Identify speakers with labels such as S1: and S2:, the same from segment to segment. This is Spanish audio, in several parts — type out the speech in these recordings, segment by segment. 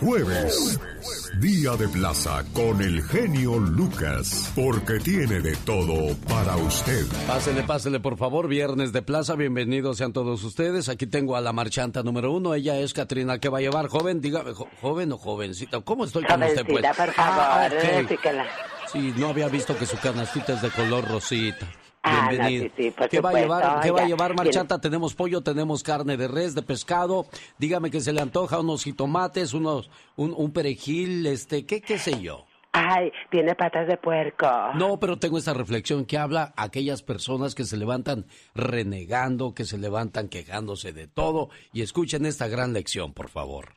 S1: Jueves, Día de Plaza con el genio Lucas, porque tiene de todo para usted.
S2: Pásele, pásele, por favor, Viernes de Plaza, bienvenidos sean todos ustedes. Aquí tengo a la marchanta número uno, ella es Katrina, ¿qué va a llevar? Joven, dígame, joven o jovencita, ¿cómo estoy con usted, pues?
S3: por favor, ah,
S2: Sí, no había visto que su canastita es de color rosita. Ah, Bienvenido. ¿Qué, va a llevar, ¿Qué va a llevar, Marchanta? Tenemos pollo, tenemos carne de res, de pescado. Dígame que se le antoja unos jitomates, unos, un, un perejil, este, ¿qué, qué sé yo?
S3: Ay, tiene patas de puerco.
S2: No, pero tengo esta reflexión que habla a aquellas personas que se levantan renegando, que se levantan quejándose de todo. Y escuchen esta gran lección, por favor.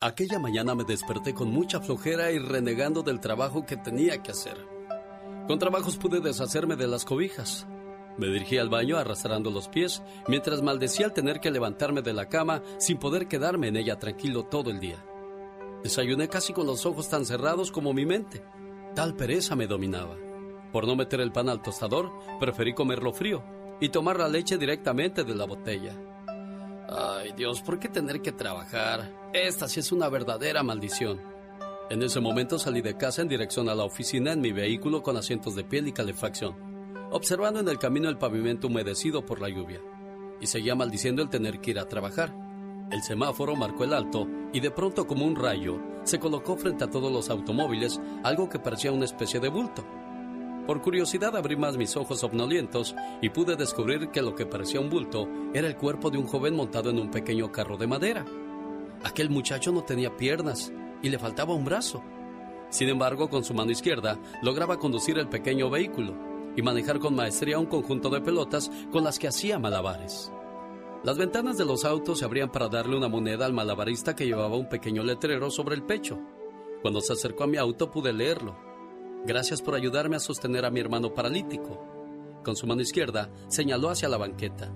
S2: Aquella mañana me desperté con mucha flojera y renegando del trabajo que tenía que hacer. Con trabajos pude deshacerme de las cobijas. Me dirigí al baño arrastrando los pies mientras maldecía al tener que levantarme de la cama sin poder quedarme en ella tranquilo todo el día. Desayuné casi con los ojos tan cerrados como mi mente. Tal pereza me dominaba. Por no meter el pan al tostador, preferí comerlo frío y tomar la leche directamente de la botella. Ay Dios, ¿por qué tener que trabajar? Esta sí es una verdadera maldición. En ese momento salí de casa en dirección a la oficina en mi vehículo con asientos de piel y calefacción, observando en el camino el pavimento humedecido por la lluvia, y seguía maldiciendo el tener que ir a trabajar. El semáforo marcó el alto y de pronto como un rayo se colocó frente a todos los automóviles algo que parecía una especie de bulto. Por curiosidad abrí más mis ojos somnolientos y pude descubrir que lo que parecía un bulto era el cuerpo de un joven montado en un pequeño carro de madera. Aquel muchacho no tenía piernas, y le faltaba un brazo. Sin embargo, con su mano izquierda lograba conducir el pequeño vehículo y manejar con maestría un conjunto de pelotas con las que hacía malabares. Las ventanas de los autos se abrían para darle una moneda al malabarista que llevaba un pequeño letrero sobre el pecho. Cuando se acercó a mi auto pude leerlo. Gracias por ayudarme a sostener a mi hermano paralítico. Con su mano izquierda señaló hacia la banqueta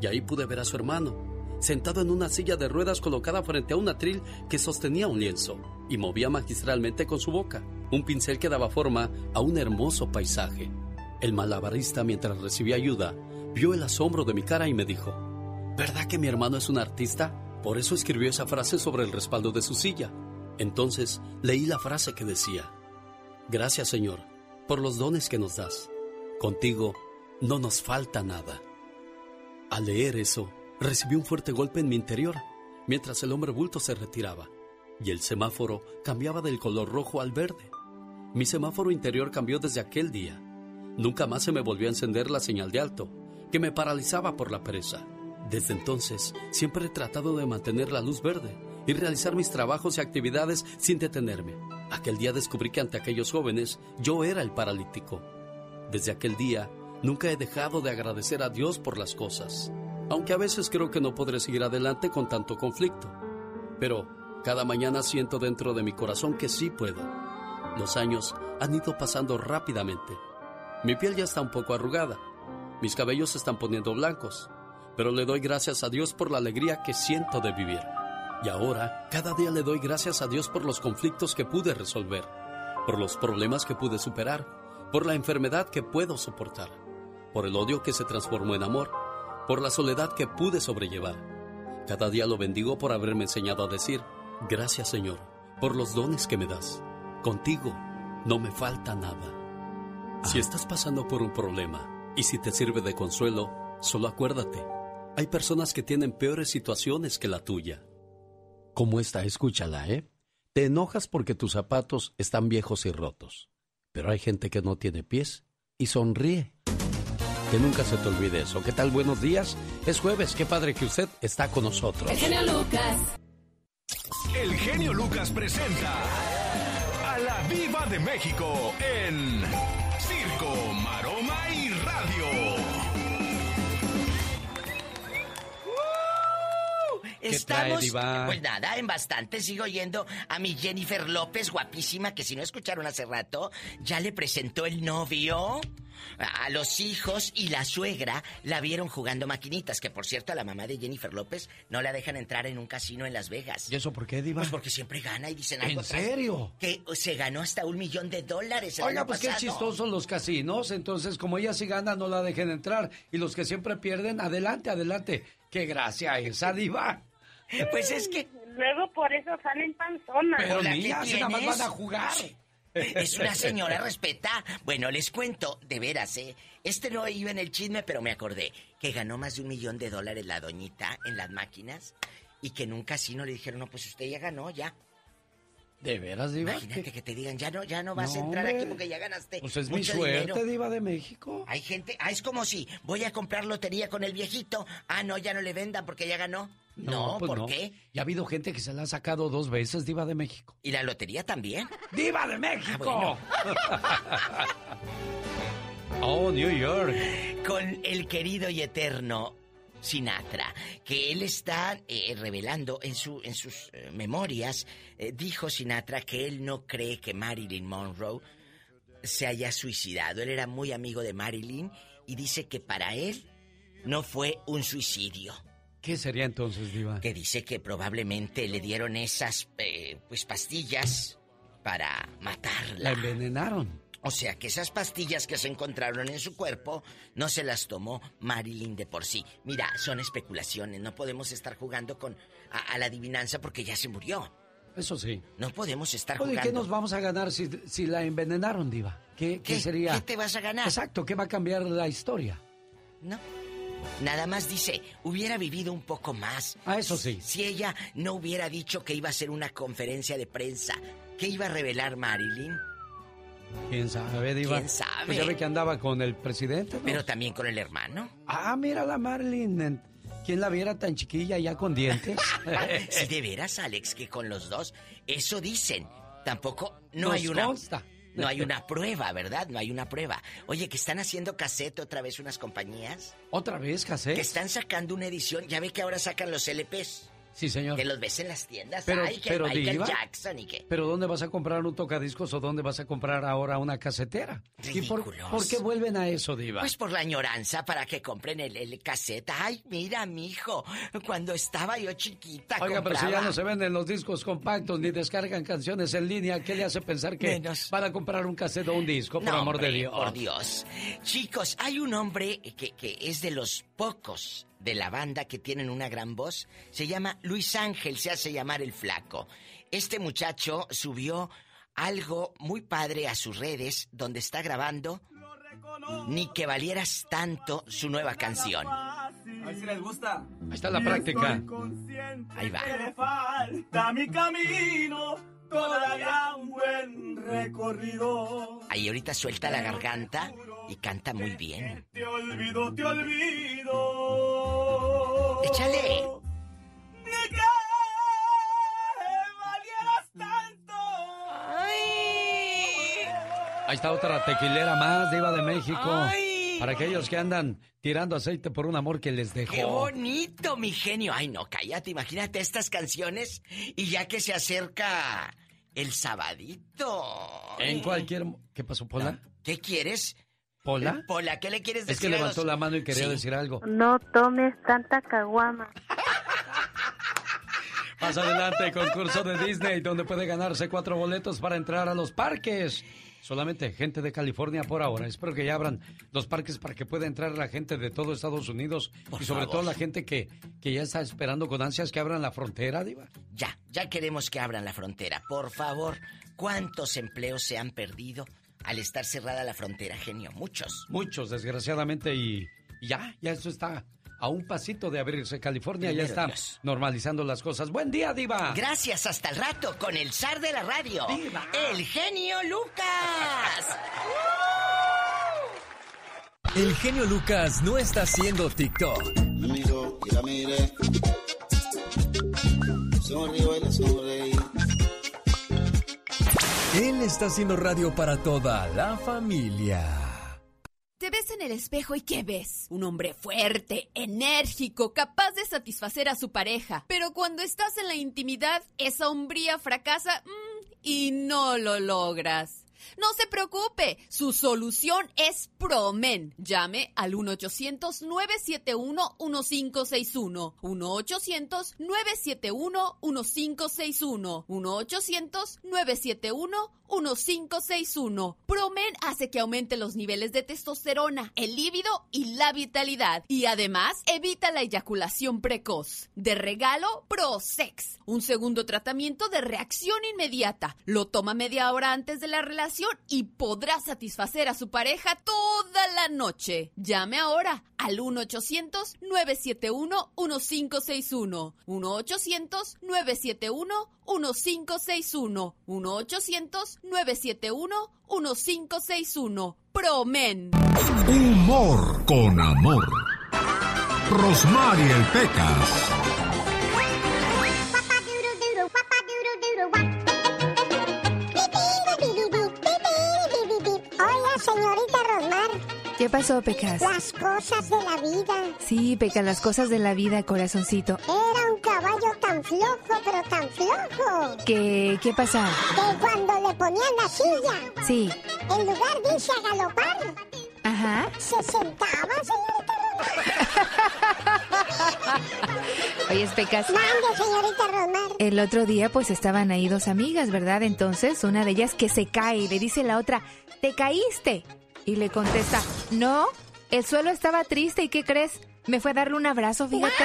S2: y ahí pude ver a su hermano, sentado en una silla de ruedas colocada frente a un atril que sostenía un lienzo y movía magistralmente con su boca un pincel que daba forma a un hermoso paisaje. El malabarista, mientras recibía ayuda, vio el asombro de mi cara y me dijo, ¿verdad que mi hermano es un artista? Por eso escribió esa frase sobre el respaldo de su silla. Entonces leí la frase que decía, Gracias Señor por los dones que nos das. Contigo no nos falta nada. Al leer eso, Recibí un fuerte golpe en mi interior mientras el hombre bulto se retiraba y el semáforo cambiaba del color rojo al verde. Mi semáforo interior cambió desde aquel día. Nunca más se me volvió a encender la señal de alto, que me paralizaba por la pereza. Desde entonces, siempre he tratado de mantener la luz verde y realizar mis trabajos y actividades sin detenerme. Aquel día descubrí que ante aquellos jóvenes yo era el paralítico. Desde aquel día, nunca he dejado de agradecer a Dios por las cosas aunque a veces creo que no podré seguir adelante con tanto conflicto. Pero cada mañana siento dentro de mi corazón que sí puedo. Los años han ido pasando rápidamente. Mi piel ya está un poco arrugada, mis cabellos se están poniendo blancos, pero le doy gracias a Dios por la alegría que siento de vivir. Y ahora, cada día le doy gracias a Dios por los conflictos que pude resolver, por los problemas que pude superar, por la enfermedad que puedo soportar, por el odio que se transformó en amor por la soledad que pude sobrellevar. Cada día lo bendigo por haberme enseñado a decir, gracias Señor, por los dones que me das. Contigo no me falta nada. Si estás pasando por un problema y si te sirve de consuelo, solo acuérdate, hay personas que tienen peores situaciones que la tuya. Como esta, escúchala, ¿eh? Te enojas porque tus zapatos están viejos y rotos, pero hay gente que no tiene pies y sonríe que nunca se te olvide eso. ¿Qué tal? Buenos días. Es jueves. Qué padre que usted está con nosotros.
S4: El genio Lucas.
S1: El genio Lucas presenta a la Viva de México en Circo, Maroma y Radio.
S5: Estamos, pues nada, en bastante. Sigo yendo a mi Jennifer López, guapísima, que si no escucharon hace rato, ya le presentó el novio a los hijos y la suegra la vieron jugando maquinitas, que por cierto a la mamá de Jennifer López no la dejan entrar en un casino en Las Vegas.
S2: ¿Y eso por qué, Diva?
S5: Pues porque siempre gana y dicen algo.
S2: ¿En serio?
S5: Que se ganó hasta un millón de dólares. El
S2: Oiga, pues qué chistosos los casinos. Entonces, como ella sí gana, no la dejen entrar. Y los que siempre pierden, adelante, adelante. ¡Qué gracia esa, Diva!
S5: Pues es que
S6: luego por eso salen panzonas.
S7: Pero niña, nada más van a jugar.
S5: Es una señora, respeta. Bueno, les cuento, de veras, ¿eh? Este no iba en el chisme, pero me acordé que ganó más de un millón de dólares la doñita en las máquinas y que en un casino le dijeron, no, pues usted ya ganó, ya.
S7: ¿De veras, Diva?
S5: Imagínate que te digan, ya no, ya no vas a entrar aquí porque ya ganaste.
S7: Pues es mi suerte, Diva de México.
S5: Hay gente, ah, es como si voy a comprar lotería con el viejito. Ah, no, ya no le vendan porque ya ganó. No, pues ¿por qué?
S7: Y ha habido gente que se la ha sacado dos veces, Diva de México.
S5: ¿Y la lotería también?
S7: ¡Diva de México! Ah, oh, New York.
S5: Con el querido y eterno Sinatra, que él está eh, revelando en, su, en sus eh, memorias, eh, dijo Sinatra que él no cree que Marilyn Monroe se haya suicidado. Él era muy amigo de Marilyn y dice que para él no fue un suicidio.
S7: ¿Qué sería entonces, Diva?
S5: Que dice que probablemente le dieron esas pues pastillas para matarla.
S7: La envenenaron.
S5: O sea que esas pastillas que se encontraron en su cuerpo no se las tomó Marilyn de por sí. Mira, son especulaciones, no podemos estar jugando con a, la adivinanza porque ya se murió.
S7: Eso sí.
S5: No podemos estar jugando.
S7: ¿Y qué nos vamos a ganar si, si la envenenaron, Diva? ¿Qué, ¿Qué, sería?
S5: ¿Qué te vas a ganar?
S7: Exacto, ¿qué va a cambiar la historia?
S5: No. Nada más dice, hubiera vivido un poco más.
S7: Ah, eso sí.
S5: Si ella no hubiera dicho que iba a hacer una conferencia de prensa, ¿qué iba a revelar Marilyn?
S7: ¿Quién sabe, Diva?
S5: ¿Quién sabe?
S7: Pues ya ve que andaba con el presidente,
S5: Pero también con el hermano.
S7: Ah, mira la Marilyn. ¿Quién la viera tan chiquilla ya con dientes?
S5: sí, de veras, Alex, que con los dos. Eso dicen. Tampoco no hay una. No hay una prueba, ¿verdad? No hay una prueba. Oye, que están haciendo cassette otra vez unas compañías.
S7: ¿Otra vez cassette?
S5: Que están sacando una edición. Ya ve que ahora sacan los LPs.
S7: Sí, señor.
S5: Que los ves en las tiendas.
S7: Pero,
S5: Ay, que
S7: pero
S5: Michael Jackson y qué.
S7: Pero ¿dónde vas a comprar un tocadiscos o dónde vas a comprar ahora una casetera? ¿Y por, qué vuelven a eso, Diva?
S5: Pues por la añoranza para que compren el, el cassette. Ay, mira, mijo, cuando estaba yo chiquita.
S7: Oiga, pero si ya no se venden los discos compactos ni descargan canciones en línea, ¿qué le hace pensar que van a comprar un cassette o un disco, por amor de Dios?
S5: Por Dios. Chicos, hay un hombre que, que es de los pocos de la banda que tienen una gran voz. Se llama Luis Ángel, se hace llamar el flaco. Este muchacho subió algo muy padre a sus redes donde está grabando Ni que valieras tanto su nueva canción.
S8: A ver si les gusta.
S7: Ahí está la práctica.
S5: Ahí va.
S8: falta mi camino, todavía un buen recorrido.
S5: Ahí ahorita suelta la garganta y canta muy bien.
S8: Te olvido, te olvido.
S5: Échale.
S8: Ni que valieras tanto.
S5: Ay.
S7: Ahí está otra tequilera más, diva de México.
S5: Ay.
S7: Para aquellos que andan tirando aceite por un amor que les dejó.
S5: ¡Qué bonito, mi genio! Ay, no, cállate, imagínate estas canciones y ya que se acerca el sabadito.
S7: En cualquier... ¿Qué pasó, Pola?
S5: ¿Qué quieres?
S7: ¿Pola?
S5: Pola, ¿qué le quieres decir?
S7: Es que levantó la mano y quería decir algo.
S6: No tomes tanta caguama.
S7: Más adelante, concurso de Disney, donde puede ganarse cuatro boletos para entrar a los parques. Solamente gente de California por ahora. Espero que ya abran los parques para que pueda entrar la gente de todo Estados Unidos y sobre todo la gente que, que ya está esperando con ansias que abran la frontera, Diva.
S5: Ya, ya queremos que abran la frontera. Por favor, ¿cuántos empleos se han perdido al estar cerrada la frontera, genio? Muchos.
S7: Muchos, desgraciadamente, y ya, ya eso está a un pasito de abrirse. California ya está normalizando las cosas. Buen día, Diva.
S5: Gracias, hasta el rato con el zar de la radio.
S7: Diva.
S5: El genio Lucas.
S9: El genio Lucas no está haciendo TikTok. Él está haciendo radio para toda la familia.
S4: Te ves en el espejo y ¿qué ves? Un hombre fuerte, enérgico, capaz de satisfacer a su pareja. Pero cuando estás en la intimidad, esa hombría fracasa mm, y no lo logras. No se preocupe, su solución es Promen. Llame al 1-800-971-1561. 1-800-971-1561. 1-800-971-1561. Promen hace que aumente los niveles de testosterona, el líbido y la vitalidad. Y además evita la eyaculación precoz. De regalo, ProSex. Un segundo tratamiento de reacción inmediata. Lo toma media hora antes de la relación y podrá satisfacer a su pareja toda la noche. Llame ahora al 1-800-971-1561. 1-800-971-1561. 1-800-971-1561. Promen.
S10: Humor con amor. Rosmarie el Pecas.
S11: ¿Qué pasó, Pecas?
S12: Las cosas de la vida.
S11: Sí, Pecas, las cosas de la vida, corazoncito.
S12: Era un caballo tan flojo, pero tan flojo.
S11: ¿Qué, qué pasa?
S12: Que cuando le ponían la silla,
S11: Sí.
S12: en lugar de irse a galopar,
S11: Ajá.
S12: se sentaba, señorita
S11: Oye, Pecas.
S12: Mande, señorita Rosmar.
S11: El otro día pues estaban ahí dos amigas, ¿verdad? Entonces una de ellas que se cae y le dice la otra, ¿te caíste? Y le contesta, no, el suelo estaba triste y ¿qué crees? Me fue a darle un abrazo, fíjate.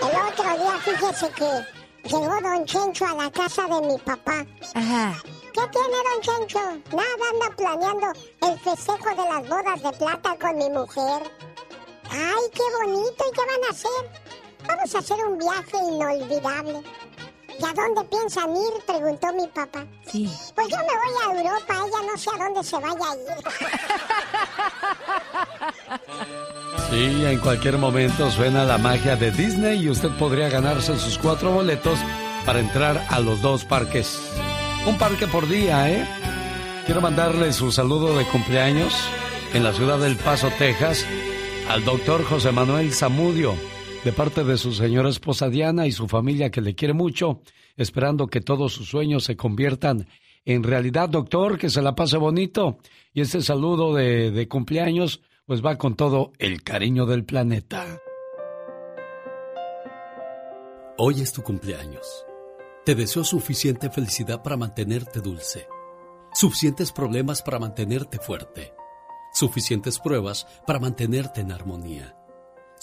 S12: El otro día, fíjese que llegó Don Chencho a la casa de mi papá.
S11: Ajá.
S12: ¿Qué tiene Don Chencho? Nada, anda planeando el festejo de las bodas de plata con mi mujer. ¡Ay, qué bonito! ¿Y qué van a hacer? Vamos a hacer un viaje inolvidable. ¿Y a dónde piensan ir? Preguntó mi papá.
S11: Sí.
S12: Pues yo me voy a Europa, ella no sé a dónde se vaya a ir.
S7: Sí, en cualquier momento suena la magia de Disney y usted podría ganarse sus cuatro boletos para entrar a los dos parques. Un parque por día, ¿eh? Quiero mandarle su saludo de cumpleaños en la ciudad del Paso, Texas, al doctor José Manuel Zamudio, de parte de su señora esposa Diana y su familia que le quiere mucho, esperando que todos sus sueños se conviertan en realidad, doctor, que se la pase bonito. Y este saludo de, de cumpleaños, pues va con todo el cariño del planeta. Hoy es tu cumpleaños. Te deseo suficiente felicidad para mantenerte dulce, suficientes problemas para mantenerte fuerte, suficientes pruebas para mantenerte en armonía,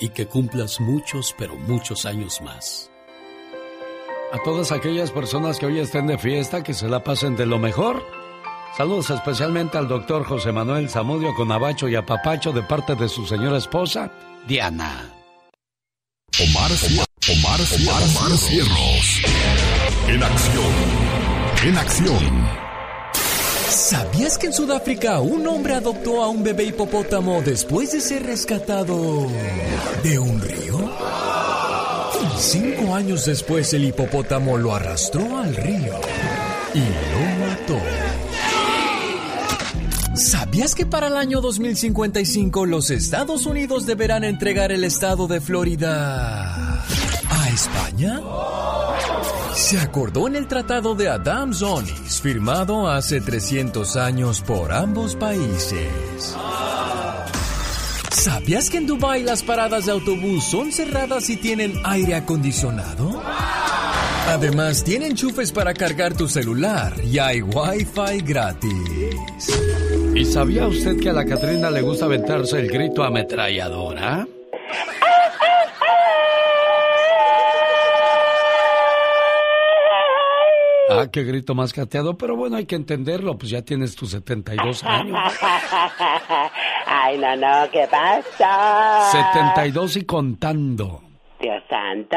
S7: y que cumplas muchos, pero muchos años más. A todas aquellas personas que hoy estén de fiesta, que se la pasen de lo mejor. Saludos especialmente al doctor José Manuel Zamudio con abacho y apapacho de parte de su señora esposa, Diana.
S10: Omar, Omar, Omar, Omar, Omar Cierros. En acción. En acción.
S9: ¿Sabías que en Sudáfrica un hombre adoptó a un bebé hipopótamo después de ser rescatado de un río? Cinco años después el hipopótamo lo arrastró al río y lo mató. ¿Sabías que para el año 2055 los Estados Unidos deberán entregar el estado de Florida a España? Se acordó en el Tratado de Adams-Onis, firmado hace 300 años por ambos países. ¿Sabías que en Dubái las paradas de autobús son cerradas y tienen aire acondicionado? Además, tienen enchufes para cargar tu celular y hay Wi-Fi gratis.
S7: ¿Y sabía usted que a la Catrina le gusta aventarse el grito ametralladora? Ah, qué grito más cateado, pero bueno, hay que entenderlo, pues ya tienes tus 72 años.
S3: Ay, no, no, ¿qué pasa?
S7: 72 y contando.
S3: Dios santo.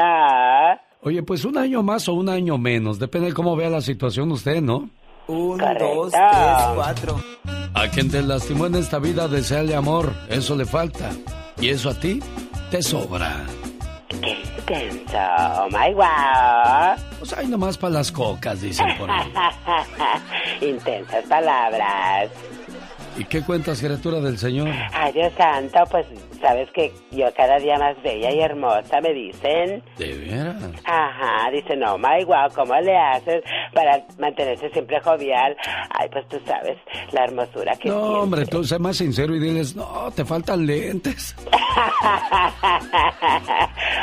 S7: Oye, pues un año más o un año menos, depende de cómo vea la situación usted, ¿no?
S13: Un, dos, tres, cuatro.
S7: A quien te lastimó en esta vida, deseale amor. Eso le falta. Y eso a ti te sobra.
S3: Qué intenso. Oh my wow.
S7: Pues hay nomás para las cocas, dicen por ahí.
S3: Intensas palabras.
S7: ¿Y qué cuentas, criatura del Señor?
S3: Ay, Dios santo, pues sabes que yo cada día más bella y hermosa, me dicen.
S7: ¿De veras?
S3: Ajá, dicen, no, my wow, ¿cómo le haces para mantenerse siempre jovial? Ay, pues tú sabes la hermosura que
S7: No, hombre, tú sé más sincero y diles, no, te faltan lentes.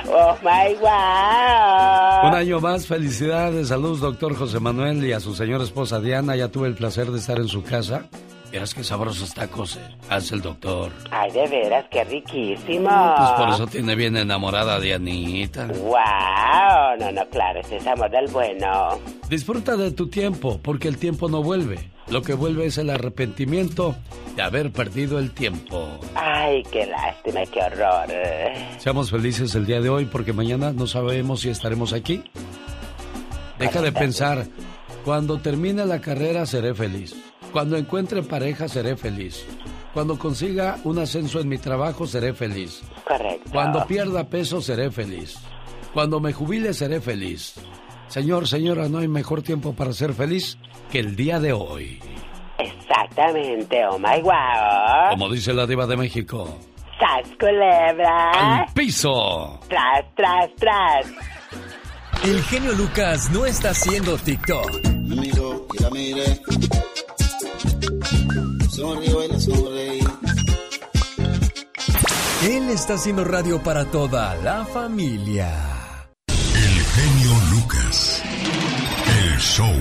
S3: oh my wow.
S7: Un año más, felicidades, saludos, doctor José Manuel y a su señora esposa Diana. Ya tuve el placer de estar en su casa. Verás qué sabrosos tacos eh, hace el doctor.
S3: Ay, de veras, qué riquísimo.
S7: Pues por eso tiene bien enamorada a Dianita.
S3: Wow, no, no, claro, ese es amor del bueno.
S7: Disfruta de tu tiempo, porque el tiempo no vuelve. Lo que vuelve es el arrepentimiento de haber perdido el tiempo.
S3: Ay, qué lástima, qué horror.
S7: Seamos felices el día de hoy, porque mañana no sabemos si estaremos aquí. Deja de pensar, cuando termine la carrera seré feliz. Cuando encuentre pareja seré feliz. Cuando consiga un ascenso en mi trabajo seré feliz.
S3: Correcto.
S7: Cuando pierda peso seré feliz. Cuando me jubile seré feliz. Señor, señora, no hay mejor tiempo para ser feliz que el día de hoy.
S3: Exactamente, oh my wow.
S7: Como dice la diva de México.
S3: ¡Sas, culebra!
S7: ¡Al piso!
S3: ¡Tras, tras, tras!
S9: El genio Lucas no está haciendo TikTok.
S14: Me miro y la
S9: Él está haciendo radio para toda la familia.
S10: El genio Lucas. El show.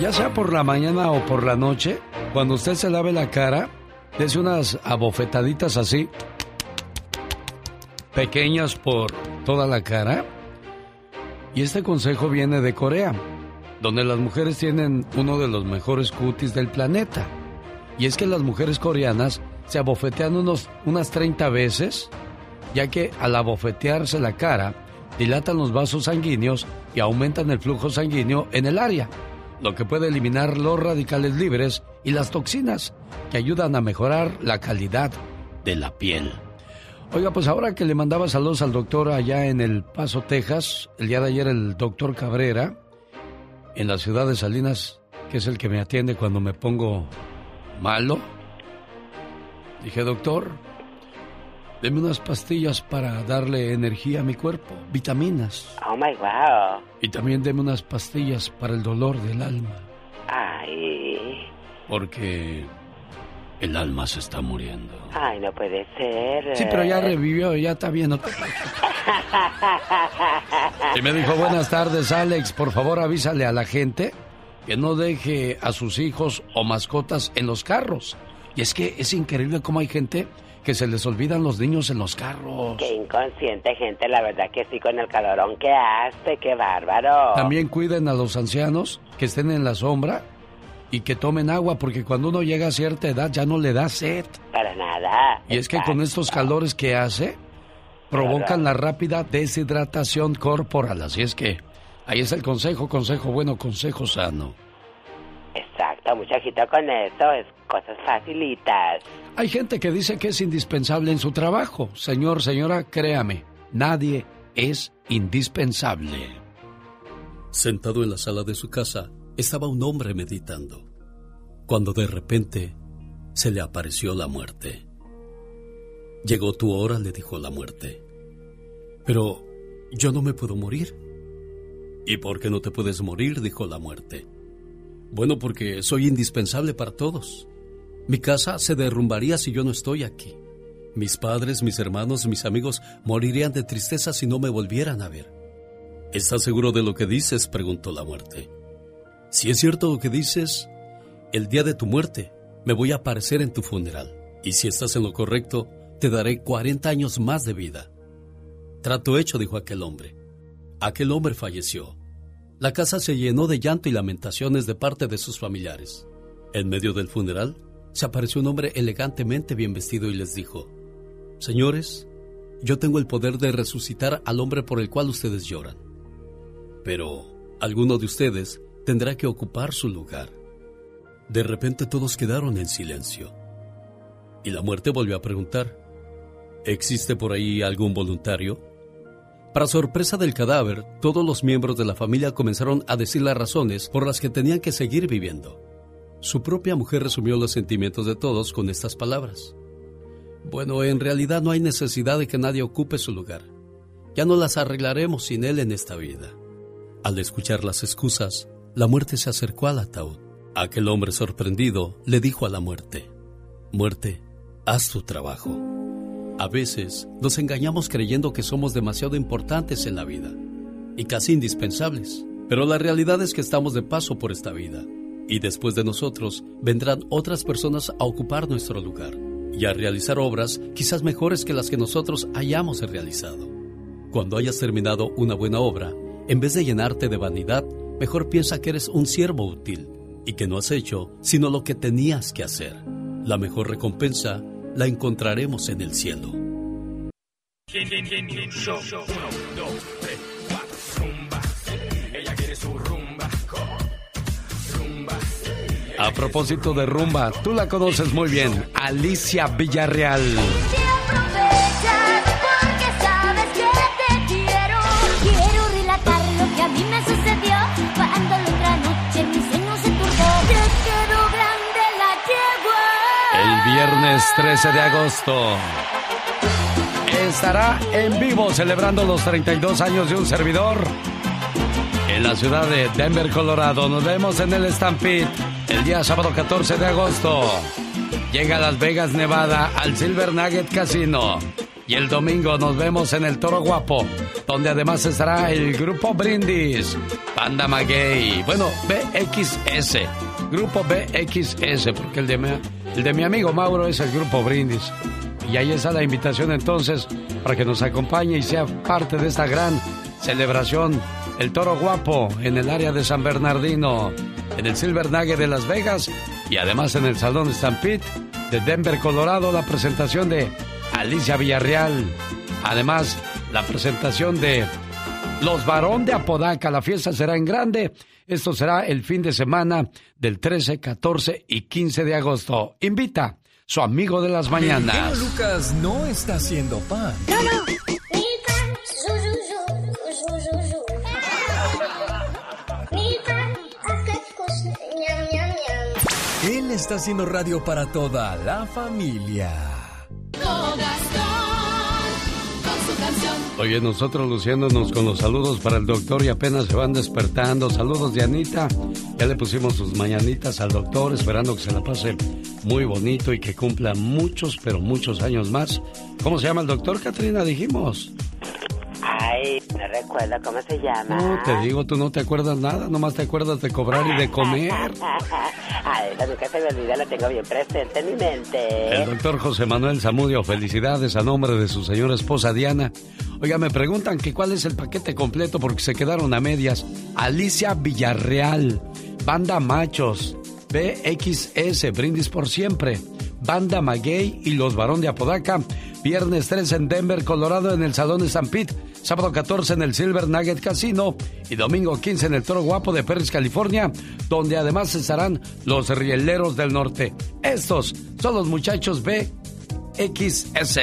S7: Ya sea por la mañana o por la noche, cuando usted se lave la cara, dése unas abofetaditas así, pequeñas por toda la cara. Y este consejo viene de Corea, donde las mujeres tienen uno de los mejores cutis del planeta. Y es que las mujeres coreanas se abofetean unos, unas 30 veces, ya que al abofetearse la cara, dilatan los vasos sanguíneos y aumentan el flujo sanguíneo en el área, lo que puede eliminar los radicales libres y las toxinas, que ayudan a mejorar la calidad de la piel. Oiga, pues ahora que le mandaba saludos al doctor allá en El Paso, Texas, el día de ayer el doctor Cabrera, en la ciudad de Salinas, que es el que me atiende cuando me pongo malo, dije, doctor, deme unas pastillas para darle energía a mi cuerpo, vitaminas,
S3: Oh my wow.
S7: y también deme unas pastillas para el dolor del alma,
S3: Ay.
S7: porque el alma se está muriendo.
S3: Ay, no puede ser.
S7: Sí, pero ya revivió, ya está bien. no Y me dijo, buenas tardes, Alex. Por favor, avísale a la gente que no deje a sus hijos o mascotas en los carros. Y es que es increíble cómo hay gente que se les olvidan los niños en los carros.
S3: Qué inconsciente gente, la verdad que sí, con el calorón que hace, qué bárbaro.
S7: También cuiden a los ancianos que estén en la sombra y que tomen agua, porque cuando uno llega a cierta edad ya no le da sed.
S3: Para nada.
S7: Y es que con estos calores que hace, provocan la rápida deshidratación corporal. Así es que ahí es el consejo, consejo bueno, consejo sano.
S3: Exacto, muchachito con eso, es cosas facilitas.
S7: Hay gente que dice que es indispensable en su trabajo. Señor, señora, créame, nadie es indispensable. Sentado en la sala de su casa, estaba un hombre meditando, cuando de repente se le apareció la muerte. Llegó tu hora, le dijo la muerte. Pero yo no me puedo morir. ¿Y por qué no te puedes morir? dijo la muerte. Bueno, porque soy indispensable para todos. Mi casa se derrumbaría si yo no estoy aquí. Mis padres, mis hermanos, mis amigos morirían de tristeza si no me volvieran a ver. ¿Estás seguro de lo que dices? preguntó la muerte. Si es cierto lo que dices, el día de tu muerte me voy a aparecer en tu funeral. Y si estás en lo correcto, te daré 40 años más de vida. Trato hecho, dijo aquel hombre. Aquel hombre falleció. La casa se llenó de llanto y lamentaciones de parte de sus familiares. En medio del funeral, se apareció un hombre elegantemente bien vestido y les dijo, Señores, yo tengo el poder de resucitar al hombre por el cual ustedes lloran. Pero alguno de ustedes tendrá que ocupar su lugar. De repente todos quedaron en silencio. Y la muerte volvió a preguntar, ¿existe por ahí algún voluntario? Para sorpresa del cadáver, todos los miembros de la familia comenzaron a decir las razones por las que tenían que seguir viviendo. Su propia mujer resumió los sentimientos de todos con estas palabras. Bueno, en realidad no hay necesidad de que nadie ocupe su lugar. Ya no las arreglaremos sin él en esta vida. Al escuchar las excusas, la muerte se acercó al ataúd. Aquel hombre sorprendido le dijo a la muerte, Muerte, haz tu trabajo. A veces nos engañamos creyendo que somos demasiado importantes en la vida y casi indispensables, pero la realidad es que estamos de paso por esta vida y después de nosotros vendrán otras personas a ocupar nuestro lugar y a realizar obras quizás mejores que las que nosotros hayamos realizado. Cuando hayas terminado una buena obra, en vez de llenarte de vanidad, mejor piensa que eres un siervo útil y que no has hecho sino lo que tenías que hacer. La mejor recompensa la encontraremos en el cielo. A propósito de rumba, tú la conoces muy bien, Alicia Villarreal. Viernes 13 de agosto. Estará en vivo celebrando los 32 años de un servidor en la ciudad de Denver, Colorado. Nos vemos en el Stampede el día sábado 14 de agosto. Llega a Las Vegas, Nevada, al Silver Nugget Casino. Y el domingo nos vemos en el Toro Guapo, donde además estará el grupo Brindis, Panda Maguey, bueno, BXS, grupo BXS, porque el de el de mi amigo Mauro es el grupo Brindis. Y ahí está la invitación entonces para que nos acompañe y sea parte de esta gran celebración. El Toro Guapo en el área de San Bernardino, en el Silver Nugget de Las Vegas y además en el Salón Stampede de Denver, Colorado, la presentación de Alicia Villarreal. Además, la presentación de Los Varón de Apodaca. La fiesta será en grande esto será el fin de semana del 13, 14 y 15 de agosto. Invita su amigo de las mañanas.
S9: El Lucas no está haciendo pan.
S15: No, no.
S9: Él está haciendo radio para toda la familia.
S7: Oye, nosotros luciéndonos con los saludos para el doctor y apenas se van despertando. Saludos de Anita. Ya le pusimos sus mañanitas al doctor, esperando que se la pase muy bonito y que cumpla muchos, pero muchos años más. ¿Cómo se llama el doctor, Katrina? Dijimos.
S3: Ay, no recuerdo cómo se llama.
S7: No, te digo, tú no te acuerdas nada, nomás te acuerdas de cobrar y de comer.
S3: Ay, esa nunca se me olvida, la tengo bien presente en mi mente.
S7: El doctor José Manuel Zamudio, felicidades a nombre de su señora esposa Diana. Oiga, me preguntan que cuál es el paquete completo porque se quedaron a medias. Alicia Villarreal, Banda Machos, BXS, Brindis por Siempre, Banda Maguey y Los Barón de Apodaca. Viernes 3 en Denver, Colorado, en el Salón de San Pete. Sábado 14 en el Silver Nugget Casino. Y domingo 15 en el Toro Guapo de Perris, California, donde además estarán los Rieleros del Norte. Estos son los muchachos BXS.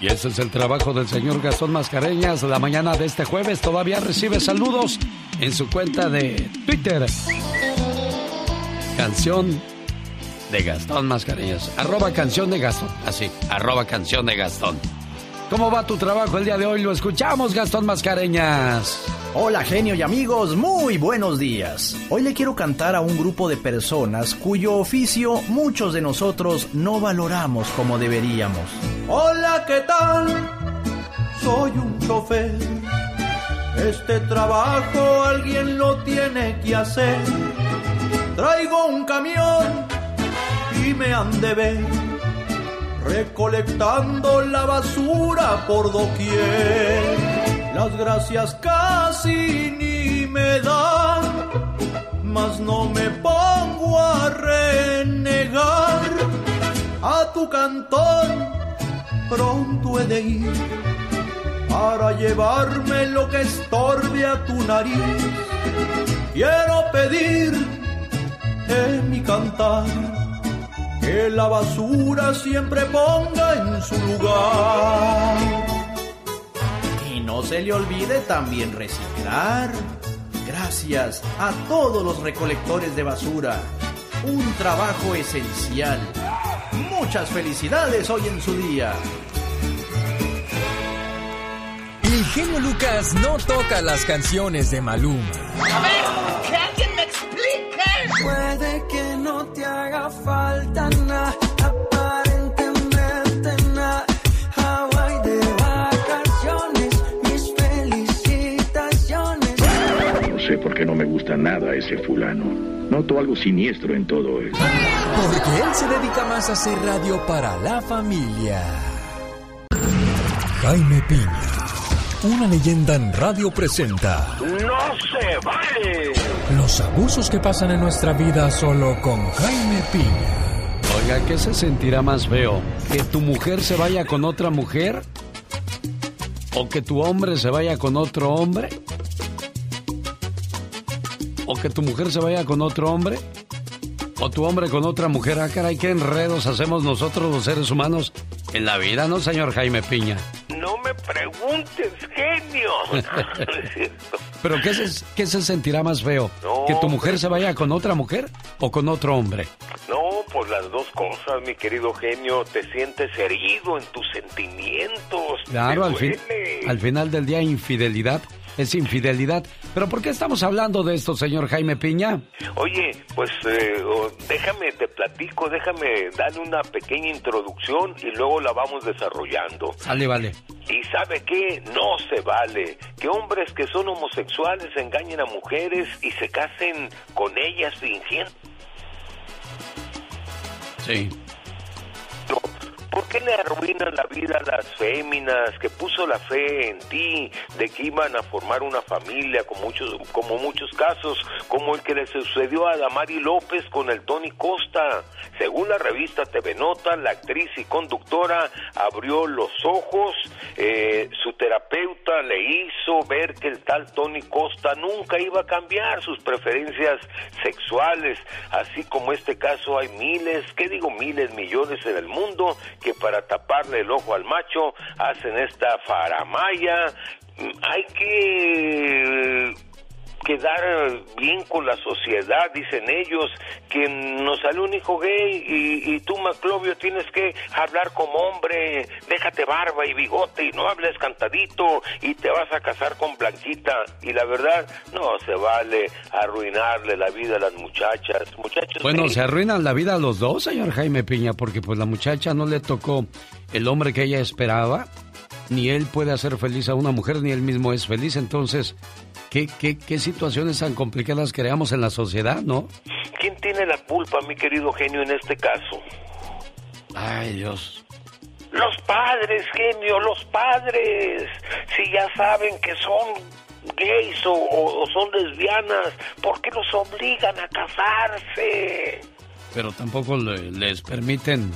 S16: Y
S7: ese es el trabajo del señor Gastón Mascareñas. La mañana de este jueves todavía recibe saludos en su cuenta de Twitter. Canción de Gastón Mascareñas. Arroba canción de Gastón. Así, arroba canción de Gastón. ¿Cómo va tu trabajo el día de hoy? Lo escuchamos, Gastón Mascareñas.
S17: Hola genio y amigos, muy buenos días. Hoy le quiero cantar a un grupo de personas cuyo oficio muchos de nosotros no valoramos como deberíamos.
S18: Hola, ¿qué tal? Soy un chofer. Este trabajo alguien lo tiene que hacer. Traigo un camión y me han de ver recolectando la basura
S19: por doquier. Las gracias casi ni me dan, mas no me pongo a renegar. A tu cantón pronto he de ir para llevarme lo que estorbe a tu nariz. Quiero pedir en mi cantar que la basura siempre ponga en su lugar.
S20: No se le olvide también reciclar. Gracias a todos los recolectores de basura. Un trabajo esencial. Muchas felicidades hoy en su día.
S9: El genio Lucas no toca las canciones de Maluma.
S21: A ver, que alguien me explique.
S16: Puede que no te haga falta nada,
S22: sé por qué no me gusta nada ese fulano. Noto algo siniestro en todo eso.
S9: Porque él se dedica más a hacer radio para la familia. Jaime Piña, una leyenda en radio presenta
S21: ¡No se vale!
S9: los abusos que pasan en nuestra vida solo con Jaime Piña.
S7: Oiga, ¿qué se sentirá más feo? ¿Que tu mujer se vaya con otra mujer? ¿O que tu hombre se vaya con otro hombre? ¿O que tu mujer se vaya con otro hombre? ¿O tu hombre con otra mujer? Ah, caray, qué enredos hacemos nosotros los seres humanos en la vida, ¿no, señor Jaime Piña?
S23: No me preguntes, genio.
S7: ¿Pero qué se, qué se sentirá más feo?
S23: No,
S7: ¿Que tu mujer se vaya con otra mujer o con otro hombre?
S23: No, pues las dos cosas, mi querido genio. Te sientes herido en tus sentimientos.
S7: Claro, fin, al final del día infidelidad es infidelidad. ¿Pero por qué estamos hablando de esto, señor Jaime Piña?
S23: Oye, pues eh, déjame, te platico, déjame darle una pequeña introducción y luego la vamos desarrollando.
S7: Vale, vale.
S23: Y sabe qué, no se vale que hombres que son homosexuales engañen a mujeres y se casen con ellas fingiendo.
S7: Sí.
S23: ¿Por qué le arruinan la vida a las féminas que puso la fe en ti de que iban a formar una familia como muchos, como muchos casos, como el que le sucedió a Damari López con el Tony Costa? Según la revista TV Nota, la actriz y conductora abrió los ojos, eh, su terapeuta le hizo ver que el tal Tony Costa nunca iba a cambiar sus preferencias sexuales, así como este caso hay miles, ¿qué digo miles, millones en el mundo que para taparle el ojo al macho hacen esta faramaya. Mm, Hay que quedar bien con la sociedad, dicen ellos, que nos sale un hijo gay y, y tú, Maclovio, tienes que hablar como hombre, déjate barba y bigote y no hables cantadito y te vas a casar con Blanquita. Y la verdad, no se vale arruinarle la vida a las muchachas. Muchachos,
S7: Bueno, se arruinan la vida a los dos, señor Jaime Piña, porque pues la muchacha no le tocó el hombre que ella esperaba, ni él puede hacer feliz a una mujer, ni él mismo es feliz. Entonces, ¿qué, qué, qué situaciones tan complicadas creamos en la sociedad, no?
S23: ¿Quién tiene la culpa, mi querido genio, en este caso?
S7: Ay, Dios.
S23: Los padres, genio, los padres. Si ya saben que son gays o, o- son lesbianas, ¿por qué los obligan a casarse?
S7: Pero tampoco le- les permiten,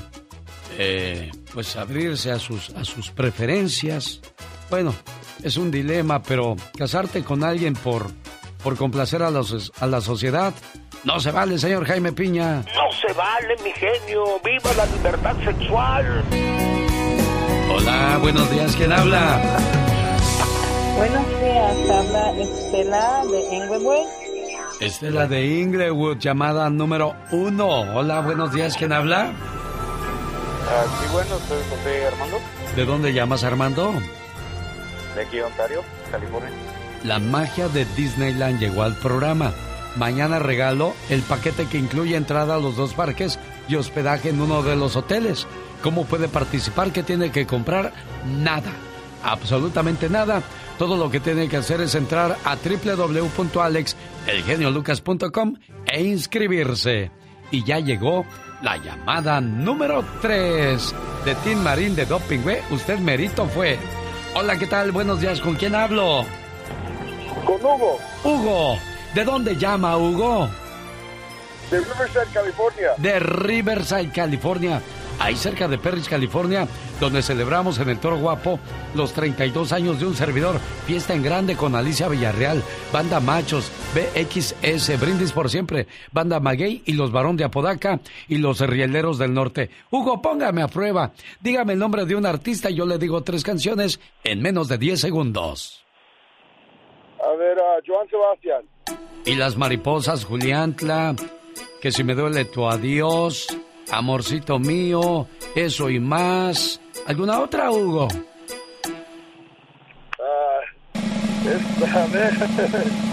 S7: eh, pues, abrirse a sus, a sus preferencias. Bueno, es un dilema, pero casarte con alguien por, por complacer a, los, a la sociedad no se vale, señor Jaime Piña.
S23: No se vale, mi genio. ¡Viva la libertad sexual!
S7: Hola, buenos días, ¿quién habla?
S24: Buenos días, habla Estela de Englewood.
S7: Estela de Inglewood, llamada número uno. Hola, buenos días, ¿quién habla?
S25: Ah, sí, bueno, soy José Armando,
S7: ¿De dónde llamas, Armando?
S25: De aquí Ontario, California.
S7: La magia de Disneyland llegó al programa. Mañana regalo el paquete que incluye entrada a los dos parques y hospedaje en uno de los hoteles. ¿Cómo puede participar? ¿Qué tiene que comprar? Nada. Absolutamente nada. Todo lo que tiene que hacer es entrar a www.alexelgeniolucas.com e inscribirse. Y ya llegó la llamada número 3. de Tim Marín de Doping, güey. Usted merito fue. Hola, ¿qué tal? Buenos días. ¿Con quién hablo?
S26: Con Hugo.
S7: Hugo. ¿De dónde llama Hugo?
S26: De Riverside, California.
S7: De Riverside, California. Ahí cerca de Perris, California, donde celebramos en el Toro Guapo los 32 años de un servidor. Fiesta en grande con Alicia Villarreal, Banda Machos, BXS, Brindis por Siempre, Banda Maguey y los Barón de Apodaca y los Rieleros del Norte. Hugo, póngame a prueba. Dígame el nombre de un artista y yo le digo tres canciones en menos de 10 segundos.
S26: A ver, a Joan Sebastián.
S7: Y las mariposas, Juliantla, que si me duele tu adiós, amorcito mío, eso y más. ¿Alguna otra, Hugo?
S26: Ah, esta, a ver.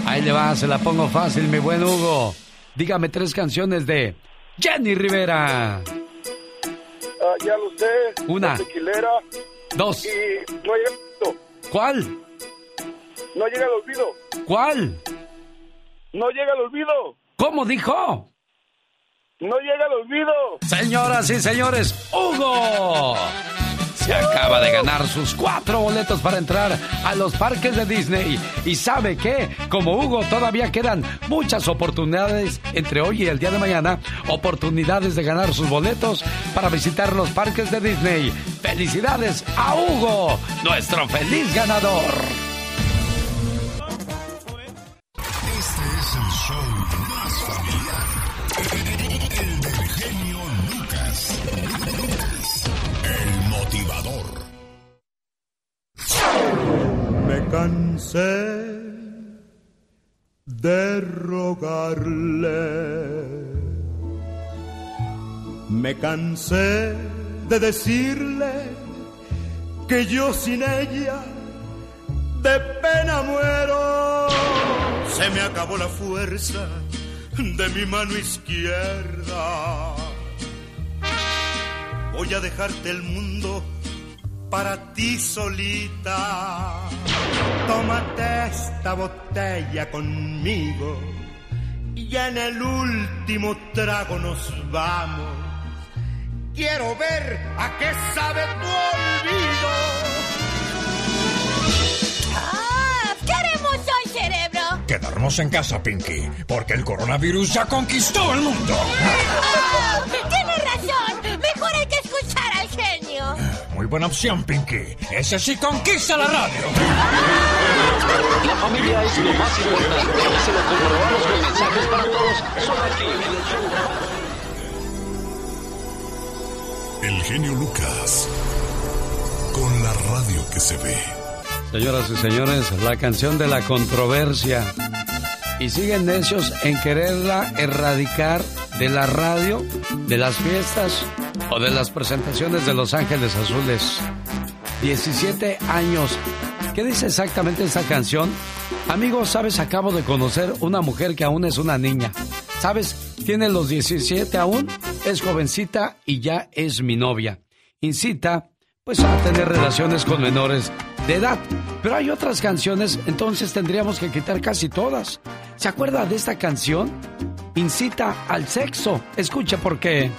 S7: Ahí le va, se la pongo fácil, mi buen Hugo. Dígame tres canciones de Jenny Rivera.
S26: Ah, ya lo sé.
S7: Una.
S26: Tequilera.
S7: Dos.
S26: Y no llega al olvido.
S7: ¿Cuál?
S26: No llega al olvido.
S7: ¿Cuál?
S26: No llega al olvido.
S7: ¿Cómo dijo?
S26: No llega al olvido.
S7: Señoras y señores, Hugo se acaba de ganar sus cuatro boletos para entrar a los parques de Disney. Y sabe que, como Hugo, todavía quedan muchas oportunidades entre hoy y el día de mañana. Oportunidades de ganar sus boletos para visitar los parques de Disney. Felicidades a Hugo, nuestro feliz ganador.
S18: Cansé de rogarle. Me cansé de decirle que yo sin ella de pena muero. Se me acabó la fuerza de mi mano izquierda. Voy a dejarte el mundo para ti solita. Tómate esta botella conmigo y en el último trago nos vamos. Quiero ver a qué sabe tu olvido.
S27: ¡Ah! ¿Qué haremos hoy, cerebro?
S28: Quedarnos en casa, Pinky, porque el coronavirus ya conquistó el mundo.
S27: ¡Ah!
S28: Buena opción, Pinky. Ese sí conquista la radio.
S7: La familia es lo más importante. Se lo comprobamos con mensajes para todos. Solo aquí en el show.
S10: El genio Lucas. Con la radio que se ve.
S7: Señoras y señores, la canción de la controversia. Y siguen necios en quererla erradicar de la radio, de las fiestas o de las presentaciones de Los Ángeles Azules. 17 años. ¿Qué dice exactamente esta canción? Amigos, sabes, acabo de conocer una mujer que aún es una niña. ¿Sabes? Tiene los 17 aún, es jovencita y ya es mi novia. Incita, pues, a tener relaciones con menores de edad. Pero hay otras canciones, entonces tendríamos que quitar casi todas. ¿Se acuerda de esta canción? Incita al sexo. Escuche por qué.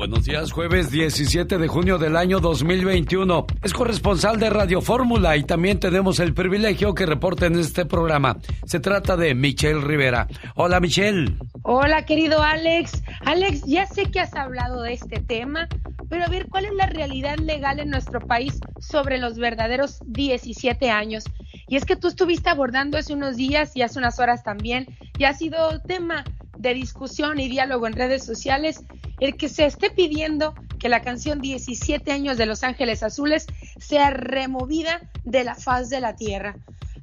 S7: Buenos días, jueves 17 de junio del año 2021. Es corresponsal de Radio Fórmula y también tenemos el privilegio que reporte en este programa. Se trata de Michelle Rivera. Hola, Michelle.
S29: Hola, querido Alex. Alex, ya sé que has hablado de este tema, pero a ver, ¿cuál es la realidad legal en nuestro país sobre los verdaderos 17 años? Y es que tú estuviste abordando hace unos días y hace unas horas también, y ha sido tema de discusión y diálogo en redes sociales el que se esté pidiendo que la canción 17 años de Los Ángeles Azules sea removida de la faz de la tierra.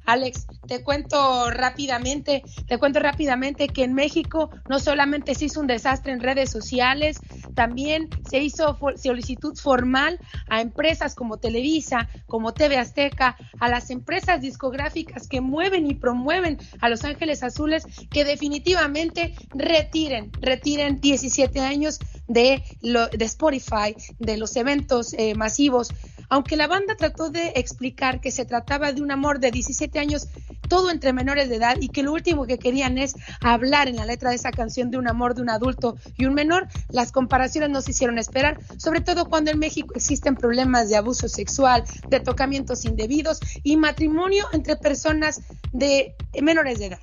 S29: Alex, te cuento rápidamente, te cuento rápidamente que en México no solamente se hizo un desastre en redes sociales, también se hizo solicitud formal a empresas como Televisa, como TV Azteca, a las empresas discográficas que mueven y promueven a Los Ángeles Azules que definitivamente retiren, retiren 17 años de, lo, de Spotify, de los eventos eh, masivos. Aunque la banda trató de explicar que se trataba de un amor de 17 años todo entre menores de edad y que lo último que querían es hablar en la letra de esa canción de un amor de un adulto y un menor, las comparaciones nos hicieron esperar, sobre todo cuando en México existen problemas de abuso sexual, de tocamientos indebidos y matrimonio entre personas de menores de edad.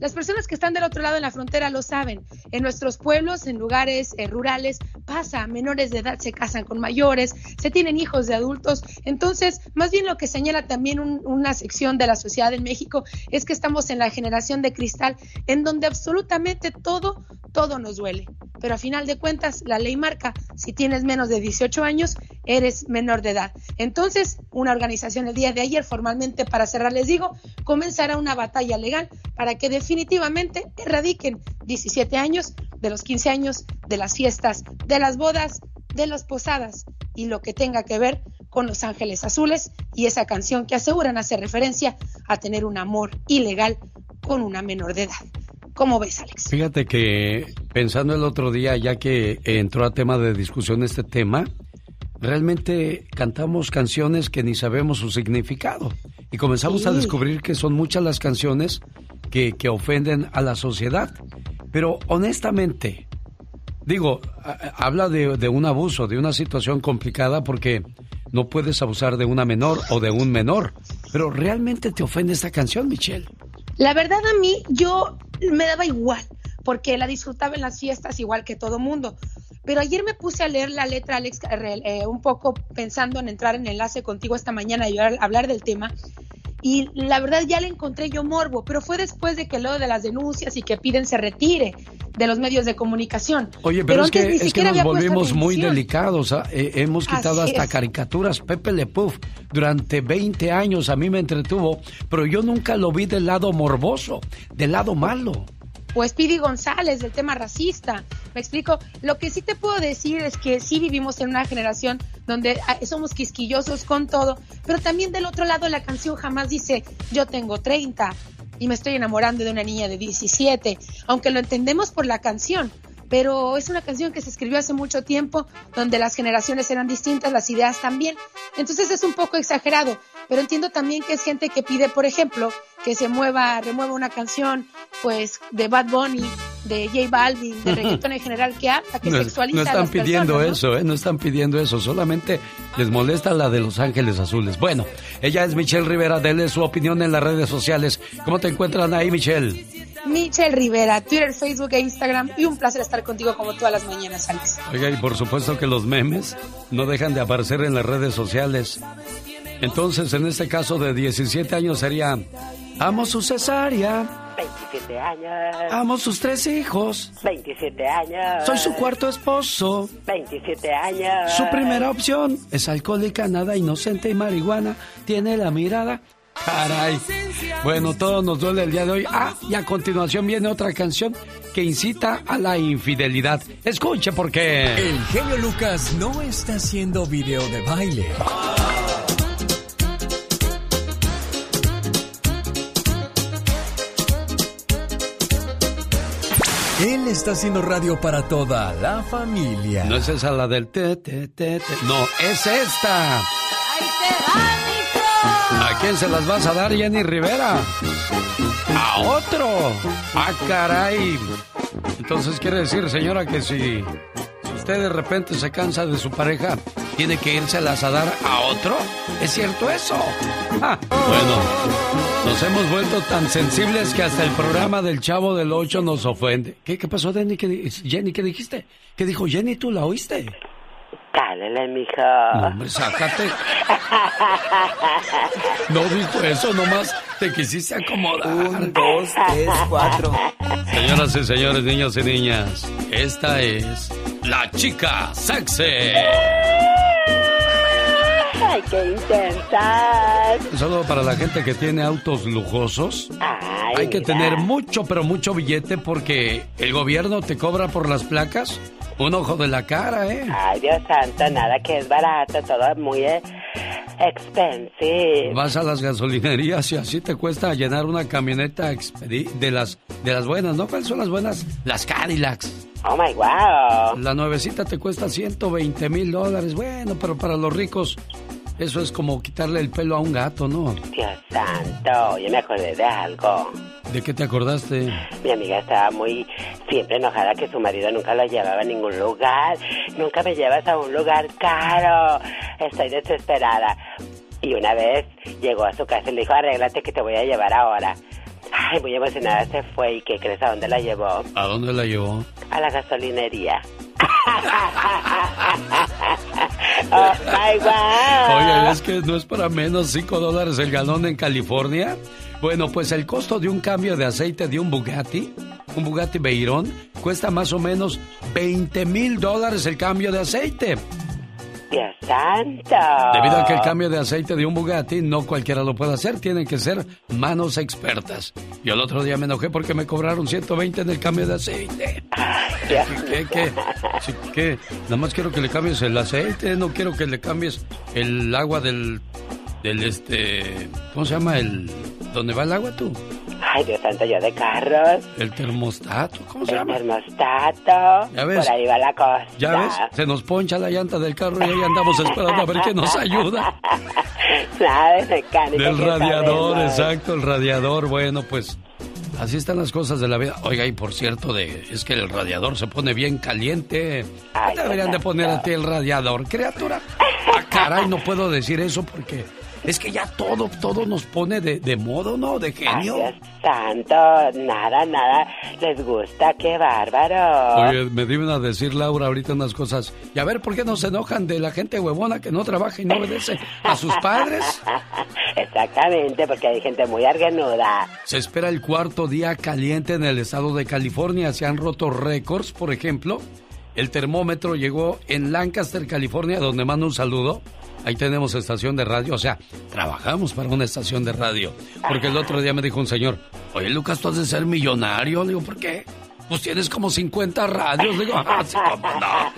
S29: Las personas que están del otro lado de la frontera lo saben. En nuestros pueblos, en lugares eh, rurales, pasa, menores de edad se casan con mayores, se tienen hijos de adultos. Entonces, más bien lo que señala también una sección de la sociedad en México es que estamos en la generación de cristal, en donde absolutamente todo, todo nos duele. Pero a final de cuentas, la ley marca, si tienes menos de 18 años, eres menor de edad. Entonces, una organización el día de ayer, formalmente para cerrar, les digo, comenzará una batalla legal para que definitivamente erradiquen 17 años de los 15 años, de las fiestas, de las bodas, de las posadas y lo que tenga que ver con Los Ángeles Azules y esa canción que aseguran hacer referencia a tener un amor ilegal con una menor de edad. ¿Cómo ves, Alex?
S7: Fíjate que pensando el otro día, ya que entró a tema de discusión este tema, realmente cantamos canciones que ni sabemos su significado. Y comenzamos a descubrir que son muchas las canciones que, que ofenden a la sociedad. Pero honestamente, digo, habla de, de, un abuso, de una situación complicada porque no puedes abusar de una menor o de un menor. Pero realmente te ofende esta canción, Michelle.
S29: La verdad a mí, yo me daba igual, porque la disfrutaba en las fiestas igual que todo mundo. Pero ayer me puse a leer la letra, Alex, eh, un poco pensando en entrar en enlace contigo esta mañana y hablar del tema y la verdad ya le encontré yo morbo, pero fue después de que lo de las denuncias y que piden se retire de los medios de comunicación.
S7: Oye, pero, es, que, es que nos volvimos muy delicados. ¿ah? Eh, hemos quitado hasta caricaturas. Pepe Le Puff durante 20 años a mí me entretuvo, pero yo nunca lo vi del lado morboso, del lado malo
S29: o Speedy González del tema racista. Me explico. Lo que sí te puedo decir es que sí vivimos en una generación donde ah, somos quisquillosos con todo, pero también del otro lado la canción jamás dice yo tengo 30 y me estoy enamorando de una niña de 17, aunque lo entendemos por la canción. Pero es una canción que se escribió hace mucho tiempo, donde las generaciones eran distintas, las ideas también. Entonces es un poco exagerado, pero entiendo también que es gente que pide, por ejemplo, que se mueva, remueva una canción, pues, de Bad Bunny, de J Balvin, de reggaeton en general, que habla, que sexualiza
S7: no están
S29: a las
S7: pidiendo
S29: personas,
S7: eso, ¿eh? No están pidiendo eso, solamente les molesta la de Los Ángeles Azules. Bueno, ella es Michelle Rivera, dele su opinión en las redes sociales. ¿Cómo te encuentran ahí, Michelle?
S29: Michelle Rivera, Twitter, Facebook e Instagram. Y un placer estar contigo como todas las mañanas, Alex.
S7: Oiga, y por supuesto que los memes no dejan de aparecer en las redes sociales. Entonces, en este caso de 17 años sería, amo su cesárea.
S3: 27 años.
S7: Amo sus tres hijos.
S3: 27 años.
S7: Soy su cuarto esposo.
S3: 27 años.
S7: Su primera opción es alcohólica, nada inocente y marihuana. Tiene la mirada. Caray. Bueno, todo nos duele el día de hoy. Ah, y a continuación viene otra canción que incita a la infidelidad. Escuche porque...
S9: El genio Lucas no está haciendo video de baile. Él está haciendo radio para toda la familia.
S7: No es esa la del te, te, te, te. No, es esta. ¿A quién se las vas a dar, Jenny Rivera? A otro. Ah, caray. Entonces quiere decir, señora, que si, si usted de repente se cansa de su pareja, tiene que irse a dar a otro. ¿Es cierto eso? Ah, bueno, nos hemos vuelto tan sensibles que hasta el programa del Chavo del Ocho nos ofende. ¿Qué, qué pasó, Jenny? ¿Qué, Jenny? ¿Qué dijiste? ¿Qué dijo Jenny? ¿Tú la oíste?
S3: Cálele, mija.
S7: No, hombre, sácate. No dijo eso, nomás te quisiste acomodar.
S13: Un, dos, tres, cuatro.
S7: Señoras y señores, niños y niñas, esta es la chica sexy.
S3: Ay, qué intensas.
S7: Un saludo para la gente que tiene autos lujosos.
S3: Ay,
S7: Hay que
S3: mira.
S7: tener mucho, pero mucho billete porque el gobierno te cobra por las placas un ojo de la cara, ¿eh?
S3: Ay, Dios santo, nada que es barato, todo muy eh, expensive.
S7: Vas a las gasolinerías y así te cuesta llenar una camioneta de las de las buenas, ¿no? ¿Cuáles son las buenas? Las Cadillacs.
S3: Oh my wow.
S7: La nuevecita te cuesta 120 mil dólares. Bueno, pero para los ricos Eso es como quitarle el pelo a un gato, ¿no?
S3: Dios santo, yo me acordé de algo.
S7: ¿De qué te acordaste?
S3: Mi amiga estaba muy siempre enojada que su marido nunca la llevaba a ningún lugar. Nunca me llevas a un lugar caro. Estoy desesperada. Y una vez llegó a su casa y le dijo, arréglate que te voy a llevar ahora. Ay, muy emocionada se fue. ¿Y qué crees a dónde la llevó?
S7: ¿A dónde la llevó?
S3: A la gasolinería. oh my God.
S7: Oye, es que no es para menos 5 dólares el galón en California. Bueno, pues el costo de un cambio de aceite de un Bugatti, un Bugatti Veyron, cuesta más o menos 20 mil dólares el cambio de aceite.
S3: Dios santo.
S7: Debido a que el cambio de aceite de un Bugatti no cualquiera lo puede hacer, tienen que ser manos expertas. Yo el otro día me enojé porque me cobraron 120 en el cambio de aceite. ¿Qué, qué, ¿Qué? Nada más quiero que le cambies el aceite, no quiero que le cambies el agua del, del este, ¿cómo se llama? El, ¿dónde va el agua tú?
S3: Ay, Dios santo, yo de carros.
S7: El termostato, ¿cómo se
S3: El
S7: llama?
S3: termostato.
S7: ¿Ya ves?
S3: Por ahí va la cosa.
S7: ¿Ya ves? Se nos poncha la llanta del carro y ahí andamos esperando a ver qué nos ayuda.
S3: Nada de mecánica.
S7: Del radiador,
S3: sabemos.
S7: exacto, el radiador. Bueno, pues así están las cosas de la vida. Oiga, y por cierto, de, es que el radiador se pone bien caliente.
S3: Ay,
S7: ¿Qué deberían de poner a ti el radiador, criatura? Ah, caray, no puedo decir eso porque es que ya todo, todo nos pone de, de modo, ¿no? De genio.
S3: Ay, Dios santo, nada, nada. Les gusta, qué bárbaro.
S7: Oye, me iban a decir Laura ahorita unas cosas. Y a ver, ¿por qué no se enojan de la gente huevona que no trabaja y no obedece a sus padres?
S3: Exactamente, porque hay gente muy argenuda.
S7: Se espera el cuarto día caliente en el estado de California. Se han roto récords, por ejemplo. El termómetro llegó en Lancaster, California, donde mando un saludo. Ahí tenemos estación de radio, o sea, trabajamos para una estación de radio. Porque el otro día me dijo un señor, oye Lucas, tú has de ser millonario. Le digo, ¿por qué? Pues tienes como 50 radios. Le digo, ah, sí, no.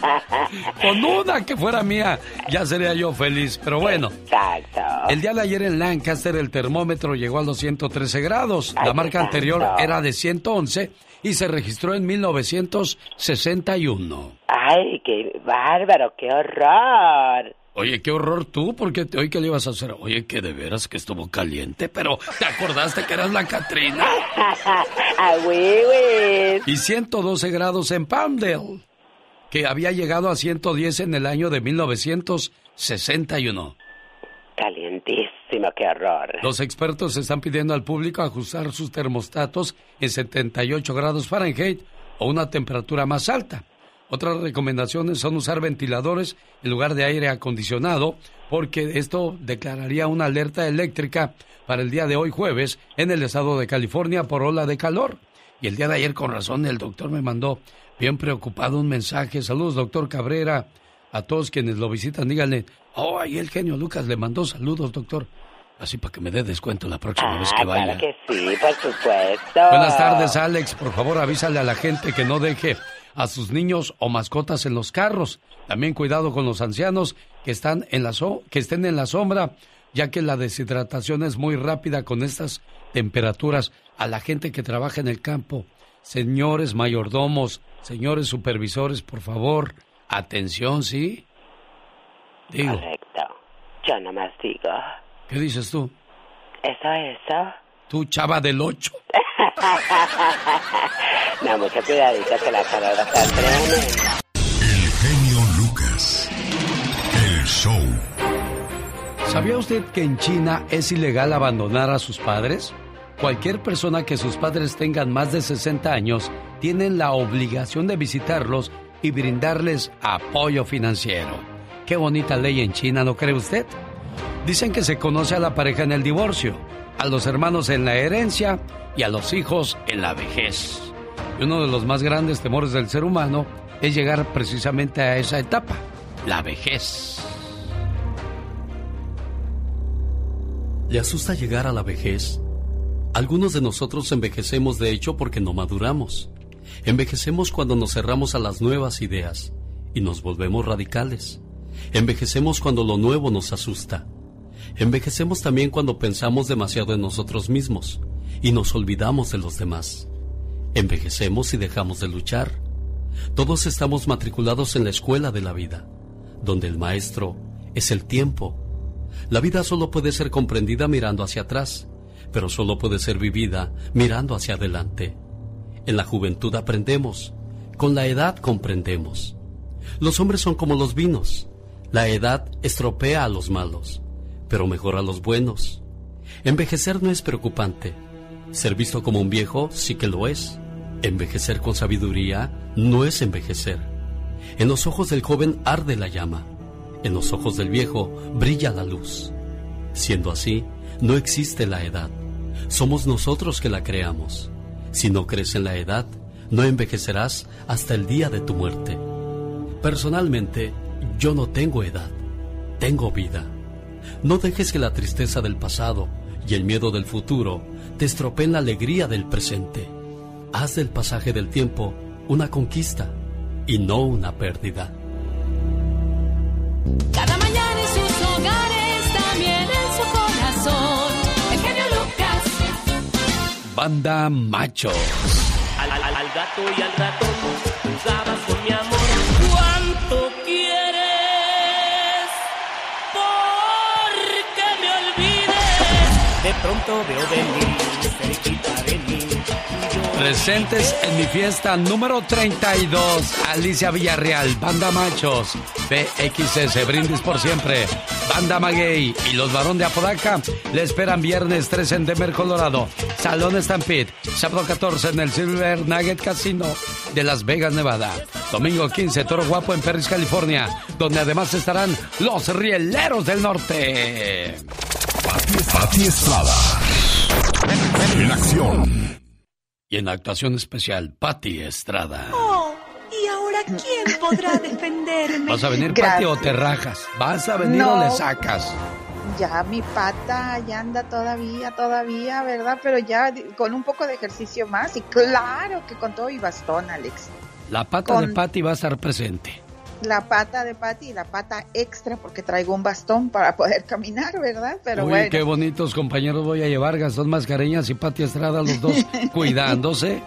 S7: Con una que fuera mía, ya sería yo feliz. Pero bueno,
S3: Exacto.
S7: el día de ayer en Lancaster el termómetro llegó a los 113 grados. La marca anterior era de 111 y se registró en 1961.
S3: Ay, qué bárbaro, qué horror.
S7: Oye, qué horror tú, porque hoy qué le ibas a hacer. Oye, que de veras que estuvo caliente, pero ¿te acordaste que eras la Catrina? Y 112 grados en Palmdale, que había llegado a 110 en el año de 1961.
S3: Calientísimo, qué horror.
S7: Los expertos están pidiendo al público ajustar sus termostatos en 78 grados Fahrenheit o una temperatura más alta. Otras recomendaciones son usar ventiladores en lugar de aire acondicionado, porque esto declararía una alerta eléctrica para el día de hoy jueves en el estado de California por ola de calor. Y el día de ayer, con razón, el doctor me mandó bien preocupado un mensaje. Saludos, doctor Cabrera. A todos quienes lo visitan, díganle, oh, ahí el genio Lucas le mandó saludos, doctor. Así para que me dé descuento la próxima vez que
S3: Ah,
S7: vaya.
S3: claro que sí, por supuesto.
S7: Buenas tardes, Alex. Por favor, avísale a la gente que no deje a sus niños o mascotas en los carros. También cuidado con los ancianos que están en la so- que estén en la sombra, ya que la deshidratación es muy rápida con estas temperaturas. A la gente que trabaja en el campo, señores mayordomos, señores supervisores, por favor, atención, ¿sí? Digo,
S3: Correcto. Yo nomás digo.
S7: ¿qué dices tú?
S3: Eso, eso.
S7: Tú, chava del ocho.
S3: no, mucho cuidadito que la calor va a estar tremenda.
S10: El genio Lucas. El show.
S7: ¿Sabía usted que en China es ilegal abandonar a sus padres? Cualquier persona que sus padres tengan más de 60 años tienen la obligación de visitarlos y brindarles apoyo financiero. Qué bonita ley en China, ¿no cree usted? Dicen que se conoce a la pareja en el divorcio, a los hermanos en la herencia y a los hijos en la vejez. Y uno de los más grandes temores del ser humano es llegar precisamente a esa etapa, la vejez. ¿Le asusta llegar a la vejez? Algunos de nosotros envejecemos de hecho porque no maduramos. Envejecemos cuando nos cerramos a las nuevas ideas y nos volvemos radicales. Envejecemos cuando lo nuevo nos asusta. Envejecemos también cuando pensamos demasiado en nosotros mismos y nos olvidamos de los demás. Envejecemos y dejamos de luchar. Todos estamos matriculados en la escuela de la vida, donde el maestro es el tiempo. La vida solo puede ser comprendida mirando hacia atrás, pero solo puede ser vivida mirando hacia adelante. En la juventud aprendemos, con la edad comprendemos. Los hombres son como los vinos. La edad estropea a los malos, pero mejora a los buenos. Envejecer no es preocupante. Ser visto como un viejo sí que lo es. Envejecer con sabiduría no es envejecer. En los ojos del joven arde la llama. En los ojos del viejo brilla la luz. Siendo así, no existe la edad. Somos nosotros que la creamos. Si no crees en la edad, no envejecerás hasta el día de tu muerte. Personalmente, yo no tengo edad, tengo vida. No dejes que la tristeza del pasado y el miedo del futuro te estropeen la alegría del presente. Haz del pasaje del tiempo una conquista y no una pérdida.
S30: Cada mañana en sus hogares, también en su corazón. El genio Lucas.
S7: Banda Macho.
S31: Al, al, al gato y al ratón, pensabas con mi amor. Pronto veo de.
S7: Presentes en mi fiesta número 32, Alicia Villarreal, Banda Machos, BXS, Brindis por siempre, Banda Maguey y los Barón de Apodaca le esperan viernes 3 en Denver, Colorado, Salón Stampede, sábado 14 en el Silver Nugget Casino de Las Vegas, Nevada, domingo 15 Toro Guapo en Perris, California, donde además estarán los Rieleros del Norte.
S10: Pati Estrada. En acción.
S7: Y en actuación especial, Patti Estrada.
S32: Oh, ¿y ahora quién podrá defenderme?
S7: ¿Vas a venir, Patti, o te rajas? ¿Vas a venir
S33: No.
S7: o le sacas?
S33: Ya mi pata ya anda todavía, todavía, ¿verdad? Pero ya con un poco de ejercicio más y claro que con todo y bastón, Alex.
S7: La pata
S33: Con-
S7: de Patti va a estar presente.
S33: La pata de Pati y la pata extra porque traigo un bastón para poder caminar, ¿verdad? Pero
S7: Uy,
S33: bueno.
S7: qué bonitos compañeros voy a llevar, Gastón Mascareñas y Patti Estrada, los dos cuidándose.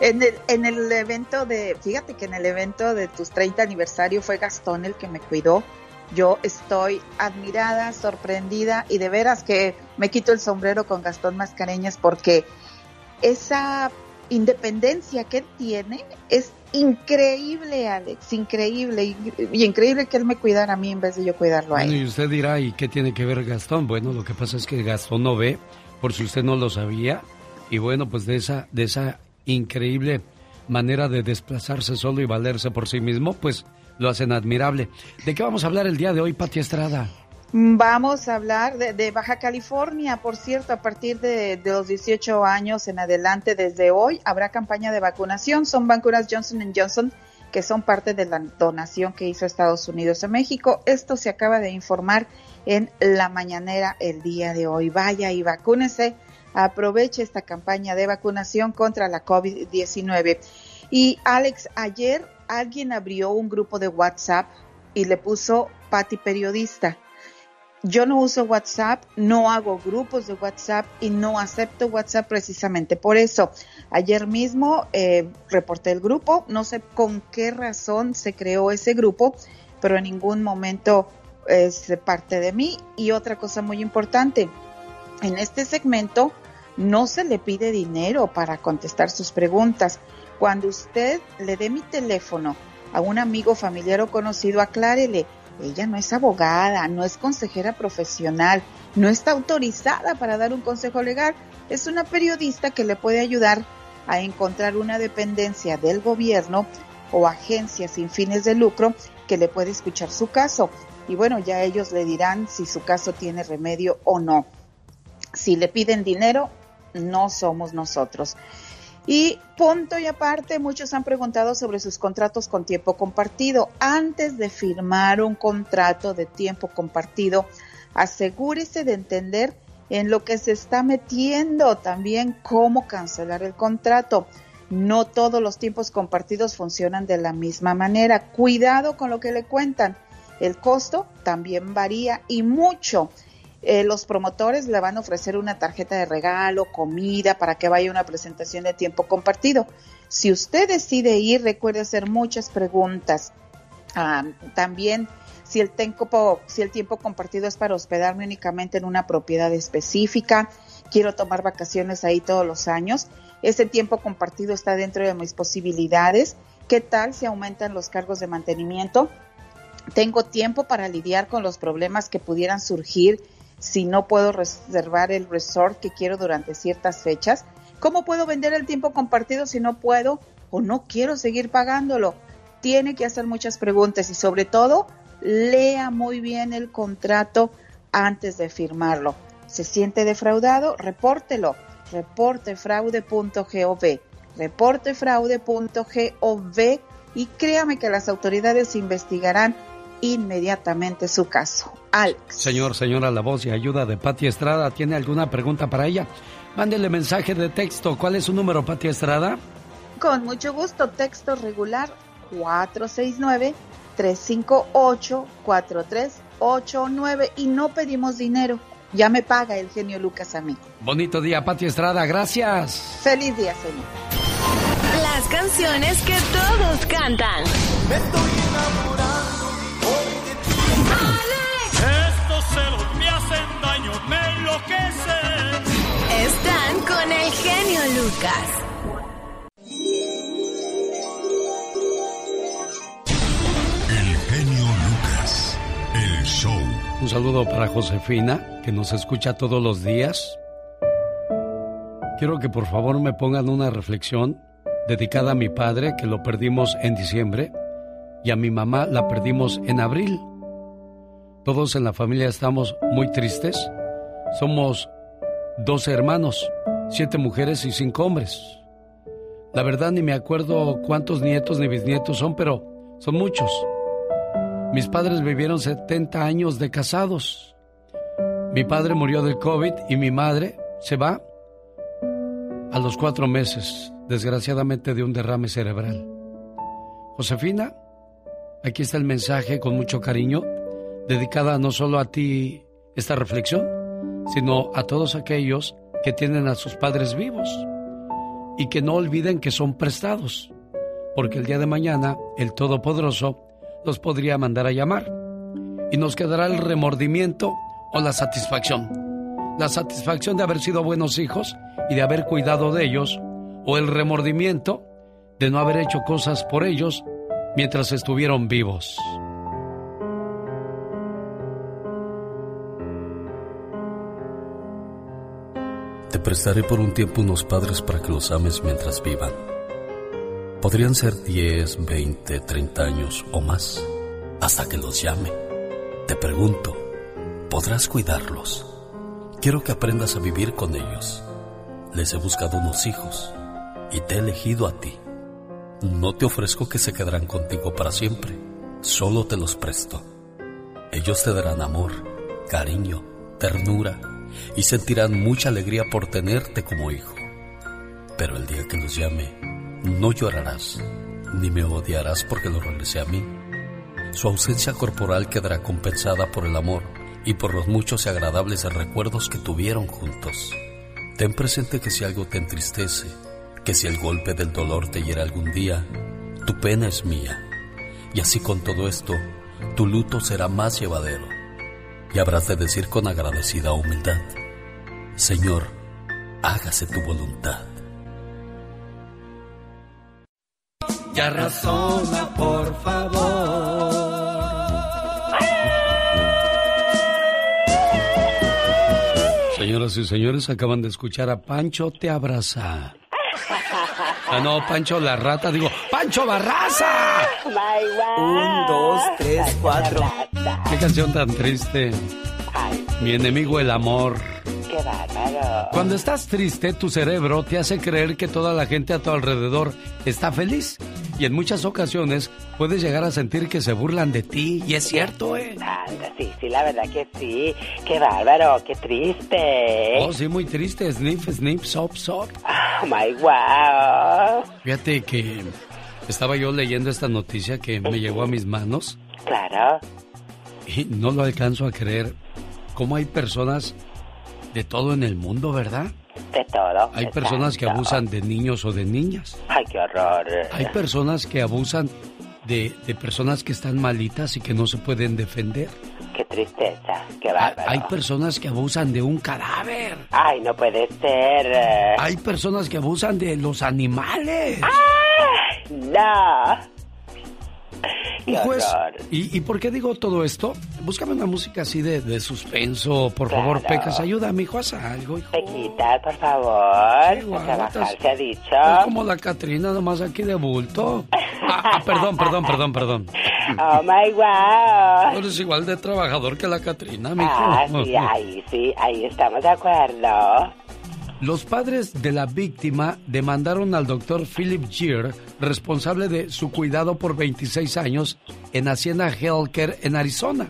S33: En el, en el evento de, fíjate que en el evento de tus 30 aniversario fue Gastón el que me cuidó. Yo estoy admirada, sorprendida y de veras que me quito el sombrero con Gastón Mascareñas porque esa independencia que tiene es increíble, Alex, increíble. Y, increíble que él me cuidara a mí en vez de yo cuidarlo a
S7: Bueno,
S33: él.
S7: y usted dirá, ¿y qué tiene que ver Gastón? Bueno, lo que pasa es que Gastón no ve, por si usted no lo sabía, y bueno, pues de esa, de esa increíble manera de desplazarse solo y valerse por sí mismo, pues lo hacen admirable. ¿De qué vamos a hablar el día de hoy, Pati Estrada?
S33: Vamos a hablar de, Baja California, por cierto, a partir de, de los 18 años en adelante, desde hoy, habrá campaña de vacunación. Son vacunas Johnson Johnson que son parte de la donación que hizo Estados Unidos a México. Esto se acaba de informar en la mañanera el día de hoy. Vaya y vacúnese, aproveche esta campaña de vacunación contra la COVID-19. Y Alex, ayer alguien abrió un grupo de WhatsApp y le puso Pati Periodista. Yo no uso WhatsApp, no hago grupos de WhatsApp y no acepto WhatsApp precisamente por eso. Ayer mismo eh, reporté el grupo, no sé con qué razón se creó ese grupo, pero en ningún momento es parte de mí. Y otra cosa muy importante, en este segmento no se le pide dinero para contestar sus preguntas. Cuando usted le dé mi teléfono a un amigo, familiar o conocido, aclárele, ella no es abogada, no es consejera profesional, no está autorizada para dar un consejo legal, es una periodista que le puede ayudar a encontrar una dependencia del gobierno o agencia sin fines de lucro que le puede escuchar su caso. Y bueno, ya ellos le dirán si su caso tiene remedio o no. Si le piden dinero, no somos nosotros. Y punto y aparte, muchos han preguntado sobre sus contratos con tiempo compartido. Antes de firmar un contrato de tiempo compartido, asegúrese de entender en lo que se está metiendo, también cómo cancelar el contrato. No todos los tiempos compartidos funcionan de la misma manera. Cuidado con lo que le cuentan. El costo también varía y mucho. Eh, los promotores le van a ofrecer una tarjeta de regalo, comida, para que vaya una presentación de tiempo compartido. Si usted decide ir, recuerde hacer muchas preguntas. Ah, también si el, tiempo, si el tiempo compartido es para hospedarme únicamente en una propiedad específica, quiero tomar vacaciones ahí todos los años, ese tiempo compartido está dentro de mis posibilidades, ¿qué tal si aumentan los cargos de mantenimiento? Tengo tiempo para lidiar con los problemas que pudieran surgir si no puedo reservar el resort que quiero durante ciertas fechas. ¿Cómo puedo vender el tiempo compartido si no puedo o no quiero seguir pagándolo? Tiene que hacer muchas preguntas y sobre todo lea muy bien el contrato antes de firmarlo. ¿Se siente defraudado? Repórtelo. Reportefraude.gov. Reportefraude.gov y créame que las autoridades investigarán inmediatamente su caso. Alex.
S7: Señor, señora, la voz y ayuda de Pati Estrada, ¿tiene alguna pregunta para ella? Mándele mensaje de texto. ¿Cuál es su número, Pati Estrada?
S33: Con mucho gusto, texto regular 469-358-4389 y no pedimos dinero. Ya me paga el genio Lucas a mí.
S7: Bonito día, Pati Estrada, gracias.
S33: Feliz día, señor.
S34: Las canciones que todos cantan.
S16: Me estoy enamorando
S34: Están con el genio Lucas.
S10: El genio Lucas. El show.
S7: Un saludo para Josefina, que nos escucha todos los días. Quiero que por favor me pongan una reflexión dedicada a mi padre, que lo perdimos en diciembre, y a mi mamá la perdimos en abril. Todos en la familia estamos muy tristes. Somos 12 hermanos, siete mujeres y cinco hombres. La verdad ni me acuerdo cuántos nietos ni bisnietos son, pero son muchos. Mis padres vivieron 70 años de casados. Mi padre murió del COVID y mi madre se va a los cuatro meses, desgraciadamente, de un derrame cerebral. Josefina, aquí está el mensaje con mucho cariño, dedicada no solo a ti esta reflexión, sino a todos aquellos que tienen a sus padres vivos y que no olviden que son prestados, porque el día de mañana el Todopoderoso los podría mandar a llamar y nos quedará el remordimiento o la satisfacción. La satisfacción de haber sido buenos hijos y de haber cuidado de ellos o el remordimiento de no haber hecho cosas por ellos mientras estuvieron vivos.
S2: Te prestaré por un tiempo unos padres para que los ames mientras vivan. Podrían ser 10, 20, 30 años o más, hasta que los llame. Te pregunto, ¿podrás cuidarlos? Quiero que aprendas a vivir con ellos. Les he buscado unos hijos y te he elegido a ti. No te ofrezco que se quedarán contigo para siempre, solo te los presto. Ellos te darán amor, cariño, ternura y sentirán mucha alegría por tenerte como hijo. Pero el día que los llame, no llorarás, ni me odiarás porque lo regresé a mí. Su ausencia corporal quedará compensada por el amor y por los muchos y agradables recuerdos que tuvieron juntos. Ten presente que si algo te entristece, que si el golpe del dolor te hiera algún día, tu pena es mía. Y así con todo esto, tu luto será más llevadero. Y habrás de decir con agradecida humildad, Señor, hágase tu voluntad.
S31: Ya razona, por favor.
S7: Señoras y señores, acaban de escuchar a Pancho Te Abraza. Ah, no, Pancho la rata, digo, ¡Pancho Barraza!
S13: Un, dos, tres, cuatro.
S7: Qué canción tan triste. Mi enemigo el amor.
S3: Qué bárbaro.
S7: Cuando estás triste, tu cerebro te hace creer que toda la gente a tu alrededor está feliz. Y en muchas ocasiones puedes llegar a sentir que se burlan de ti. Y es cierto, ¿eh?
S3: Anda, sí, sí, la verdad que sí. Qué bárbaro, qué triste.
S7: Oh, sí, muy triste. Sniff, sniff, sop, sop.
S3: Oh, my wow.
S7: Fíjate que estaba yo leyendo esta noticia que me llegó a mis manos
S3: Claro.
S7: Y no lo alcanzo a creer. ¿Cómo hay personas de todo en el mundo, verdad?
S3: De todo.
S7: Hay personas que abusan de niños o de niñas.
S3: Ay, qué horror.
S7: Hay personas que abusan de, de personas que están malitas y que no se pueden defender.
S3: Qué tristeza, qué bárbaro.
S7: hay personas que abusan de un cadáver.
S3: Ay, no puede ser.
S7: Hay personas que abusan de los animales.
S3: No.
S7: Un juez. ¿Y, y por qué digo todo esto? Búscame una música así de, de suspenso, por favor,
S3: Claro.
S7: Pecas. Ayúdame, hijo, haz algo, hijo.
S3: Pequita, por favor.
S7: Guapas.
S3: trabajar, ha dicho.
S7: Es como la Catrina, nomás aquí de bulto. Ah, ah, perdón, perdón, perdón, perdón.
S3: Oh my wow.
S7: Tú eres igual de trabajador que la Catrina, mijo.
S3: Ah, sí, ahí sí, ahí estamos de acuerdo.
S7: Los padres de la víctima demandaron al doctor Philip Gear, responsable de su cuidado por 26 años en Hacienda Healthcare en Arizona.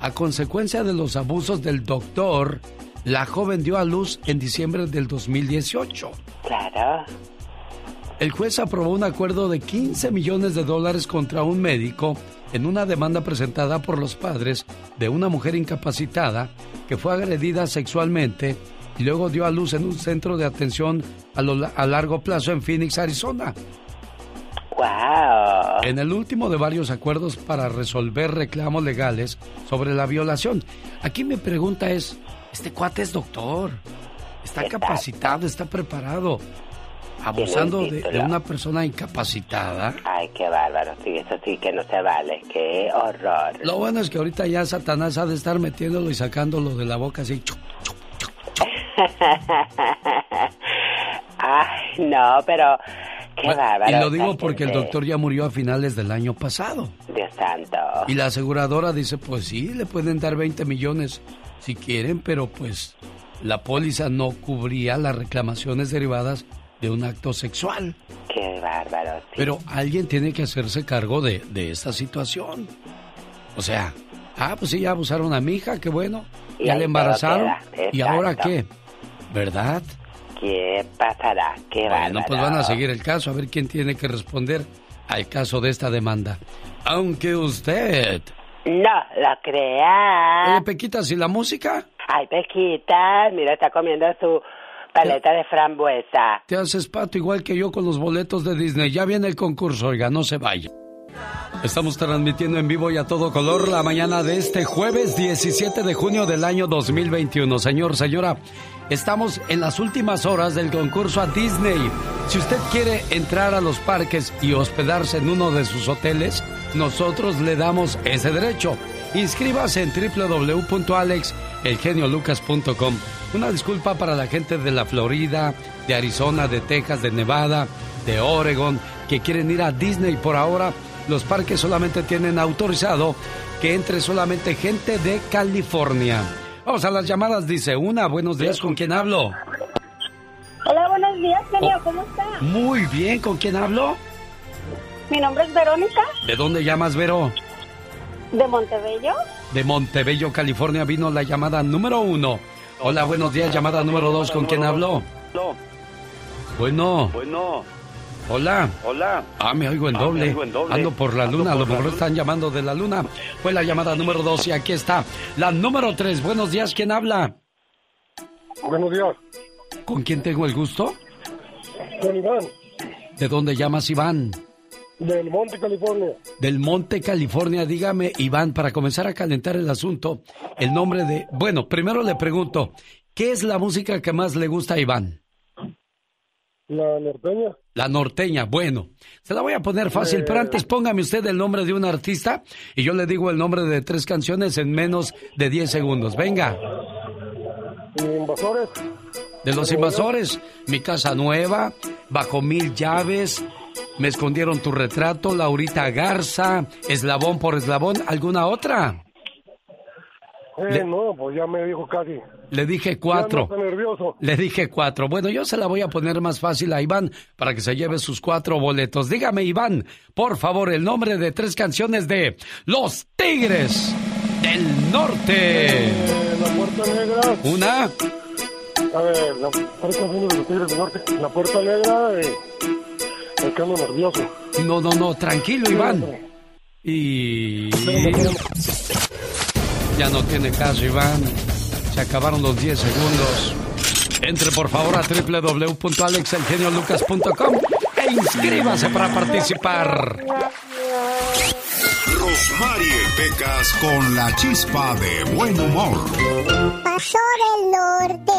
S7: A consecuencia de los abusos del doctor, la joven dio a luz en diciembre del 2018.
S3: Claro.
S7: El juez aprobó un acuerdo de 15 millones de dólares contra un médico en una demanda presentada por los padres de una mujer incapacitada que fue agredida sexualmente y luego dio a luz en un centro de atención a, lo- a largo plazo en Phoenix, Arizona.
S3: Wow.
S7: En el último de varios acuerdos para resolver reclamos legales sobre la violación. Aquí mi pregunta es, este cuate es doctor, está capacitado, está preparado, abusando de, una persona incapacitada.
S3: Ay, qué bárbaro. Sí, eso sí que no se vale. Qué horror.
S7: Lo bueno es que ahorita ya Satanás ha de estar metiéndolo y sacándolo de la boca así. chu.
S3: Ay, no, pero qué
S7: Bueno,
S3: bárbaro.
S7: y lo digo porque el doctor ya murió a finales del año pasado.
S3: Dios santo.
S7: Y la aseguradora dice, pues sí, le pueden dar 20 millones si quieren, pero pues la póliza no cubría las reclamaciones derivadas de un acto sexual.
S3: Qué bárbaro. sí.
S7: Pero alguien tiene que hacerse cargo de, de esta situación. O sea, ah, pues sí, ya abusaron a mi hija, qué bueno.
S3: Y
S7: Ya le embarazaron. ¿Y ahora qué? ¿Verdad?
S3: ¿Qué pasará? Qué bárbaro.
S7: Bueno, pues van a seguir el caso, a ver quién tiene que responder al caso de esta demanda. Aunque usted...
S3: No lo crea.
S7: Oye, Pequita, ¿y la música?
S3: Ay, Pequita, mira, está comiendo su paleta de frambuesa.
S7: Te haces pato igual que yo con los boletos de Disney. Ya viene el concurso, oiga, no se vaya. Estamos transmitiendo en vivo y a todo color la mañana de este jueves 17 de junio del año 2021. Señor, señora, estamos en las últimas horas del concurso a Disney. Si usted quiere entrar a los parques y hospedarse en uno de sus hoteles, nosotros le damos ese derecho. Inscríbase en www.alexelgeniolucas.com. Una disculpa para la gente de la Florida, de Arizona, de Texas, de Nevada, de Oregon, que quieren ir a Disney por ahora. Los parques solamente tienen autorizado que entre solamente gente de California. Vamos a las llamadas, dice una. Buenos días, ¿con quién hablo?
S35: Hola, buenos días, genio.
S7: Oh.
S35: ¿Cómo está?
S7: Muy bien, ¿con quién hablo?
S35: Mi nombre es Verónica,
S7: ¿De dónde llamas, Vero?
S35: de Montebello.
S7: De Montebello, California, vino la llamada número uno. Hola, buenos días, llamada número dos, ¿con quién hablo?
S36: No.
S7: Bueno,
S36: Bueno.
S7: Hola.
S36: Hola.
S7: Ah, me oigo en
S36: Ah, me oigo en doble.
S7: Ando por la
S36: Ando
S7: luna, a lo mejor
S36: luna.
S7: están llamando de la luna. Fue la llamada número dos y aquí está. La número tres, buenos días, ¿quién habla?
S37: Buenos días.
S7: ¿Con quién tengo el gusto?
S37: Con Iván,
S7: ¿De dónde llamas, Iván?
S37: del Monte, California.
S7: Del Monte, California. Dígame, Iván, para comenzar a calentar el asunto, el nombre de... Bueno, primero le pregunto, ¿qué es la música que más le gusta a Iván?
S37: La norteña.
S7: La norteña, bueno, se la voy a poner fácil, pero antes póngame usted el nombre de un artista y yo le digo el nombre de tres canciones en menos de 10 segundos. Venga,
S37: Invasores.
S7: de los invasores, Mi Casa Nueva, Bajo Mil Llaves, Me Escondieron Tu Retrato, Laurita Garza, Eslabón por Eslabón, ¿alguna otra?
S37: Eh, no, pues ya me dijo casi.
S7: Le dije cuatro.
S37: Ya nervioso.
S7: Le dije cuatro. Bueno, yo se la voy a poner más fácil a Iván para que se lleve sus cuatro boletos. Dígame, Iván, por favor, el nombre de tres canciones de Los Tigres del Norte.
S37: Eh, la Puerta Negra.
S7: Una,
S37: A ver, la tres canciones de los Tigres del Norte. La Puerta Negra. Eh, es que ando nervioso.
S7: no, no, no, tranquilo, Iván. Y... Ya no tiene caso, Iván. Se acabaron los 10 segundos. Entre por favor a www.alexelgeniolucas.com e inscríbase para participar.
S10: Rosmarie Pecas con la chispa de buen humor.
S12: Pasó del norte.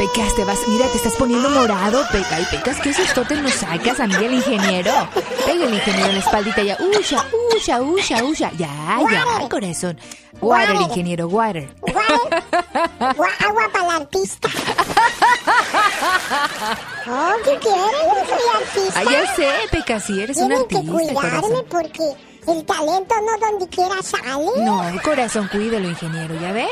S11: Pecas, te vas, mira, te estás poniendo morado, Peca. Y Pecas, ¿qué sustote nos sacas a mí el ingeniero? Pega el ingeniero en la espaldita ya. Usha, usha, usha, usha. Ya, ya, corazón. Water,
S12: Water.
S11: ingeniero, water.
S12: Gua- Agua para el artista. Oh, ¿qué quieres? Soy artista.
S11: Ah, ya sé, Peca, sí, eres un
S12: Tienen que
S11: artista,
S12: cuidarme
S11: corazón.
S12: porque el talento no donde quiera sale.
S11: No, corazón, cuídalo, ingeniero, ¿ya ve?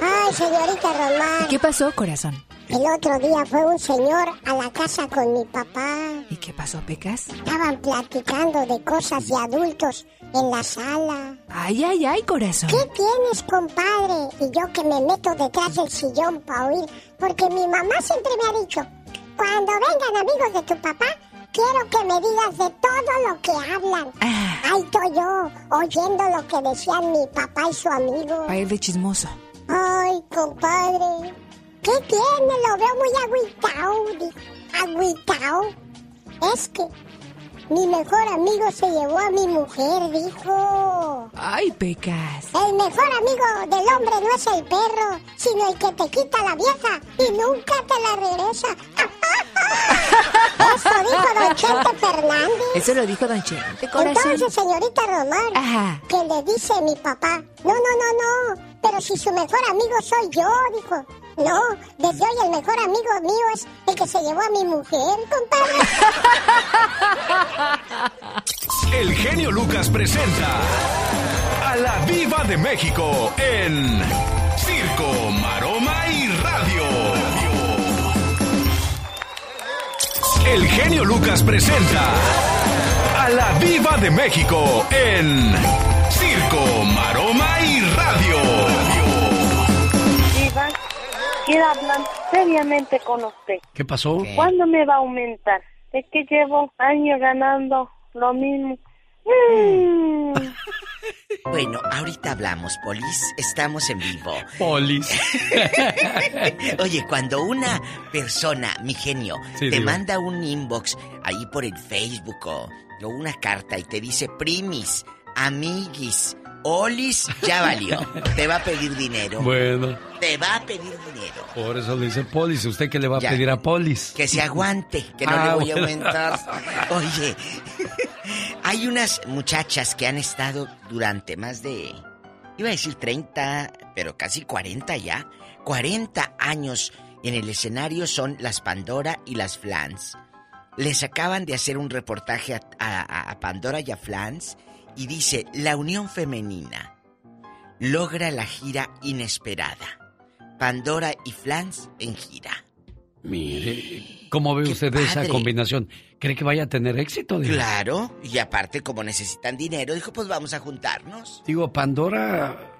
S12: Ay, señorita
S11: ¿Y
S12: Román.
S11: qué pasó, corazón?
S12: El otro día fue un señor a la casa con mi papá.
S11: ¿Y qué pasó, Pecas?
S12: Estaban platicando de cosas de adultos en la sala.
S11: Ay, ay, ay, corazón.
S12: ¿Qué tienes, compadre? Y yo que me meto detrás del sillón para oír, porque mi mamá siempre me ha dicho, cuando vengan amigos de tu papá, quiero que me digas de todo lo que hablan.
S11: Ah.
S12: Ahí estoy yo, oyendo lo que decían mi papá y su amigo.
S11: Pa' ir de chismoso.
S12: Ay, compadre, ¿qué tiene? Lo veo muy agüitao, agüitao. Es que mi mejor amigo se llevó a mi mujer, dijo.
S11: Ay, Pecas.
S12: El mejor amigo del hombre no es el perro, sino el que te quita la vieja y nunca te la regresa. Eso dijo Don Chente Fernández.
S11: Eso lo dijo Don Chente, corazón.
S12: Entonces, señorita Román,
S11: Ajá.
S12: que le dice mi papá, no, no, no, no, pero si su mejor amigo soy yo, dijo. No, desde hoy el mejor amigo mío es el que se llevó a mi mujer, compadre.
S1: El genio Lucas presenta a la Viva de México en Circo, Maroma y Radio. El genio Lucas presenta a la Viva de México en Circo, Maroma y Radio.
S35: Quiero hablar seriamente con usted.
S7: ¿Qué pasó?
S35: ¿Cuándo me va a aumentar? Es que llevo años ganando lo mismo. Mm.
S5: Bueno, ahorita hablamos, Polis. Estamos en vivo.
S7: Polis.
S5: Oye, cuando una persona, mi genio,
S7: Sí,
S5: te manda un inbox ahí por el Facebook o, o una carta y te dice primis, amiguis, olis, ya valió. te va a pedir dinero.
S7: Bueno,
S5: Te va a pedir dinero.
S7: por eso le dice Polis. ¿Usted qué le va a pedir a Polis?
S5: Que se aguante, que no
S7: Ah,
S5: le voy a aumentar. Oye, hay unas muchachas que han estado durante más de, iba a decir 30, pero casi 40 ya. 40 años en el escenario son las Pandora y las Flans. Les acaban de hacer un reportaje a, a- a Pandora y a Flans y dice, la unión femenina logra la gira inesperada. Pandora y Flans en gira.
S7: Mire, ¿cómo ve usted esa combinación? ¿Cree que vaya a tener éxito? Diva?
S5: Claro, y aparte como necesitan dinero, dijo, pues vamos a juntarnos.
S7: Digo, Pandora...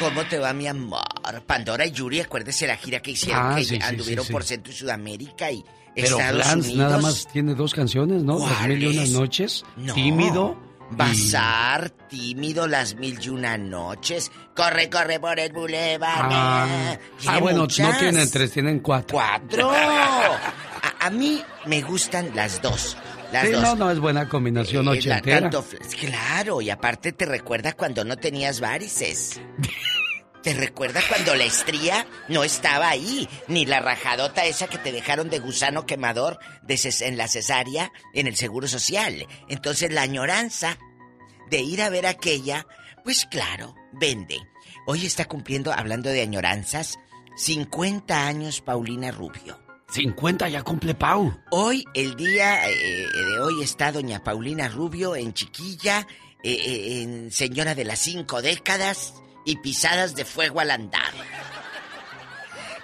S5: ¿Cómo te va mi amor? Pandora y Yuri, acuérdese la gira que hicieron,
S7: Ah,
S5: que
S7: sí,
S5: anduvieron
S7: sí, sí.
S5: por Centro y Sudamérica y
S7: Pero
S5: Estados
S7: Flans
S5: Unidos.
S7: nada más tiene dos canciones, ¿no? Las mil y una
S5: ¿Cuáles?
S7: noches.
S5: No.
S7: Tímido.
S5: Bazar, tímido, las mil y una noches. Corre, corre por el bulevar.
S7: Ah,
S5: Tiene
S7: ah, bueno,
S5: muchas.
S7: no tienen tres, tienen cuatro.
S5: ¡Cuatro! A, a mí me gustan las dos. Las
S7: Sí,
S5: dos.
S7: no, no es buena combinación
S5: Eh,
S7: ochentera.
S5: tanto claro, y aparte te recuerda cuando no tenías varices. ¿Te recuerda cuando la estría no estaba ahí? Ni la rajadota esa que te dejaron de gusano quemador de ces- en la cesárea en el Seguro Social. Entonces la añoranza de ir a ver aquella, pues claro, vende. Hoy está cumpliendo, hablando de añoranzas, 50 años Paulina Rubio.
S7: 50 ya cumple Pau.
S5: Hoy, el día eh, de hoy está doña Paulina Rubio en chiquilla, eh, eh, en señora de las cinco décadas y pisadas de fuego al andar.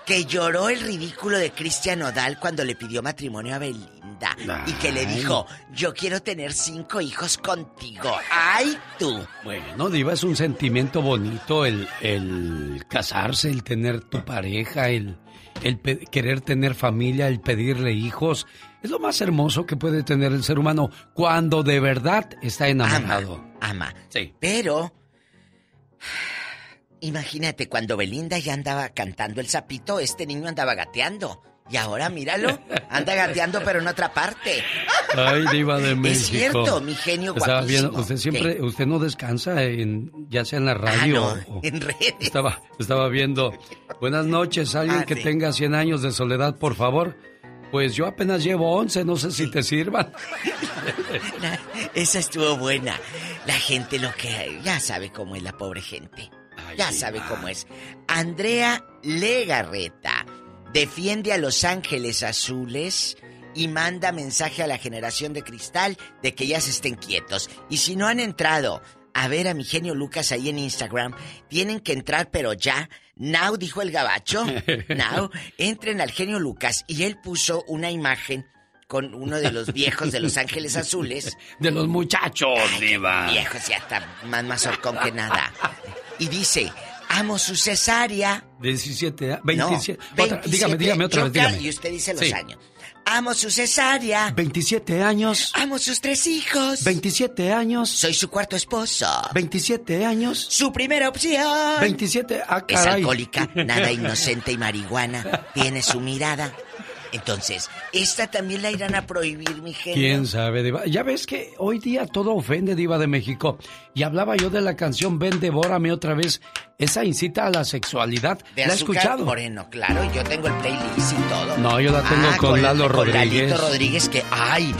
S5: Que lloró el ridículo de Cristian Odal cuando le pidió matrimonio a Belinda. Y que le dijo, yo quiero tener cinco hijos contigo. ¡Ay, tú!
S7: Bueno, Diva, es un sentimiento bonito el, el casarse, el tener tu pareja, el, el querer tener familia, el pedirle hijos. Es lo más hermoso que puede tener el ser humano cuando de verdad está enamorado.
S5: Ama.
S7: Sí.
S5: Pero... Imagínate, cuando Belinda ya andaba cantando el sapito, este niño andaba gateando. Y ahora míralo, anda gateando pero en otra parte.
S7: Ay, diva de México.
S5: Es cierto, mi genio
S7: Estaba
S5: guapísimo.
S7: usted siempre, usted no descansa en, ya sea en la radio.
S5: Ah, no,
S7: o-
S5: en redes.
S7: Estaba, estaba viendo. Buenas noches, alguien
S5: Ah,
S7: que
S5: sí.
S7: tenga 100 años de soledad, por favor. Pues yo apenas llevo 11, no sé si te sirvan.
S5: Esa estuvo buena. La gente lo que ya sabe cómo es la pobre gente. Ya sabe cómo es. Andrea Legarreta defiende a Los Ángeles Azules y manda mensaje a la generación de cristal de que ya se estén quietos. Y si no han entrado a ver a mi genio Lucas ahí en Instagram, tienen que entrar, pero ya. Now, dijo el gabacho. Now, entren al genio Lucas. Y él puso una imagen con uno de los viejos de Los Ángeles Azules.
S7: De los muchachos, diva.
S5: Viejos, ya está más mazorcón que nada. Y dice, amo su cesárea.
S7: 17, a-
S5: No,
S7: 27. otra-
S5: 27,
S7: dígame, dígame otra vez, dígame.
S5: Y usted dice los
S7: Sí.
S5: años. Amo su cesárea.
S7: 27 años.
S5: Amo sus tres hijos.
S7: 27 años.
S5: Soy su cuarto esposo.
S7: 27 años.
S5: Su primera opción.
S7: 27, ah,
S5: Es alcohólica, nada inocente y marihuana. Tiene su mirada. Entonces, esta también la irán a prohibir, mi genio.
S7: ¿Quién sabe, Diva? Ya ves que hoy día todo ofende, Diva de México. Y hablaba yo de la canción Ven, devórame otra vez. Esa incita a la sexualidad.
S5: De
S7: ¿La he
S5: azúcar
S7: escuchado?
S5: moreno, claro, yo tengo el playlist y todo.
S7: No, yo la tengo
S5: Ah,
S7: con Lalo
S5: con
S7: Rodríguez.
S5: Lalito Rodríguez que, ay,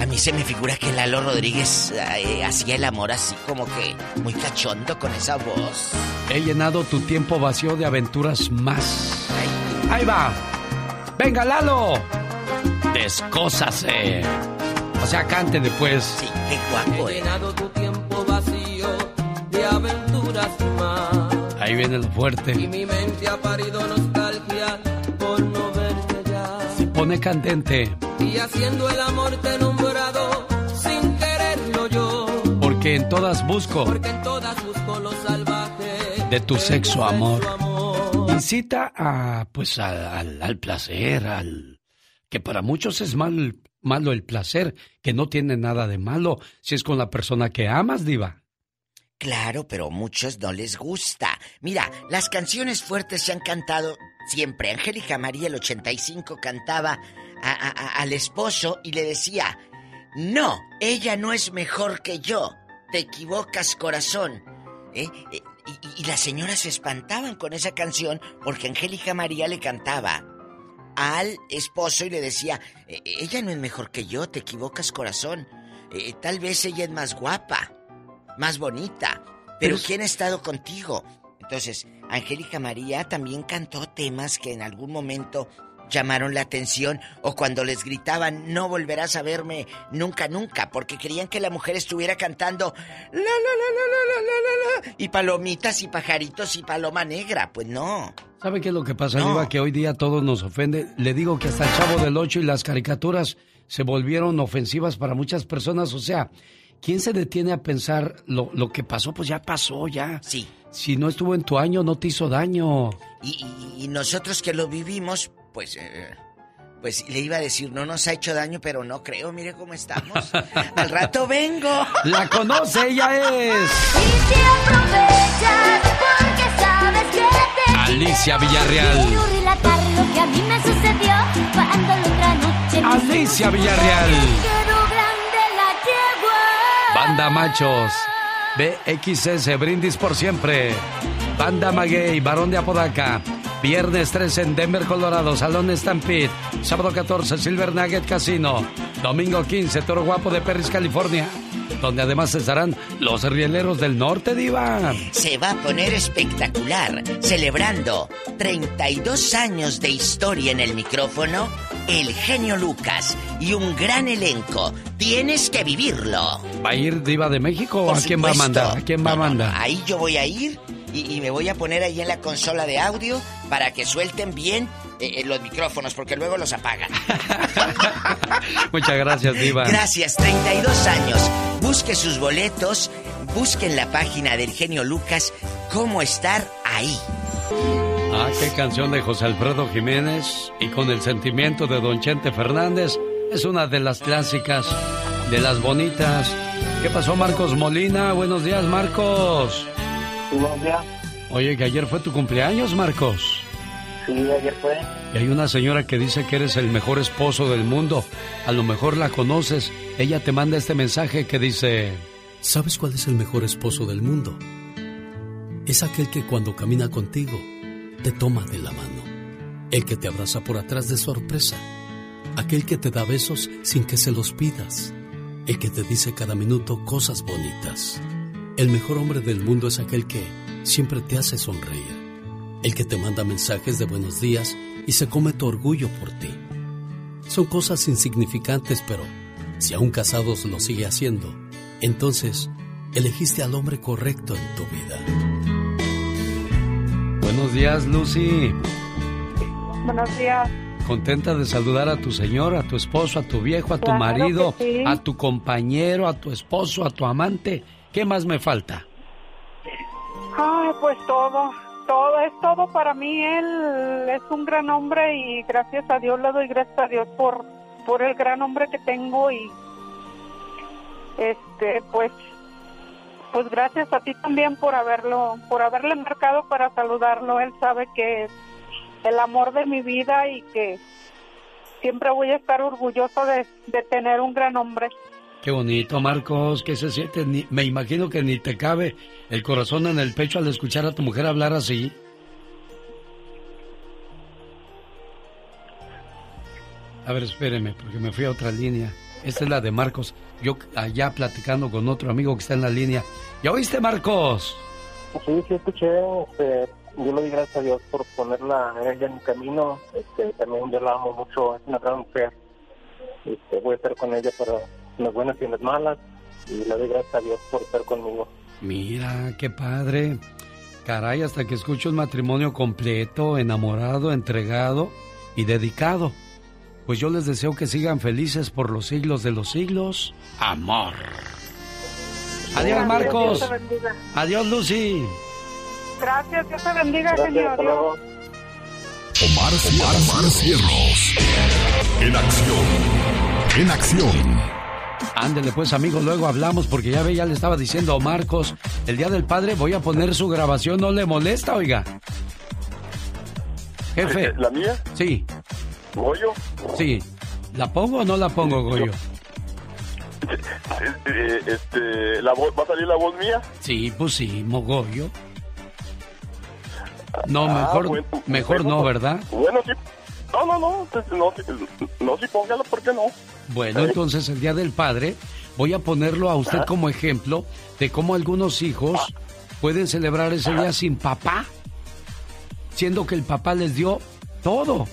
S5: a mí se me figura que Lalo Rodríguez ay, hacía el amor así como que muy cachondo con esa voz.
S7: He llenado tu tiempo vacío de aventuras más. Ahí va. Venga, Lalo. Descósase. O sea, cante después.
S5: Sí, qué guapo.
S38: He llenado tu tiempo vacío de aventuras más.
S7: Ahí viene lo
S38: Y
S7: fuerte.
S38: mi mente ha parido nostalgia por no verte ya.
S7: Se pone candente.
S38: Y haciendo el amor te he nombrado sin quererlo yo.
S7: Porque en todas busco
S38: Porque en todas busco lo salvaje.
S7: de tu sexo amor. Incita a, pues, al, al placer, al que para muchos es mal, malo el placer, que no tiene nada de malo si es con la persona que amas, diva.
S5: Claro, pero a muchos no les gusta. Mira, las canciones fuertes se han cantado siempre. Angélica María, el 85, cantaba a- al esposo y le decía, no, ella no es mejor que yo. Te equivocas, corazón. ¿Eh? Y, y las señoras se espantaban con esa canción porque Angélica María le cantaba al esposo y le decía, "Eh, ella no es mejor que yo, te equivocas, corazón. Eh, tal vez ella es más guapa más bonita. Pero ¿quién ha estado contigo? Entonces, Angélica María también cantó temas que en algún momento llamaron la atención o cuando les gritaban, no volverás a verme nunca, nunca, porque querían que la mujer estuviera cantando la, la, la, la, la, la, la, la la. y palomitas y pajaritos y paloma negra. Pues no.
S7: ¿Sabe qué es lo que pasa,
S5: no.
S7: Que hoy día todos nos ofende. Le digo que hasta el Chavo del Ocho y las caricaturas se volvieron ofensivas para muchas personas. O sea, ¿quién se detiene a pensar lo, lo que pasó? Pues ya pasó, ya.
S5: Sí.
S7: Si no estuvo en tu año, no te hizo daño.
S5: Y nosotros que lo vivimos, pues, eh, pues le iba a decir, no nos ha hecho daño, pero no creo, mire cómo estamos. Al rato vengo.
S7: La conoce, ella es. Alicia Villarreal.
S30: relatar lo que a mí me sucedió cuando la otra noche
S7: Alicia Villarreal.
S30: quedó grande la yegua.
S7: Banda Machos. BXS, Brindis por siempre. Banda Maguey, Barón de Apodaca. Viernes 13 en Denver, Colorado, Salón Stampede. Sábado 14, Silver Nugget Casino. Domingo 15, Toro Guapo de Perris, California. Donde además estarán los rieleros del norte, Diva.
S5: Se va a poner espectacular, celebrando 32 años de historia en el micrófono, el genio Lucas y un gran elenco. Tienes que vivirlo.
S7: ¿Va a ir Diva de México o
S5: Por
S7: a quién va a mandar? ¿A quién va a mandar?
S5: Ahí yo voy a ir y, y me voy a poner ahí en la consola de audio para que suelten bien eh, eh, los micrófonos, porque luego los apagan.
S7: Muchas gracias, Diva.
S5: Gracias, 32 años. Busque sus boletos, busque en la página del genio Lucas cómo estar ahí.
S7: Ah, qué canción de José Alfredo Jiménez y con el sentimiento de Don Chente Fernández. Es una de las clásicas, de las bonitas. ¿Qué pasó, Marcos Molina? Buenos días, Marcos.
S37: Buenos días.
S7: Oye, que ayer fue tu cumpleaños, Marcos.
S37: Sí, ayer fue.
S7: Y hay una señora que dice que eres el mejor esposo del mundo. A lo mejor la conoces. Ella te manda este mensaje que dice...
S2: ¿Sabes cuál es el mejor esposo del mundo? Es aquel que cuando camina contigo te toma de la mano. El que te abraza por atrás de sorpresa. Aquel que te da besos sin que se los pidas. El que te dice cada minuto cosas bonitas. El mejor hombre del mundo es aquel que siempre te hace sonreír. El que te manda mensajes de buenos días y se come tu orgullo por ti. Son cosas insignificantes, pero si aún casados lo sigue haciendo, entonces elegiste al hombre correcto en tu vida.
S7: Buenos días, Lucy.
S35: Buenos días.
S7: Contenta de saludar a tu señor, a tu esposo, a tu viejo, a tu
S35: Claro
S7: marido,
S35: sí.
S7: a tu compañero, a tu esposo, a tu amante. ¿Qué más me falta?
S35: Ay, pues todo, es todo para mí. Él es un gran hombre y gracias a Dios le doy gracias a Dios por, por el gran hombre que tengo y este, pues, pues gracias a ti también por haberlo, por haberle marcado para saludarlo. Él sabe que es el amor de mi vida y que siempre voy a estar orgulloso de, de tener un gran hombre.
S7: Qué bonito, Marcos, que se siente. Ni- me imagino que ni te cabe el corazón en el pecho al escuchar a tu mujer hablar así. A ver, espéreme, porque me fui a otra línea. Esta es la de Marcos. Yo allá platicando con otro amigo que está en la línea. ¿Ya oíste, Marcos?
S37: Sí, sí escuché, este, yo le doy gracias a Dios por ponerla ella en mi camino, este, también yo la amo mucho, es una gran mujer, este, voy a estar con ella para las buenas y las malas, y le doy gracias a Dios por estar conmigo.
S7: Mira, qué padre. Caray, hasta que escucho un matrimonio completo, enamorado, entregado y dedicado. Pues yo les deseo que sigan felices por los siglos de los siglos. Amor. Adiós, Marcos. Adiós, Lucy.
S35: Gracias, Dios te bendiga. Adiós.
S10: Omar, Omar, Omar Cierros. En acción. En acción.
S7: Ándele pues amigos, luego hablamos porque ya ve, ya le estaba diciendo a Marcos, el Día del Padre voy a poner su grabación, ¿no le molesta, oiga? Jefe.
S37: ¿La mía?
S7: Sí,
S37: ¿Goyo?
S7: sí. ¿La pongo o no la pongo, Goyo?
S37: Eh, este, la voz, ¿Va a salir la voz mía?
S7: Sí, pues sí, Mogoyo. No,
S37: Ah,
S7: mejor,
S37: bueno,
S7: mejor
S37: bueno,
S7: no,
S37: pues,
S7: ¿verdad?
S37: Bueno, sí. No, no, no, pues, no, no, sí, póngalo, ¿por qué no?
S7: Bueno, entonces el Día del Padre voy a ponerlo a usted como ejemplo de cómo algunos hijos pueden celebrar ese día sin papá, siendo que el papá les dio todo.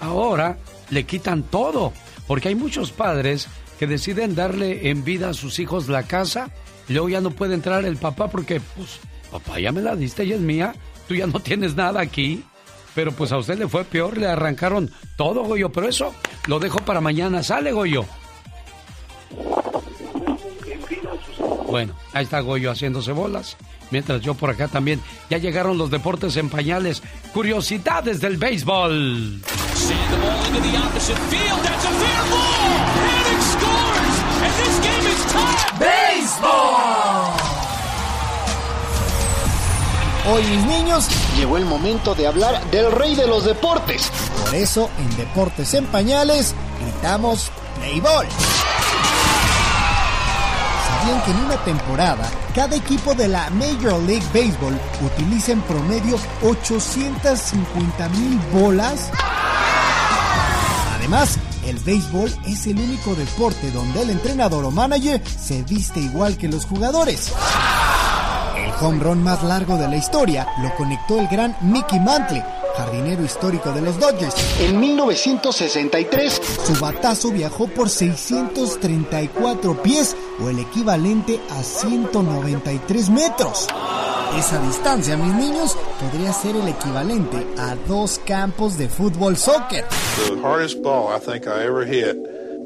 S7: Ahora le quitan todo, porque hay muchos padres que deciden darle en vida a sus hijos la casa y luego ya no puede entrar el papá porque, pues, papá ya me la diste y es mía, tú ya no tienes nada aquí. Pero pues a usted le fue peor, le arrancaron todo, Goyo. Pero eso lo dejo para mañana. ¿Sale, Goyo? Bueno, ahí está Goyo haciéndose bolas. Mientras yo por acá también. Ya llegaron los deportes en pañales. Curiosidades del béisbol.
S31: Send
S39: Hoy, mis niños, llegó el momento de hablar del rey de los deportes. Por eso, en Deportes en Pañales, gritamos Play Ball. ¿Sabían que en una temporada, cada equipo de la Major League Baseball utiliza en promedio 850 mil bolas? Además, el béisbol es el único deporte donde el entrenador o manager se viste igual que los jugadores. El home run más largo de la historia lo conectó el gran Mickey Mantle, jardinero histórico de los Dodgers. En 1963, su batazo viajó por 634 pies o el equivalente a 193 metros. Esa distancia, mis niños, podría ser el equivalente a dos campos de fútbol soccer.
S40: The hardest ball I think I ever hit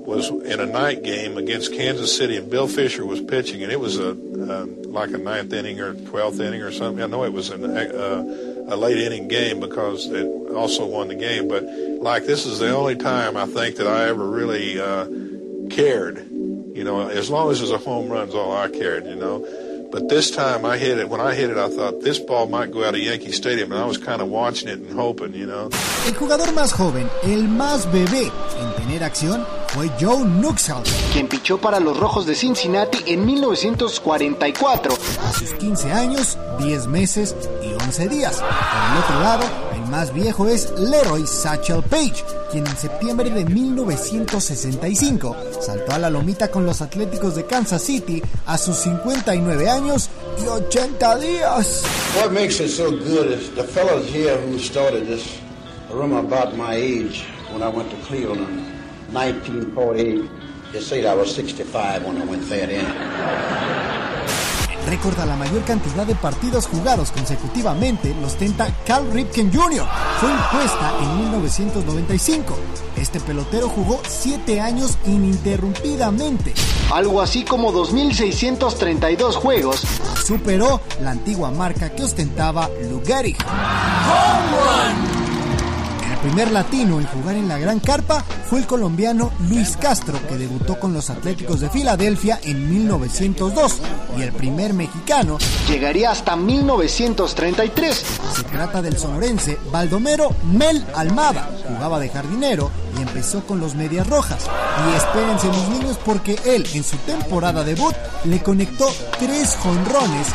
S40: was in a night game against Kansas City, and Bill Fisher was pitching, and it was a um, like a ninth inning or twelfth inning or something. I know it was an, uh, a late inning game because it also won the game, but like this is the only time I think that I ever really uh, cared. You know, as long as it's a home run's all I cared. You know, But this time I hit it. When I hit it, I thought this ball might go out of Yankee Stadium, and I was kind of watching it and hoping, you know.
S39: El jugador más joven, el más bebé en tener acción fue Joe Nuxhall, quien pichó para los Rojos de Cincinnati en 1944, a sus 15 años, 10 meses y 11 días. Por el otro lado, más viejo es Leroy Satchel Page, quien en septiembre de 1965 saltó a la lomita con los Atléticos de Kansas City a sus 59 años y 80 días.
S41: What makes it so good is the fellows here who started this room about my age when I went to Cleveland in 1948. They said I was 65 when I went there then.
S39: Récord a la mayor cantidad de partidos jugados consecutivamente lo ostenta Cal Ripken Jr. Fue impuesta en 1995. Este pelotero jugó 7 años ininterrumpidamente. Algo así como 2.632 juegos. Superó la antigua marca que ostentaba Gehrig. El primer latino en jugar en la Gran Carpa fue el colombiano Luis Castro, que debutó con los Atléticos de Filadelfia en 1902, y el primer mexicano llegaría hasta 1933. Se trata del sonorense Baldomero Mel Almada, jugaba de jardinero y empezó con los Medias Rojas. Y espérense mis niños porque él en su temporada debut le conectó tres jonrones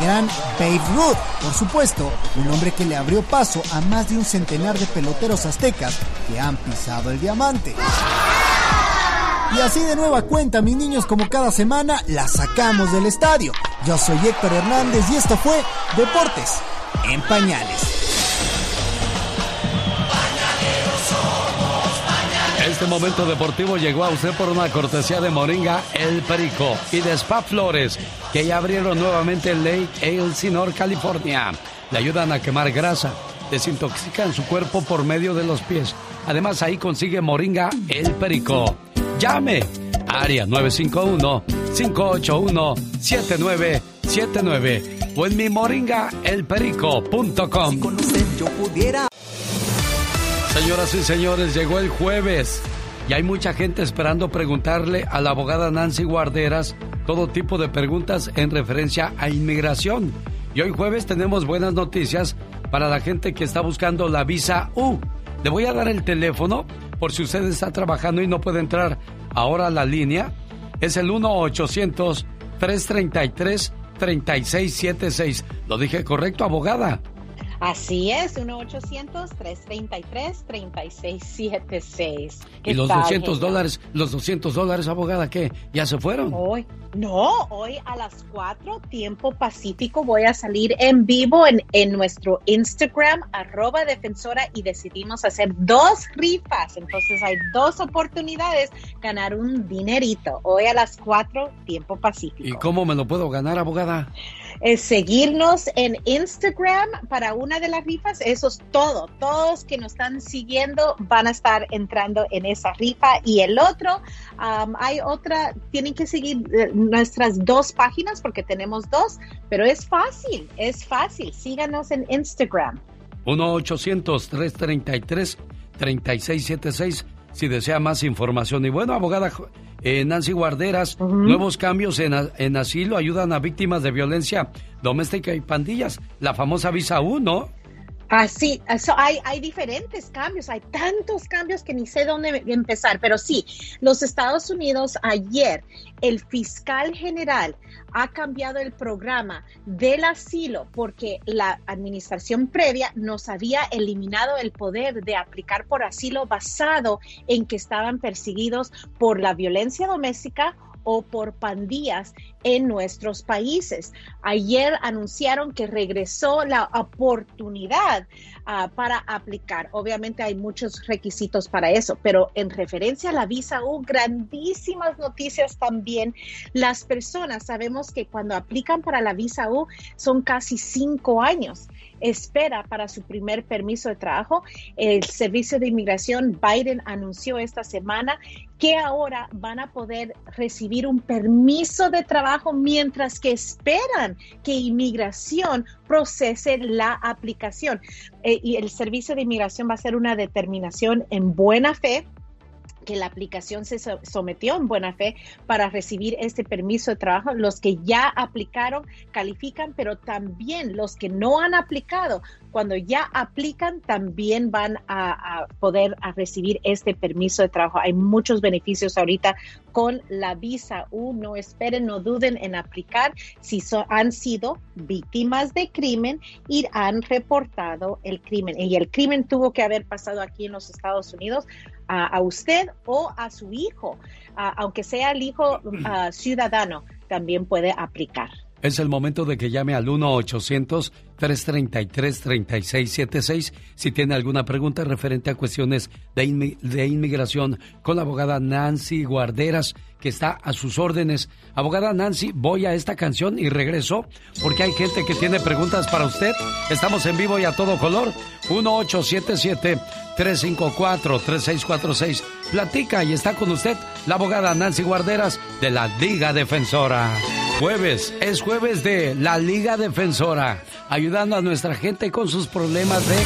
S39: gran Babe Ruth. Por supuesto, un hombre que le abrió paso a más de un centenar de peloteros aztecas que han pisado el diamante. Y así de nueva cuenta, mis niños, como cada semana, la sacamos del estadio. Yo soy Héctor Hernández y esto fue Deportes en Pañales.
S7: Este momento deportivo llegó a usted por una cortesía de Moringa El Perico y de Spa Flores, que ya abrieron nuevamente en Lake Elsinore, California. Le ayudan a quemar grasa, desintoxican su cuerpo por medio de los pies. Además, ahí consigue Moringa El Perico. Llame. Área 951-581-7979 o en mi moringaelperico.com.
S38: Si yo pudiera.
S7: Señoras y señores, llegó el jueves y hay mucha gente esperando preguntarle a la abogada Nancy Guarderas todo tipo de preguntas en referencia a inmigración. Y hoy jueves tenemos buenas noticias para la gente que está buscando la visa U. Le voy a dar el teléfono por si usted está trabajando y no puede entrar ahora a la línea. Es el 1-800-333-3676. ¿Lo dije correcto, abogada?
S42: Así es, 1-800-333-3676.
S7: ¿Y los 200 dólares, los 200 dólares, abogada, qué? ¿Ya se fueron?
S42: Hoy, no, hoy a las 4, tiempo pacífico, voy a salir en vivo en, en nuestro Instagram, arroba defensora, y decidimos hacer dos rifas. Entonces hay dos oportunidades ganar un dinerito. Hoy a las 4, tiempo pacífico.
S7: ¿Y cómo me lo puedo ganar, abogada?
S42: Es seguirnos en Instagram para una de las rifas. Eso es todo. Todos que nos están siguiendo van a estar entrando en esa rifa. Y el otro, um, hay otra, tienen que seguir eh, nuestras dos páginas porque tenemos dos, pero es fácil, es fácil. Síganos en Instagram.
S7: 1-800-333-3676 si desea más información. Y bueno, abogada eh, Nancy Guarderas, nuevos cambios en, en, asilo ayudan a víctimas de violencia doméstica y pandillas. La famosa visa U, ¿no?
S42: Así, hay, hay diferentes cambios, hay tantos cambios que ni sé dónde empezar, pero sí, los Estados Unidos ayer, el fiscal general ha cambiado el programa del asilo porque la administración previa nos había eliminado el poder de aplicar por asilo basado en que estaban perseguidos por la violencia doméstica o por pandillas en nuestros países. Ayer anunciaron que regresó la oportunidad uh, para aplicar. Obviamente hay muchos requisitos para eso, pero en referencia a la visa U, grandísimas noticias también. Las personas sabemos que cuando aplican para la visa U son casi cinco años espera para su primer permiso de trabajo. El Servicio de Inmigración Biden anunció esta semana que ahora van a poder recibir un permiso de trabajo mientras que esperan que inmigración procese la aplicación. Eh, y el Servicio de Inmigración va a hacer una determinación en buena fe que la aplicación se so- sometió en buena fe para recibir este permiso de trabajo. Los que ya aplicaron califican, pero también los que no han aplicado, cuando ya aplican, también van a, a poder a recibir este permiso de trabajo. Hay muchos beneficios ahorita con la visa U. No esperen, no duden en aplicar si so- han sido víctimas de crimen y han reportado el crimen. Y el crimen tuvo que haber pasado aquí en los Estados Unidos a, a usted o a su hijo, a- aunque sea el hijo ah, ciudadano, también puede aplicar.
S7: Es el momento de que llame al 1-800-333-3676 si tiene alguna pregunta referente a cuestiones de, inmi- de inmigración con la abogada Nancy Guarderas, que está a sus órdenes. Abogada Nancy, voy a esta canción y regreso porque hay gente que tiene preguntas para usted. Estamos en vivo y a todo color. 1877-354-3646. Platica y está con usted la abogada Nancy Guarderas de la Liga Defensora. Jueves, es jueves de la Liga Defensora, ayudando a nuestra gente con sus problemas de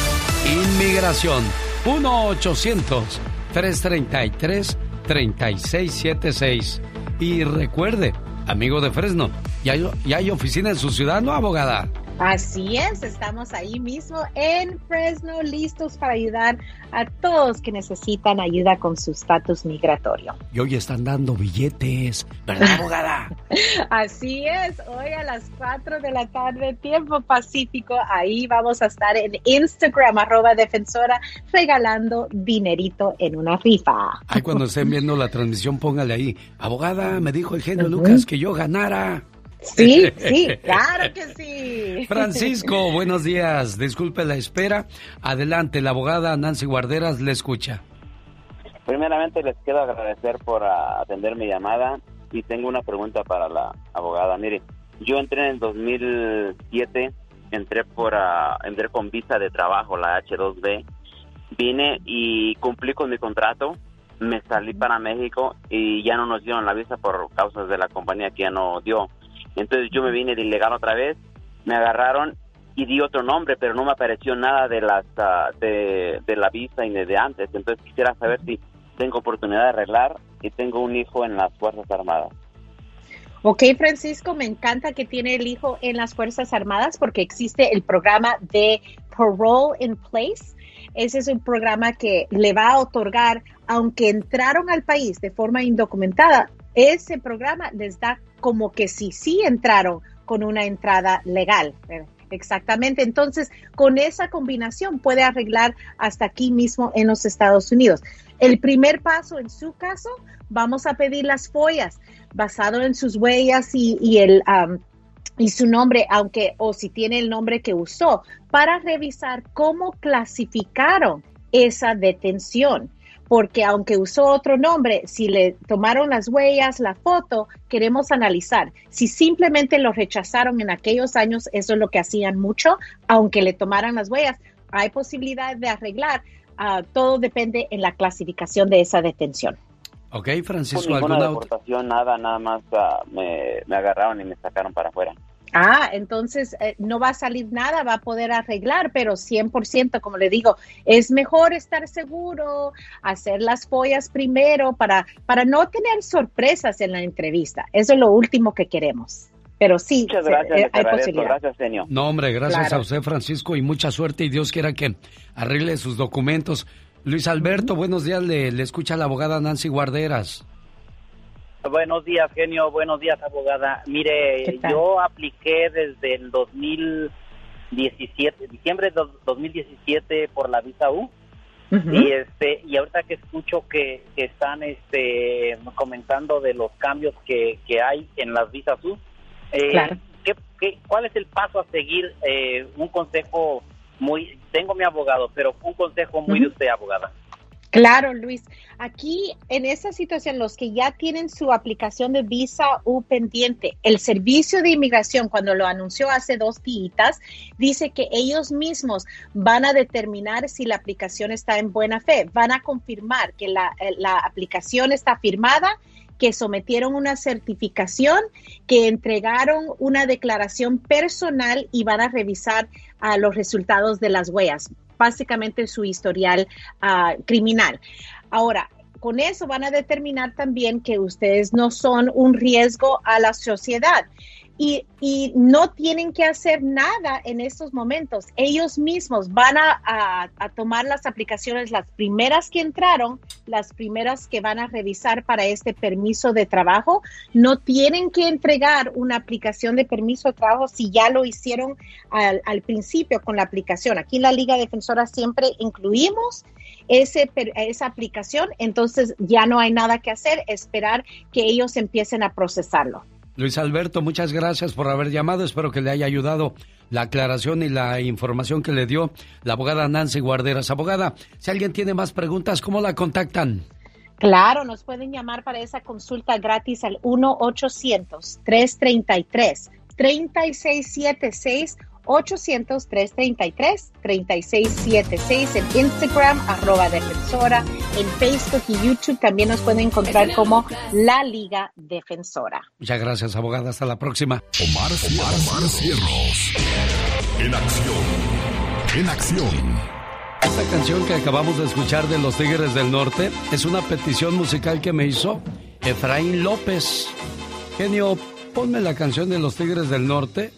S7: inmigración. 1-800-333-3676. Y recuerde, amigo de Fresno, ¿ya hay, ya hay oficina en su ciudad, no, abogada?
S42: Así es, estamos ahí mismo en Fresno, listos para ayudar a todos que necesitan ayuda con su estatus migratorio.
S7: Y hoy están dando billetes, ¿verdad, abogada?
S42: Así es, hoy a las 4 de la tarde, tiempo pacífico, ahí vamos a estar en Instagram, arroba defensora, regalando dinerito en una rifa.
S7: Ay, cuando estén viendo la transmisión, póngale ahí, abogada, me dijo el genio Lucas que yo ganara.
S42: Sí, sí, claro que sí.
S7: Francisco, buenos días. Disculpe la espera. Adelante, la abogada Nancy Guarderas le escucha.
S43: Primeramente les quiero agradecer por atender mi llamada y tengo una pregunta para la abogada. Mire, yo entré en el 2007, entré por ah, entré con visa de trabajo, la H2B. Vine y cumplí con mi contrato, me salí para México y ya no nos dieron la visa por causas de la compañía que ya no dio. Entonces yo me vine de ilegal otra vez, me agarraron y di otro nombre, pero no me apareció nada de las ah, de, de la visa y de antes. Entonces quisiera saber si tengo oportunidad de arreglar y tengo un hijo en las Fuerzas Armadas.
S42: Ok, Francisco, me encanta que tiene el hijo en las Fuerzas Armadas porque existe el programa de Parole in Place. Ese es un programa que le va a otorgar, aunque entraron al país de forma indocumentada, ese programa les da como que si sí entraron con una entrada legal. Exactamente. Entonces, con esa combinación puede arreglar hasta aquí mismo en los Estados Unidos. El primer paso en su caso, vamos a pedir las follas basado en sus huellas y, el y su nombre, aunque o si tiene el nombre que usó, para revisar cómo clasificaron esa detención. Porque aunque usó otro nombre, si le tomaron las huellas, la foto, queremos analizar. Si simplemente lo rechazaron en aquellos años, eso es lo que hacían mucho, aunque le tomaran las huellas, hay posibilidad de arreglar. Ah, todo depende en la clasificación de esa detención.
S7: Ok,
S43: Con
S7: Francisco,
S43: ninguna
S7: ¿alguna
S43: deportación, nada, nada más ah, me, me agarraron y me sacaron para afuera.
S42: Ah, entonces eh, no va a salir nada, va a poder arreglar, pero 100%, como le digo, es mejor estar seguro, hacer las follas primero para, para no tener sorpresas en la entrevista. Eso es lo último que queremos. Pero sí,
S43: Muchas
S42: se-
S43: gracias,
S42: eh,
S43: les
S42: hay posibilidad.
S43: Gracias, señor.
S7: No, hombre, gracias
S42: Claro.
S7: a usted, Francisco, y mucha suerte y Dios quiera que arregle sus documentos. Luis Alberto, buenos días, le, le escucha la abogada Nancy Guarderas.
S44: Buenos días, genio. Buenos días, abogada. Mire, yo apliqué desde el 2017, diciembre de dos- 2017 por la visa U. Y este y ahorita que escucho que, que están este comentando de los cambios que, que hay en las visas U, eh,
S42: Claro.
S44: ¿qué, qué, cuál es el paso a seguir? Eh, un consejo muy tengo mi abogado, pero un consejo muy de usted, abogada.
S42: Claro, Luis. Aquí, en esta situación, los que ya tienen su aplicación de visa U pendiente, el servicio de inmigración, cuando lo anunció hace dos días, dice que ellos mismos van a determinar si la aplicación está en buena fe, van a confirmar que la, eh, la aplicación está firmada que sometieron una certificación, que entregaron una declaración personal y van a revisar ah, los resultados de las huellas, básicamente su historial ah, criminal. Ahora, con eso van a determinar también que ustedes no son un riesgo a la sociedad. Y, y, no tienen que hacer nada en estos momentos. Ellos mismos van a, tomar las aplicaciones, las primeras que entraron, las primeras que van a revisar para este permiso de trabajo. No tienen que entregar una aplicación de permiso de trabajo si ya lo hicieron al, al principio con la aplicación. Aquí en la Liga Defensora siempre incluimos ese, esa aplicación, entonces ya no hay nada que hacer, esperar que ellos empiecen a procesarlo.
S7: Luis Alberto, muchas gracias por haber llamado. Espero que le haya ayudado la aclaración y la información que le dio la abogada Nancy Guarderas. Abogada, si alguien tiene más preguntas, ¿cómo la contactan?
S42: Claro, nos pueden llamar para esa consulta gratis al 1-800-333-3676 800-333-3676 en Instagram, arroba defensora, en Facebook y YouTube también nos pueden encontrar como La Liga Defensora.
S7: Muchas gracias, abogada. Hasta la próxima.
S10: Omar, Omar, Omar Cierros. En acción. En acción.
S7: Esta canción que acabamos de escuchar de Los Tigres del Norte es una petición musical que me hizo Efraín López. Genio, ponme la canción de Los Tigres del Norte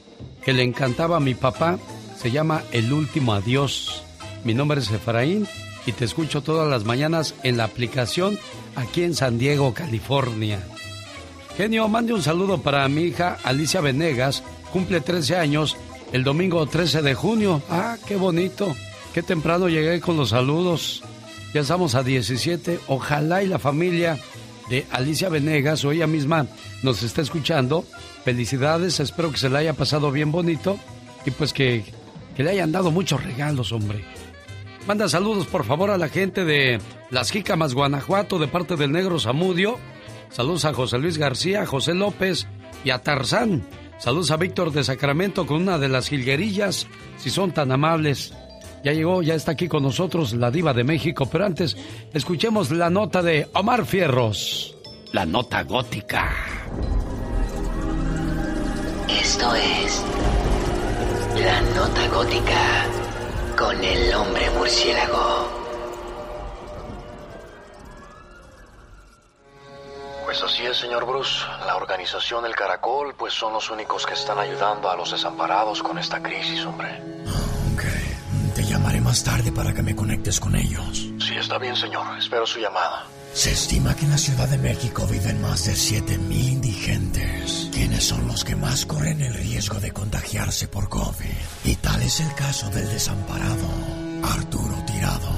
S7: que le encantaba a mi papá se llama El Último Adiós. Mi nombre es Efraín y te escucho todas las mañanas en la aplicación aquí en San Diego, California. Genio, mande un saludo para mi hija Alicia Venegas, cumple 13 años el domingo 13 de junio. Ah, qué bonito. Qué temprano llegué con los saludos. Ya estamos a 17. Ojalá y la familia de Alicia Venegas o ella misma nos esté escuchando Felicidades, espero que se le haya pasado bien bonito y pues que, le hayan dado muchos regalos, hombre. Manda saludos por favor a la gente de Las Jícamas, Guanajuato, de parte del negro Zamudio. Saludos a José Luis García, José López y a Tarzán. Saludos a Víctor de Sacramento con una de las jilguerillas, si son tan amables. Ya llegó, ya está aquí con nosotros la diva de México, pero antes escuchemos la nota de Omar Fierros, la nota gótica.
S45: Esto es La Nota Gótica con el hombre murciélago.
S46: Pues así es, señor Bruce. La organización El Caracol, pues son los únicos que están ayudando a los desamparados con esta crisis, hombre.
S47: Ok. Te llamaré más tarde para que me conectes con ellos.
S46: Sí, está bien, señor. Espero su llamada.
S47: Se estima que en la Ciudad de México viven más de 7.000 indigentes, quienes son los que más corren el riesgo de contagiarse por COVID. Y tal es el caso del desamparado, Arturo Tirado.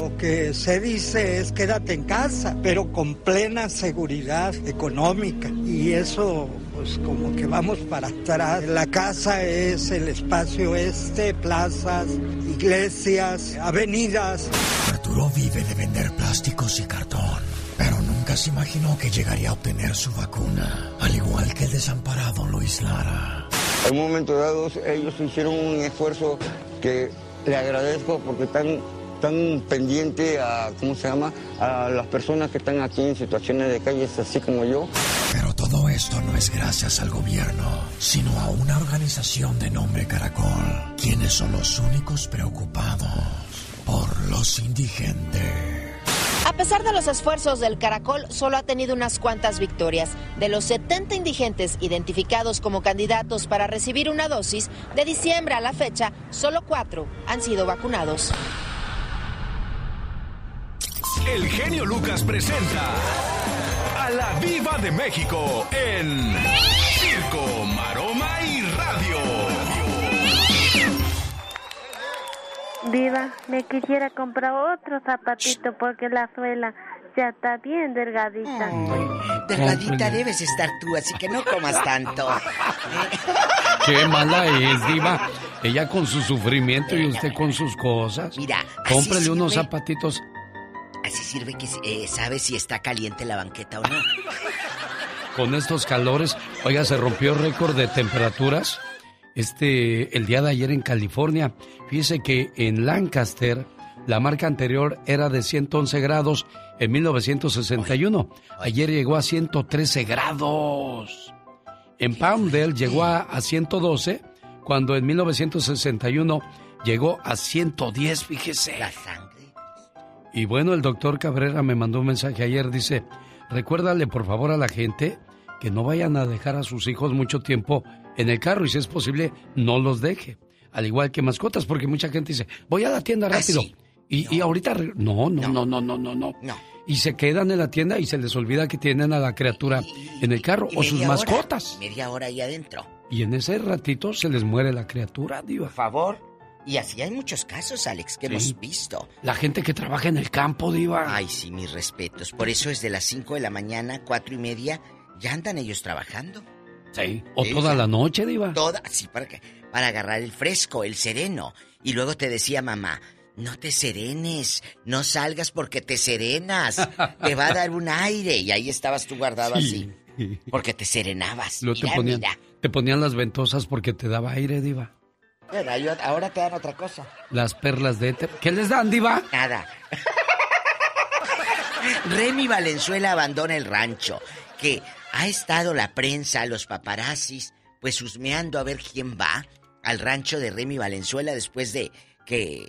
S48: Lo que se dice es quédate en casa, pero con plena seguridad económica. Y eso, pues como que vamos para atrás. La casa es el espacio este, plazas, iglesias, avenidas.
S47: Arturo vive de vender plásticos y cartón, pero nunca se imaginó que llegaría a obtener su vacuna, al igual que el desamparado Luis Lara.
S49: En un momento dado ellos hicieron un esfuerzo que le agradezco porque están tan pendiente a, ¿cómo se llama?, a las personas que están aquí en situaciones de calles así como yo.
S47: Pero todo esto no es gracias al gobierno, sino a una organización de nombre Caracol, quienes son los únicos preocupados por los indigentes.
S50: A pesar de los esfuerzos del Caracol, solo ha tenido unas cuantas victorias. De los 70 indigentes identificados como candidatos para recibir una dosis, de diciembre a la fecha, solo cuatro han sido vacunados.
S1: El genio Lucas presenta a la Viva de México en
S6: Viva, me quisiera comprar otro zapatito porque la suela ya está bien delgadita.
S5: delgadita debes estar tú, así que no comas tanto.
S7: Qué mala es, Diva. Ella con su sufrimiento y usted con sus cosas.
S5: Mira,
S7: cómprele unos zapatitos.
S5: Así sirve que eh, sabe si está caliente la banqueta o no.
S7: Con estos calores, oiga, se rompió récord de temperaturas este, el día de ayer en California. Fíjese que en Lancaster la marca anterior era de 111 grados en 1961. Ayer llegó a 113 grados. En Palmdale llegó a, a 112 cuando en 1961 llegó a 110, fíjese.
S5: La sangre.
S7: Y bueno, el doctor Cabrera me mandó un mensaje ayer, dice, recuérdale por favor a la gente que no vayan a dejar a sus hijos mucho tiempo en el carro y si es posible, no los deje. Al igual que mascotas, porque mucha gente dice, voy a la tienda
S5: Ah,
S7: rápido. Y, y ahorita... No, no, no, no, no, no, no. Y se quedan en la tienda y se les olvida que tienen a la criatura en el carro
S5: Y
S7: o sus
S5: hora,
S7: mascotas.
S5: media hora ahí adentro.
S7: Y en ese ratito se les muere la criatura, diva.
S5: Por favor. Y así hay muchos casos, Alex, que
S7: Sí.
S5: hemos visto.
S7: La gente que trabaja en el campo, diva.
S5: Ay, sí, mis respetos. Por eso es de las 5 de la mañana, cuatro y media, ya andan ellos trabajando.
S7: Sí. O toda la noche, diva.
S5: Toda, sí, para, que- para agarrar el fresco, el sereno. Y luego te decía mamá, no te serenes, no salgas porque te serenas, te va a dar un aire. Y ahí estabas tú guardado así, porque te serenabas.
S7: Luego te
S5: Mira,
S7: ponían,
S5: mira.
S7: te ponían las ventosas porque te daba aire, diva.
S5: Ahora te dan otra cosa.
S7: Las perlas de éter. ¿Qué les dan, diva?
S5: Nada. Remy Valenzuela abandona el rancho, que ha estado la prensa, los paparazzis, pues husmeando a ver quién va al rancho de Remy Valenzuela después de que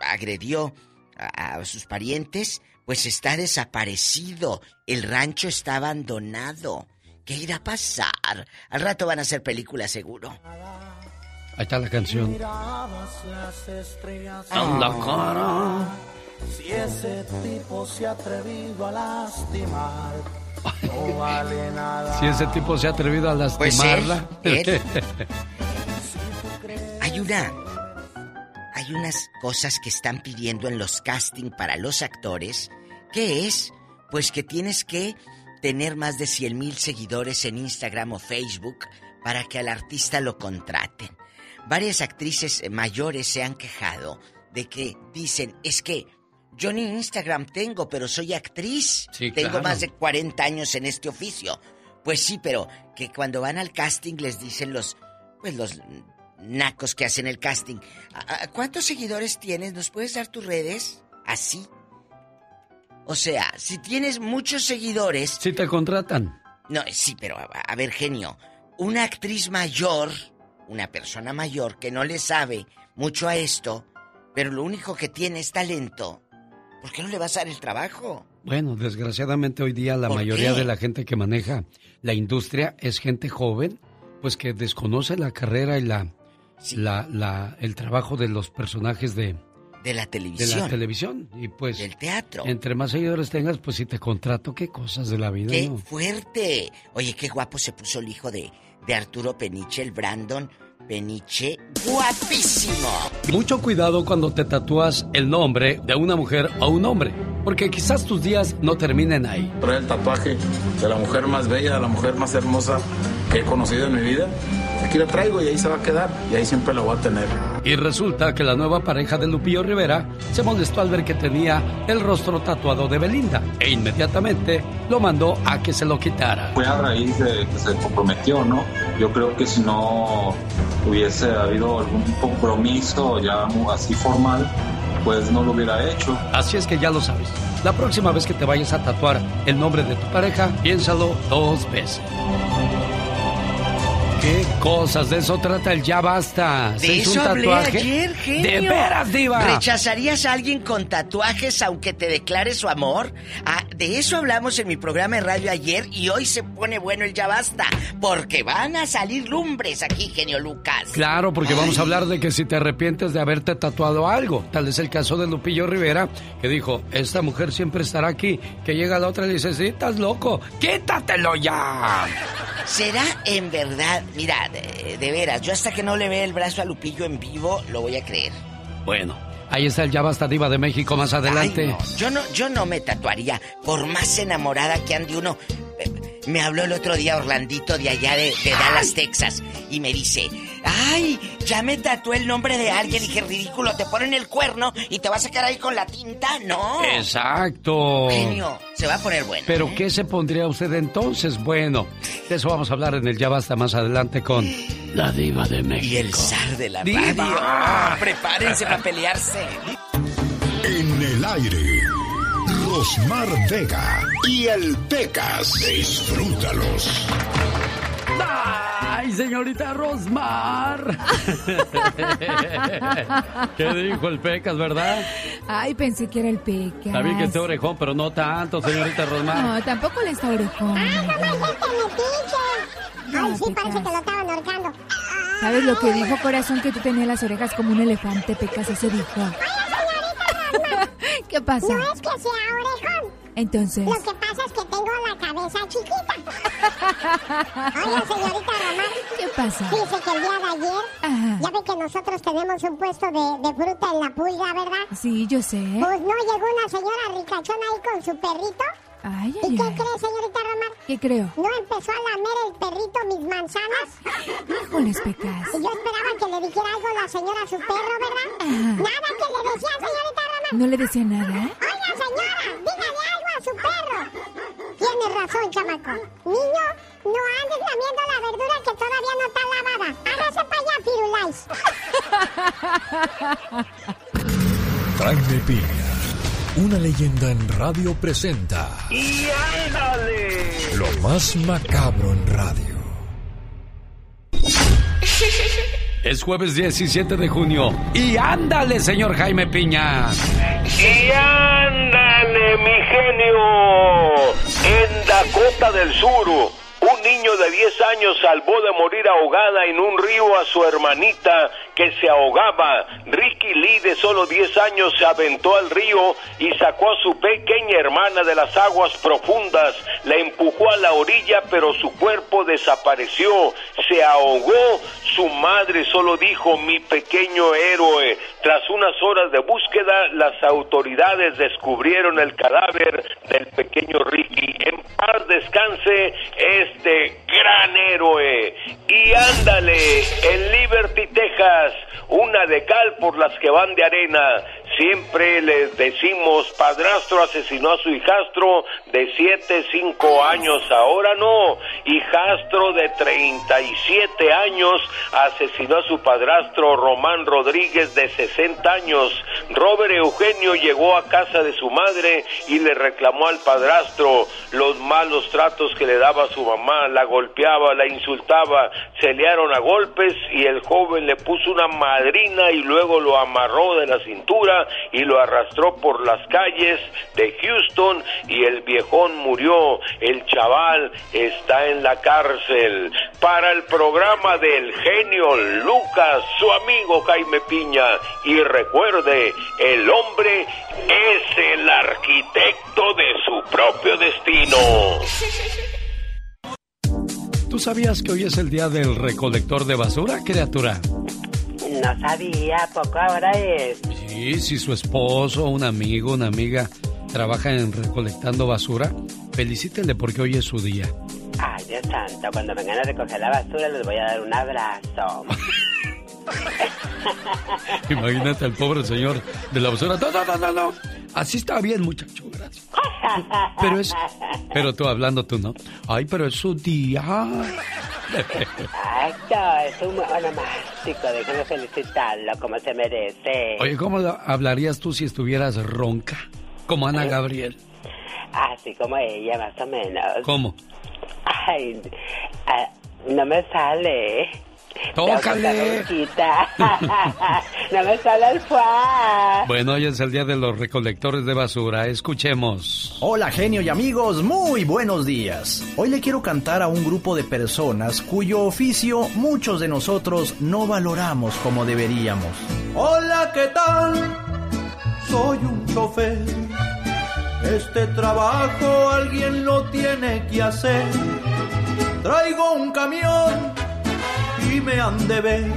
S5: agredió a, a sus parientes, pues está desaparecido. El rancho está abandonado. ¿Qué irá a pasar? Al rato van a hacer películas seguro.
S7: Ahí está la canción.
S31: Las estrellas.
S7: Anda, cara.
S31: Si ese tipo se ha atrevido a lastimar, no vale nada.
S7: Si ese tipo se ha atrevido a
S5: Pues
S7: lastimarla.
S5: él, él. Hay una. Hay unas cosas que están pidiendo en los casting para los actores. ¿Qué es? Pues que tienes que tener más de 100 mil seguidores en Instagram o Facebook para que al artista lo contraten. Varias actrices mayores se han quejado de que dicen, es que yo ni Instagram tengo, pero soy actriz.
S7: Sí,
S5: tengo
S7: claro.
S5: más de 40 años en este oficio. Pues sí, pero que cuando van al casting les dicen los, pues los nacos que hacen el casting, "¿A- a- ¿cuántos seguidores tienes? ¿Nos puedes dar tus redes? Así. O sea, si tienes muchos seguidores,
S7: Si te contratan.
S5: no, sí, pero a, a ver, genio, una actriz mayor, una persona mayor que no le sabe mucho a esto, pero lo único que tiene es talento, ¿por qué no le vas a dar el trabajo?
S7: Bueno, desgraciadamente hoy día la
S5: ¿Por
S7: mayoría
S5: qué?
S7: de la gente que maneja la industria es gente joven, pues que desconoce la carrera y la, la, la- el trabajo de los personajes de,
S5: De la
S7: de
S5: televisión.
S7: la televisión. Y pues,
S5: Del teatro.
S7: entre más seguidores tengas, pues si te contrato, qué cosas de la vida,
S5: ¡Qué
S7: ¿no?
S5: fuerte! Oye, qué guapo se puso el hijo de, de Arturo Peniche, el Brandon Peniche. ¡Guapísimo!
S7: Mucho cuidado cuando te tatúas el nombre de una mujer o un hombre, porque quizás tus días no terminen ahí.
S51: Trae el tatuaje de la mujer más bella, de la mujer más hermosa que he conocido en mi vida. Aquí la traigo y ahí se va a quedar y ahí siempre la voy a tener.
S7: Y resulta que la nueva pareja de Lupillo Rivera se molestó al ver que tenía el rostro tatuado de Belinda e inmediatamente lo mandó a que se lo quitara.
S51: Fue a raíz de que se comprometió, ¿no? Yo creo que si no hubiese habido algún compromiso ya así formal, pues no lo hubiera hecho.
S7: Así es que ya lo sabes. La próxima vez que te vayas a tatuar el nombre de tu pareja, piénsalo dos veces. ¿Qué cosas? De eso trata el ya basta. ¿Se
S5: De
S7: hizo un
S5: eso hablé
S7: tatuaje?
S5: ayer, genio.
S7: ¿De veras, diva?
S5: ¿Rechazarías a alguien con tatuajes aunque te declare su amor? Ah, de eso hablamos en mi programa de radio ayer y hoy se pone bueno el ya basta. Porque van a salir lumbres aquí, genio Lucas.
S7: Claro, porque vamos a hablar de que si te arrepientes de haberte tatuado algo. Tal es el caso de Lupillo Rivera, que dijo, esta mujer siempre estará aquí. Que llega la otra y le dice, sí, estás loco, quítatelo ya.
S5: ¿Será en verdad? Mira, de, de veras, yo hasta que no le vea el brazo a Lupillo en vivo, lo voy a creer.
S7: Bueno, ahí está el Ya Basta Diva de México más adelante.
S5: Ay, no. Yo no, yo no me tatuaría, por más enamorada que ande uno. Eh, Me habló el otro día Orlandito de allá de, de Dallas, Texas, y me dice, ay, ya me tatué el nombre de alguien. Y dije, ridículo, te ponen el cuerno y te vas a quedar ahí con la tinta. No.
S7: Exacto.
S5: Genio, se va a poner bueno.
S7: Pero ¿qué se pondría usted entonces? Bueno, de eso vamos a hablar en el Ya Basta más adelante con la Diva de México.
S5: Y el zar de la
S7: ¡Diva!
S5: radio. Ah, prepárense para pelearse.
S10: En el aire, Rosmar Vega y el Pecas. Disfrútalos.
S7: ¡Ay, señorita Rosmar! ¿Qué dijo el Pecas, verdad?
S11: Ay, pensé que era el Pecas.
S7: Está bien que esté orejón, pero no tanto, señorita Rosmar.
S11: No, tampoco le está orejón.
S12: ¡Ah, no más este metiche! Ay, sí, parece que lo estaban ahorcando.
S11: ¿Sabes lo que dijo Corazón? Que tú tenías las orejas como un elefante, Pecas, eso dijo. ¿Qué pasa?
S12: No es que sea orejón.
S11: Entonces.
S12: Lo que pasa es que tengo la cabeza chiquita. Oye, señorita Román.
S11: ¿Qué pasa?
S12: Dice que el día de ayer, ya ve que nosotros tenemos un puesto de, de, fruta en la pulga, ¿verdad?
S11: Sí, yo sé.
S12: Pues no, llegó una señora ricachona ahí con su perrito.
S11: Ay,
S12: ¿Y qué
S11: ay.
S12: cree, señorita Román?
S11: ¿Qué creo?
S12: No empezó a lamer el perrito mis manzanas.
S11: Híjoles, Pecas.
S12: Y yo esperaba que le dijera algo la señora a su perro, ¿verdad? Nada que le decía, señorita Román.
S11: ¿No le decía nada?
S12: Oiga, señora, dígale algo a su perro. Tienes razón, chamaco. Niño, no andes lamiendo la verdura que todavía no está lavada. Hágase para allá, Firulais.
S9: Jaime Piña, una leyenda en radio presenta
S23: ¡Y ándale!
S9: lo más macabro en radio.
S7: Es jueves 17 de junio. Y ándale, señor Jaime Piña.
S23: ¡Y ándale, mi genio! En Dakota del Sur, un niño de 10 años salvó de morir ahogada en un río a su hermanita que se ahogaba. Ricky Lee, de solo 10 años, se aventó al río y sacó a su pequeña hermana de las aguas profundas. La empujó a la orilla, pero su cuerpo desapareció. Se ahogó. Su madre solo dijo, mi pequeño héroe. Tras unas horas de búsqueda, las autoridades descubrieron el cadáver del pequeño Ricky. En paz descanse este gran héroe. Y ándale, en Liberty, Texas, una de cal por las que van de arena. Siempre les decimos, padrastro asesinó a su hijastro de 7, 5 años, ahora no. Hijastro de 37 años asesinó a su padrastro Román Rodríguez de 60 años. Robert Eugenio llegó a casa de su madre y le reclamó al padrastro los malos tratos que le daba a su mamá, la golpeaba, la insultaba, se liaron a golpes y el joven le puso una madrina y luego lo amarró de la cintura y lo arrastró por las calles de Houston y el viejón murió. El chaval está en la cárcel. Para el programa del genio Lucas, su amigo Jaime Piña. Y recuerde, el hombre es el arquitecto de su propio destino.
S7: ¿Tú sabías que hoy es el día del recolector de basura, criatura?
S3: No sabía, poco ahora es.
S7: Sí, si su esposo, un amigo, una amiga trabaja en recolectando basura, felicítele porque hoy es su día.
S3: Ay, Dios santo, cuando vengan a recoger la basura les voy a dar un abrazo.
S7: Imagínate al pobre señor de la basura. No, no, no, no, no. Así está bien, muchacho, gracias. Pero es. Pero tú hablando tú, ¿no? Ay, pero es su día.
S3: Exacto, es un onomástico, déjame felicitarlo como se merece.
S7: Oye, ¿cómo hablarías tú si estuvieras ronca? Como Ana Gabriel.
S3: Así como ella, más o menos.
S7: ¿Cómo?
S3: Ay, ah, no me sale.
S7: ¡Tócale!
S3: no me sale el fuá.
S7: Bueno, hoy es el día de los recolectores de basura. Escuchemos.
S52: Hola genio y amigos, muy buenos días. Hoy le quiero cantar a un grupo de personas cuyo oficio muchos de nosotros no valoramos como deberíamos.
S19: Hola, ¿qué tal? Soy un chofer. Este trabajo alguien lo tiene que hacer. Traigo un camión y me han de ver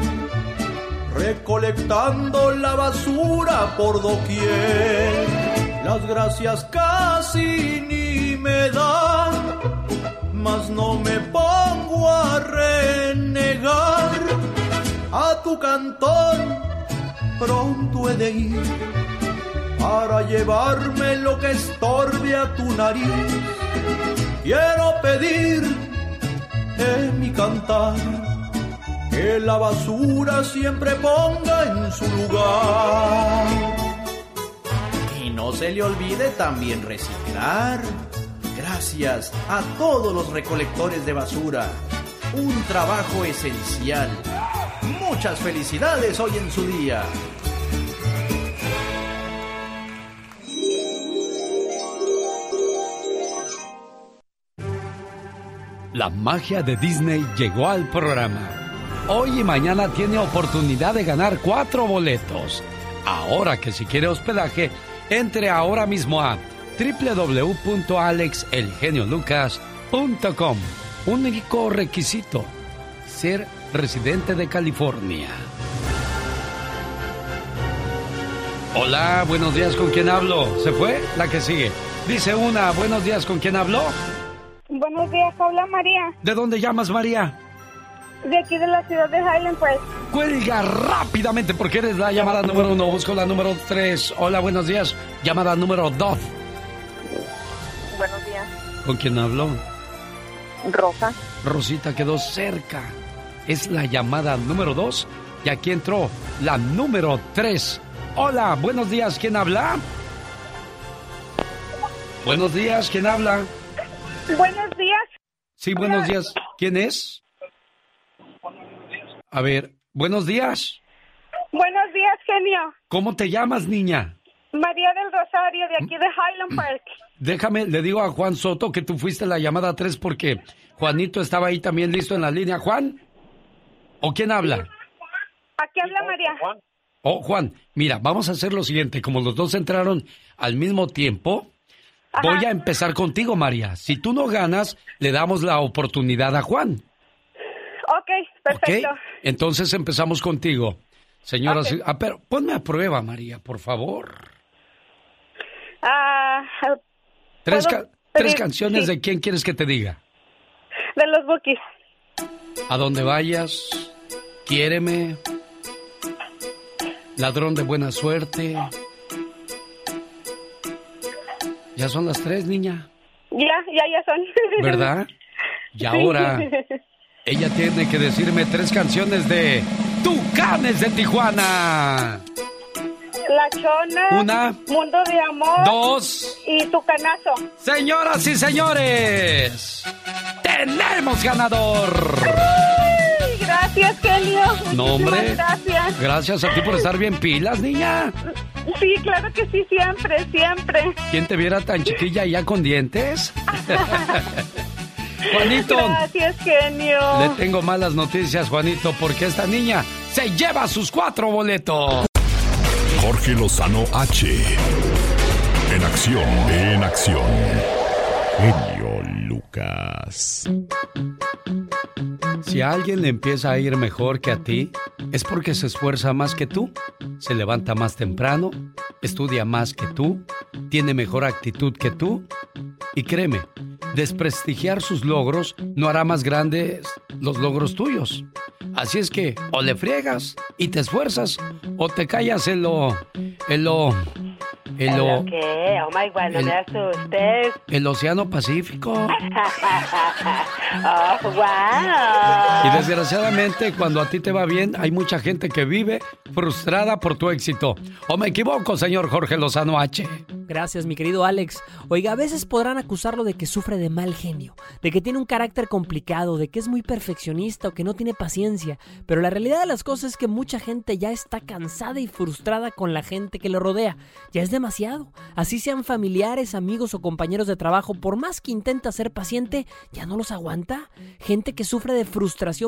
S19: recolectando la basura por doquier. Las gracias casi ni me dan, mas no me pongo a renegar. A tu cantón pronto he de ir para llevarme lo que estorbe a tu nariz. Quiero pedir en mi cantar que la basura siempre ponga en su lugar.
S52: Y no se le olvide también reciclar. Gracias a todos los recolectores de basura.
S53: un trabajo esencial. Muchas felicidades hoy en su día.
S7: La magia de Disney llegó al programa. Hoy y mañana tiene oportunidad de ganar cuatro boletos. Ahora que si quiere hospedaje, entre ahora mismo a www.alexelgeniolucas.com. Único requisito, ser residente de California. Hola, buenos días, ¿con quién hablo? ¿Se fue? La que sigue. Dice una, buenos días, ¿con quién hablo?
S54: Buenos días, habla María.
S7: ¿De dónde llamas, María?
S54: De aquí de la ciudad de Highland Park.
S7: Cuelga rápidamente porque eres la llamada número uno. Busco la número tres. Hola, buenos días. Llamada número dos.
S54: Buenos días.
S7: ¿Con quién hablo?
S54: Rosa.
S7: Rosita quedó cerca. Es la llamada número dos. Y aquí entró la número tres. Hola, buenos días. ¿Quién habla? Buenos días. ¿Quién habla?
S54: Buenos días.
S7: Sí, buenos días. ¿Quién es? A ver, buenos días.
S54: Buenos días, genio.
S7: ¿Cómo te llamas, niña?
S54: María del Rosario, de aquí de Highland Park.
S7: Déjame, le digo a Juan Soto que tú fuiste la llamada 3 porque Juanito estaba ahí también listo en la línea. ¿Juan? ¿O quién habla?
S54: Aquí habla María.
S7: Oh, Juan, mira, vamos a hacer lo siguiente. Como los dos entraron al mismo tiempo, voy a empezar contigo, María. Si tú no ganas, le damos la oportunidad a Juan.
S54: Ok, perfecto.
S7: ¿Ok? Entonces empezamos contigo. Señora, ah, pero ponme a prueba, María, por favor.
S54: Ah,
S7: Tres,
S54: ¿puedo
S7: ca- tres
S54: pedir-
S7: canciones
S54: sí,
S7: de quién quieres que te diga.
S54: de los Bookies.
S7: A donde vayas, quiéreme. Ladrón de buena suerte. Ya son las tres, niña,
S54: Ya, ya, ya son.
S7: ¿verdad? Y
S54: Sí.
S7: ella tiene que decirme tres canciones de Tucanes de Tijuana.
S54: La Chona.
S7: Una.
S54: Mundo de Amor.
S7: Dos.
S54: Y Tu Canazo.
S7: Señoras y señores, tenemos ganador.
S54: Ay, gracias, genio.
S7: No, hombre.
S54: Gracias.
S7: Gracias a ti por estar bien pilas, niña.
S54: Sí, claro que sí, siempre, siempre.
S7: ¿Quién te viera tan chiquilla y ya con dientes? Juanito,
S54: Gracias, genio.
S7: le tengo malas noticias, Juanito, porque esta niña se lleva sus cuatro boletos.
S10: Jorge Lozano H. En acción, en acción. Genio Lucas.
S7: Si a alguien le empieza a ir mejor que a ti, es porque se esfuerza más que tú, se levanta más temprano, estudia más que tú, tiene mejor actitud que tú. Y créeme, desprestigiar sus logros no hará más grandes los logros tuyos. Así es que o le friegas y te esfuerzas o te callas en lo... en lo... en lo...
S55: ¿Qué? Oh my God, no
S7: el-
S55: me asustes.
S7: el Océano Pacífico.
S55: oh, wow.
S7: Y desgraciadamente, cuando a ti te va bien, hay mucha gente que vive frustrada por tu éxito. ¿O me equivoco, señor Jorge Lozano H?
S56: Gracias, mi querido Alex. Oiga, a veces podrán acusarlo de que sufre de mal genio, de que tiene un carácter complicado, de que es muy perfeccionista o que no tiene paciencia. Pero la realidad de las cosas es que mucha gente ya está cansada y frustrada con la gente que lo rodea. Ya es demasiado. Así sean familiares, amigos o compañeros de trabajo, por más que intenta ser paciente, ya no los aguanta. Gente que sufre de frustración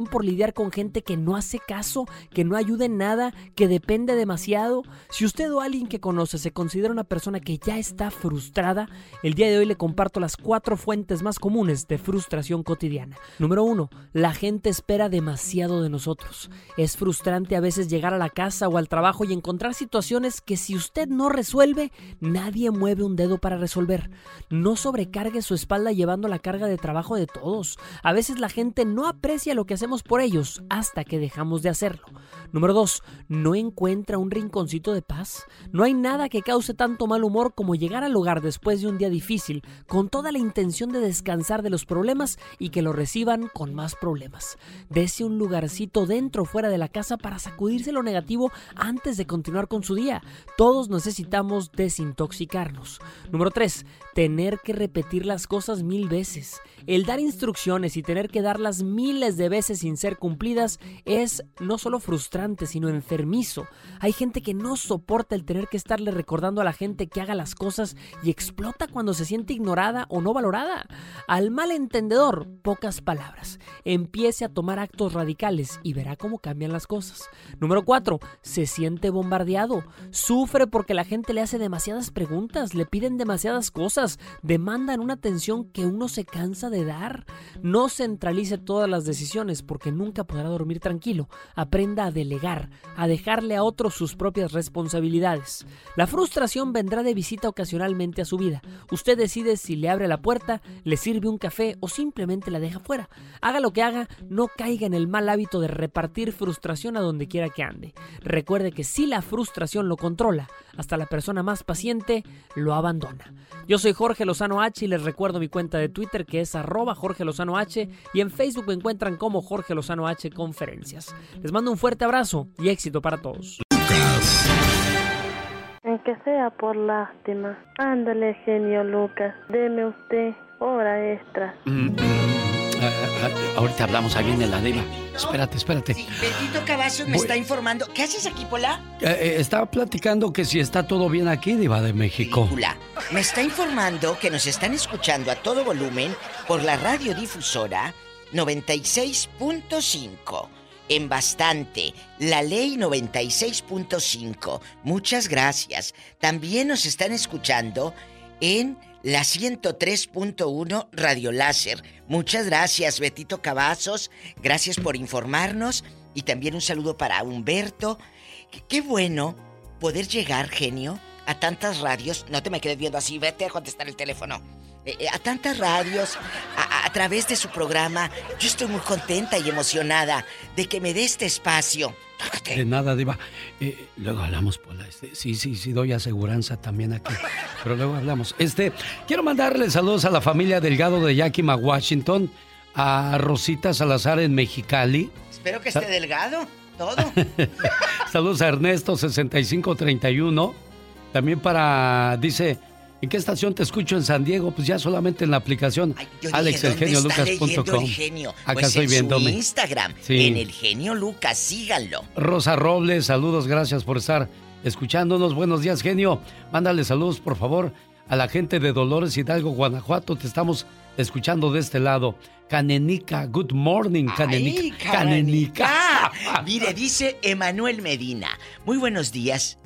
S56: por lidiar con gente que no hace caso, que no ayuda en nada, que depende demasiado. Si usted o alguien que conoce se considera una persona que ya está frustrada, el día de hoy le comparto las cuatro fuentes más comunes de frustración cotidiana. Número uno, la gente espera demasiado de nosotros. Es frustrante a veces llegar a la casa o al trabajo y encontrar situaciones que si usted no resuelve, nadie mueve un dedo para resolver. No sobrecargue su espalda llevando la carga de trabajo de todos. A veces la gente no aprecia lo que hacemos por ellos hasta que dejamos de hacerlo. Número 2. No encuentra un rinconcito de paz. No hay nada que cause tanto mal humor como llegar al hogar después de un día difícil con toda la intención de descansar de los problemas y que lo reciban con más problemas. Dese un lugarcito dentro o fuera de la casa para sacudirse lo negativo antes de continuar con su día. Todos necesitamos desintoxicarnos. Número 3. Tener que repetir las cosas mil veces. El dar instrucciones y tener que darlas miles de veces sin ser cumplidas es no solo frustrante, sino enfermizo. Hay gente que no soporta el tener que estarle recordando a la gente que haga las cosas y explota cuando se siente ignorada o no valorada. Al malentendedor, pocas palabras. Empiece a tomar actos radicales y verá cómo cambian las cosas. Número 4. Se siente bombardeado. Sufre porque la gente le hace demasiadas preguntas, le piden demasiadas cosas, demandan una atención que uno se cansa de dar. No centralice todas las decisiones porque nunca podrá dormir tranquilo. Aprenda a delegar, a dejarle a otros sus propias responsabilidades. La frustración vendrá de visita ocasionalmente a su vida. Usted decide si le abre la puerta, le sirve un café o simplemente la deja fuera. Haga lo que haga, no caiga en el mal hábito de repartir frustración a donde quiera que ande. Recuerde que si la frustración lo controla, hasta la persona más paciente lo abandona. Yo soy Jorge Lozano H y les recuerdo mi cuenta de Twitter que es arroba Jorge Lozano H y en Facebook me encuentran como Jorge Lozano H Conferencias. Les mando un fuerte abrazo y éxito para todos.
S6: Aunque sea por lástima. Ándale, genio Lucas. Deme usted hora extra.
S7: Mm, mm. Ah, ah, ahorita hablamos, ahí viene la diva. Espérate, espérate.
S5: Betito Cavazos me está informando. ¿Qué haces aquí, Pola?
S7: Eh, eh, estaba platicando que si está todo bien aquí, diva de México.
S5: Me está informando que nos están escuchando a todo volumen por la radiodifusora 96.5. En bastante, la ley 96.5. Muchas gracias. También nos están escuchando en la 103.1 Radio Láser. Muchas gracias, Betito Cavazos. Gracias por informarnos. Y también un saludo para Humberto. Qué, bueno poder llegar, genio, a tantas radios. No te me quedes viendo así, vete a contestar el teléfono. Eh, eh, a tantas radios, a, a través de su programa. Yo estoy muy contenta y emocionada de que me dé este espacio.
S7: De nada, Diva. Eh, luego hablamos, Pola. Este, sí, sí, sí, doy aseguranza también aquí. Pero luego hablamos. Este, quiero mandarle saludos a la familia Delgado de Yakima, Washington, a Rosita Salazar en Mexicali.
S5: Espero que esté delgado, todo.
S7: saludos a Ernesto 6531. También para, dice, ¿en qué estación te escucho en San Diego? Pues ya solamente en la aplicación alexelgeniolucas.com. Acá
S5: pues
S7: estoy
S5: en
S7: viéndome.
S5: Su Instagram,
S7: Sí.
S5: en el genio Lucas, síganlo.
S7: Rosa Robles, saludos, gracias por estar escuchándonos. Buenos días, genio. Mándale saludos, por favor, a la gente de Dolores Hidalgo, Guanajuato. Te estamos escuchando de este lado. Canenica, good morning, Canenica.
S5: ¡Ay,
S7: Canenica.
S5: Canenica! Mire, dice Emanuel Medina. Muy buenos días,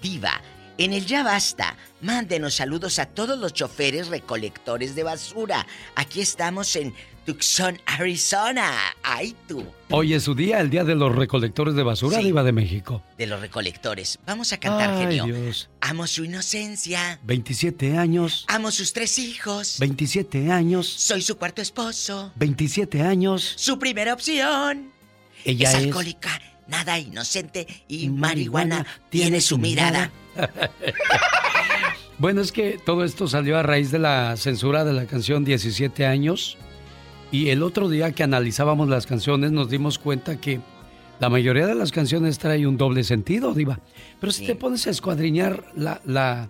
S5: Diva. En el Ya Basta, mándenos saludos a todos los choferes recolectores de basura. Aquí estamos en Tucson, Arizona. ¡Ay, tú!
S7: Hoy es su día, el día de los recolectores de basura,
S5: Sí.
S7: Diva de México.
S5: De los recolectores. Vamos a cantar,
S7: Ay,
S5: genio.
S7: Dios.
S5: Amo su inocencia.
S7: 27 años,
S5: Amo sus tres hijos.
S7: 27 años,
S5: Soy su cuarto esposo.
S7: 27 años.
S5: Su primera opción.
S7: Ella
S5: es
S7: es
S5: alcohólica, nada inocente y marihuana tiene su mirada.
S7: Bueno, es que todo esto salió a raíz de la censura de la canción 17 años. Y el otro día que analizábamos las canciones nos dimos cuenta que la mayoría de las canciones trae un doble sentido, Diva. Pero si te pones a escuadriñar la, la-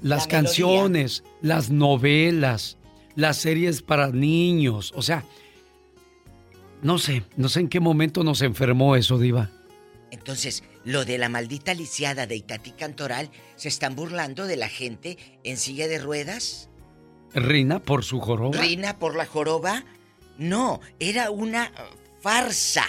S7: las
S5: La
S7: canciones, las novelas, las series para niños, o sea, no sé, no sé en qué momento nos enfermó eso, Diva.
S5: Entonces, lo de la maldita lisiada de Itatí Cantoral, ¿se están burlando de la gente en silla de ruedas?
S7: Rina por su joroba.
S5: ¿Rina por la joroba? No, era una farsa.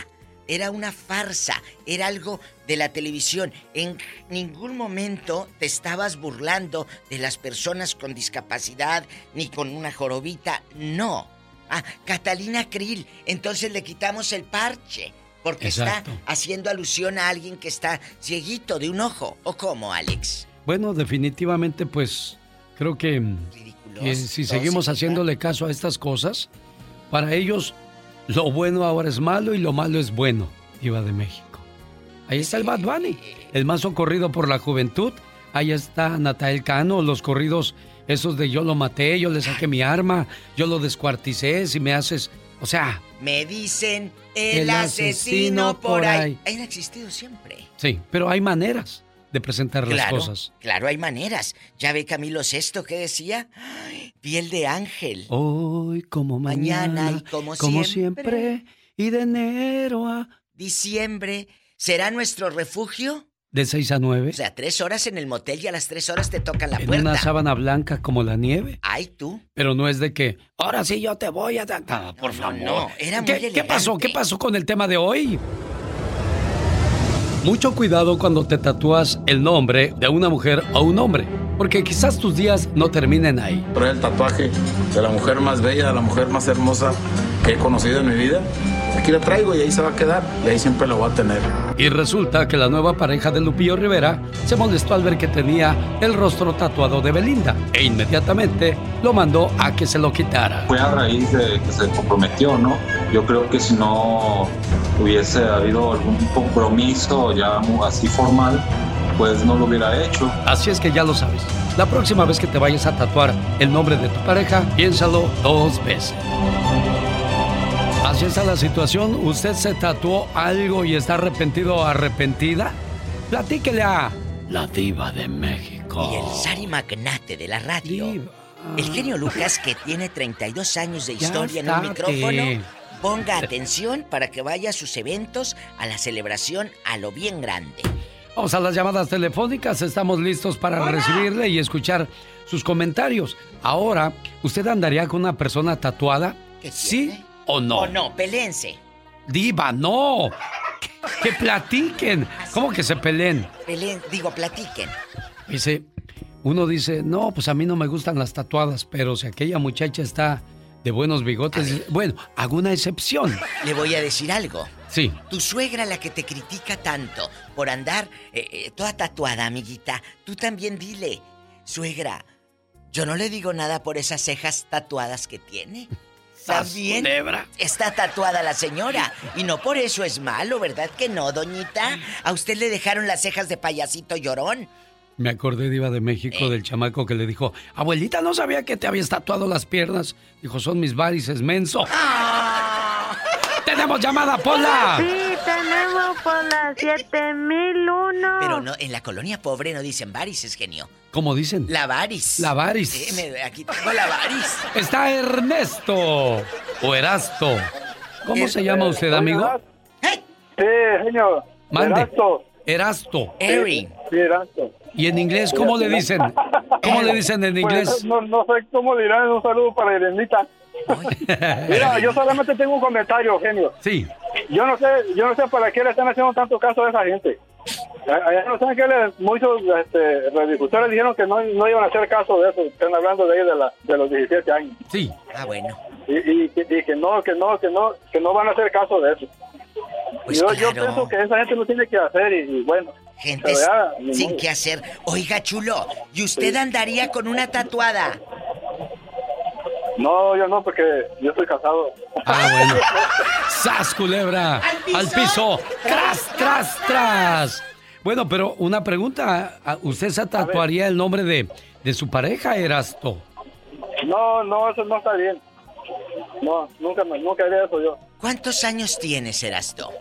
S5: Era una farsa. Era algo de la televisión. En ningún momento te estabas burlando de las personas con discapacidad ni con una jorobita. No. Ah, Catalina Krill. Entonces le quitamos el parche. Porque
S7: Exacto.
S5: está haciendo alusión a alguien que está cieguito de un ojo. ¿O cómo, Alex?
S7: Bueno, definitivamente, pues creo que, que si seguimos haciéndole caso a estas cosas, para ellos lo bueno ahora es malo y lo malo es bueno, Diva de México. Ahí está el Bad Bunny, el más socorrido por la juventud. Ahí está Natael Cano, los corridos esos de yo lo maté, yo le saqué mi arma, yo lo descuarticé, si me haces... O sea,
S5: Me dicen el,
S7: El
S5: asesino,
S7: asesino
S5: por ahí.
S7: ahí.
S5: Han existido siempre.
S7: sí, pero hay maneras de presentar las cosas.
S5: claro, hay maneras. Ya ve Camilo Sesto que decía, Ay, piel de ángel.
S7: Hoy como mañana,
S5: Mañana y como
S7: siempre,
S5: siempre.
S7: y de enero a...
S5: Diciembre, ¿será nuestro refugio?
S7: De 6 a 9,
S5: O sea, tres horas en el motel y a las tres horas te tocan la
S7: en
S5: puerta.
S7: una sábana blanca como la nieve.
S5: Ay, tú.
S7: Pero no es de que, ahora sí yo te voy a. No, por favor.
S5: no, era muy
S7: ¿Qué, ¿Qué pasó? ¿Qué pasó con el tema de hoy? Mucho cuidado cuando te tatúas el nombre de una mujer o un hombre, porque quizás tus días no terminen ahí.
S57: Trae el tatuaje de la mujer más bella, de la mujer más hermosa que he conocido en mi vida. Aquí la traigo y ahí se va a quedar y ahí siempre lo voy a tener.
S7: Y resulta que la nueva pareja de Lupillo Rivera se molestó al ver que tenía el rostro tatuado de Belinda e inmediatamente lo mandó a que se lo quitara.
S51: Fue a raíz de que se comprometió, ¿no? Yo creo que si no hubiese habido algún compromiso ya así formal, pues no lo hubiera hecho.
S7: Así es que ya lo sabes. La próxima vez que te vayas a tatuar el nombre de tu pareja, piénsalo dos veces. Así está la situación. ¿Usted se tatuó algo y está arrepentido o arrepentida? Platíquele a la diva de México.
S5: Y el Sari Magnate de la radio. El genio Lucas, que tiene 32 años de historia en un micrófono, ponga atención para que vaya a sus eventos, a la celebración, a lo bien grande.
S7: Vamos a las llamadas telefónicas. Estamos listos para recibirle y escuchar sus comentarios. Ahora, ¿usted andaría con una persona tatuada? ¿Sí o no?
S5: O no, pelense.
S7: Diva, no. Que, que platiquen. ¿Cómo que se peleen?
S5: Peleen, digo, platiquen.
S7: Dice, uno dice, no, pues a mí no me gustan las tatuadas, pero si aquella muchacha está de buenos bigotes, dice, bueno, hago una excepción.
S5: Le voy a decir algo.
S7: Sí.
S5: Tu suegra, la que te critica tanto por andar eh, eh, toda tatuada, amiguita, tú también dile, suegra, yo no le digo nada por esas cejas tatuadas que tiene. También está tatuada la señora. Y no por eso es malo, ¿verdad que no, doñita? A usted le dejaron las cejas de payasito llorón.
S7: Me acordé, Diva de México, del chamaco que le dijo, abuelita, no sabía que te habías tatuado las piernas. Dijo, son mis varices, menso. ¡Tenemos llamada, Pola!
S6: Sí, tenemos por la 7001.
S5: Pero no, en la colonia pobre no dicen varices, genio.
S7: ¿Cómo dicen?
S5: La varis.
S7: La varis.
S5: Sí, me- aquí tengo la varis.
S7: Está Ernesto o Erasto. ¿Cómo se llama usted, amigo?
S58: Sí, señor.
S7: Mande.
S58: Erasto.
S7: Erasto.
S5: Eri.
S58: Sí, Erasto.
S7: ¿Y en inglés cómo le dicen? ¿Cómo le dicen en
S58: Pues,
S7: inglés?
S58: no, no sé cómo dirán. Un saludo para Irenita. Mira, yo solamente tengo un comentario, genio.
S7: Sí.
S58: Yo no sé, yo no sé para qué le están haciendo tanto caso a esa gente. Allá en Los Ángeles muchos este, radiodifusores dijeron que no, no iban a hacer caso de eso. Están hablando de ahí de, la, de los 17 años.
S7: Sí.
S5: Ah, bueno.
S58: Y, y, y que no, que no, que no, que no van a hacer caso de eso.
S5: Pues
S58: yo, yo pienso que esa gente no tiene que hacer y, y bueno.
S5: Gente
S58: ya,
S5: sin
S58: modo.
S5: qué hacer. Oiga, chulo, ¿y usted andaría con una tatuada?
S58: No, yo no, porque yo estoy casado.
S7: Ah, bueno. ¡Sas, culebra! ¡Al piso! ¡Tras, tras, tras! Bueno, pero una pregunta. ¿a- ¿Usted se tatuaría el nombre de, de su pareja, Erasto?
S58: No, no, eso no está bien. No, nunca, me- nunca haría eso yo.
S5: ¿Cuántos años tienes, Erasto?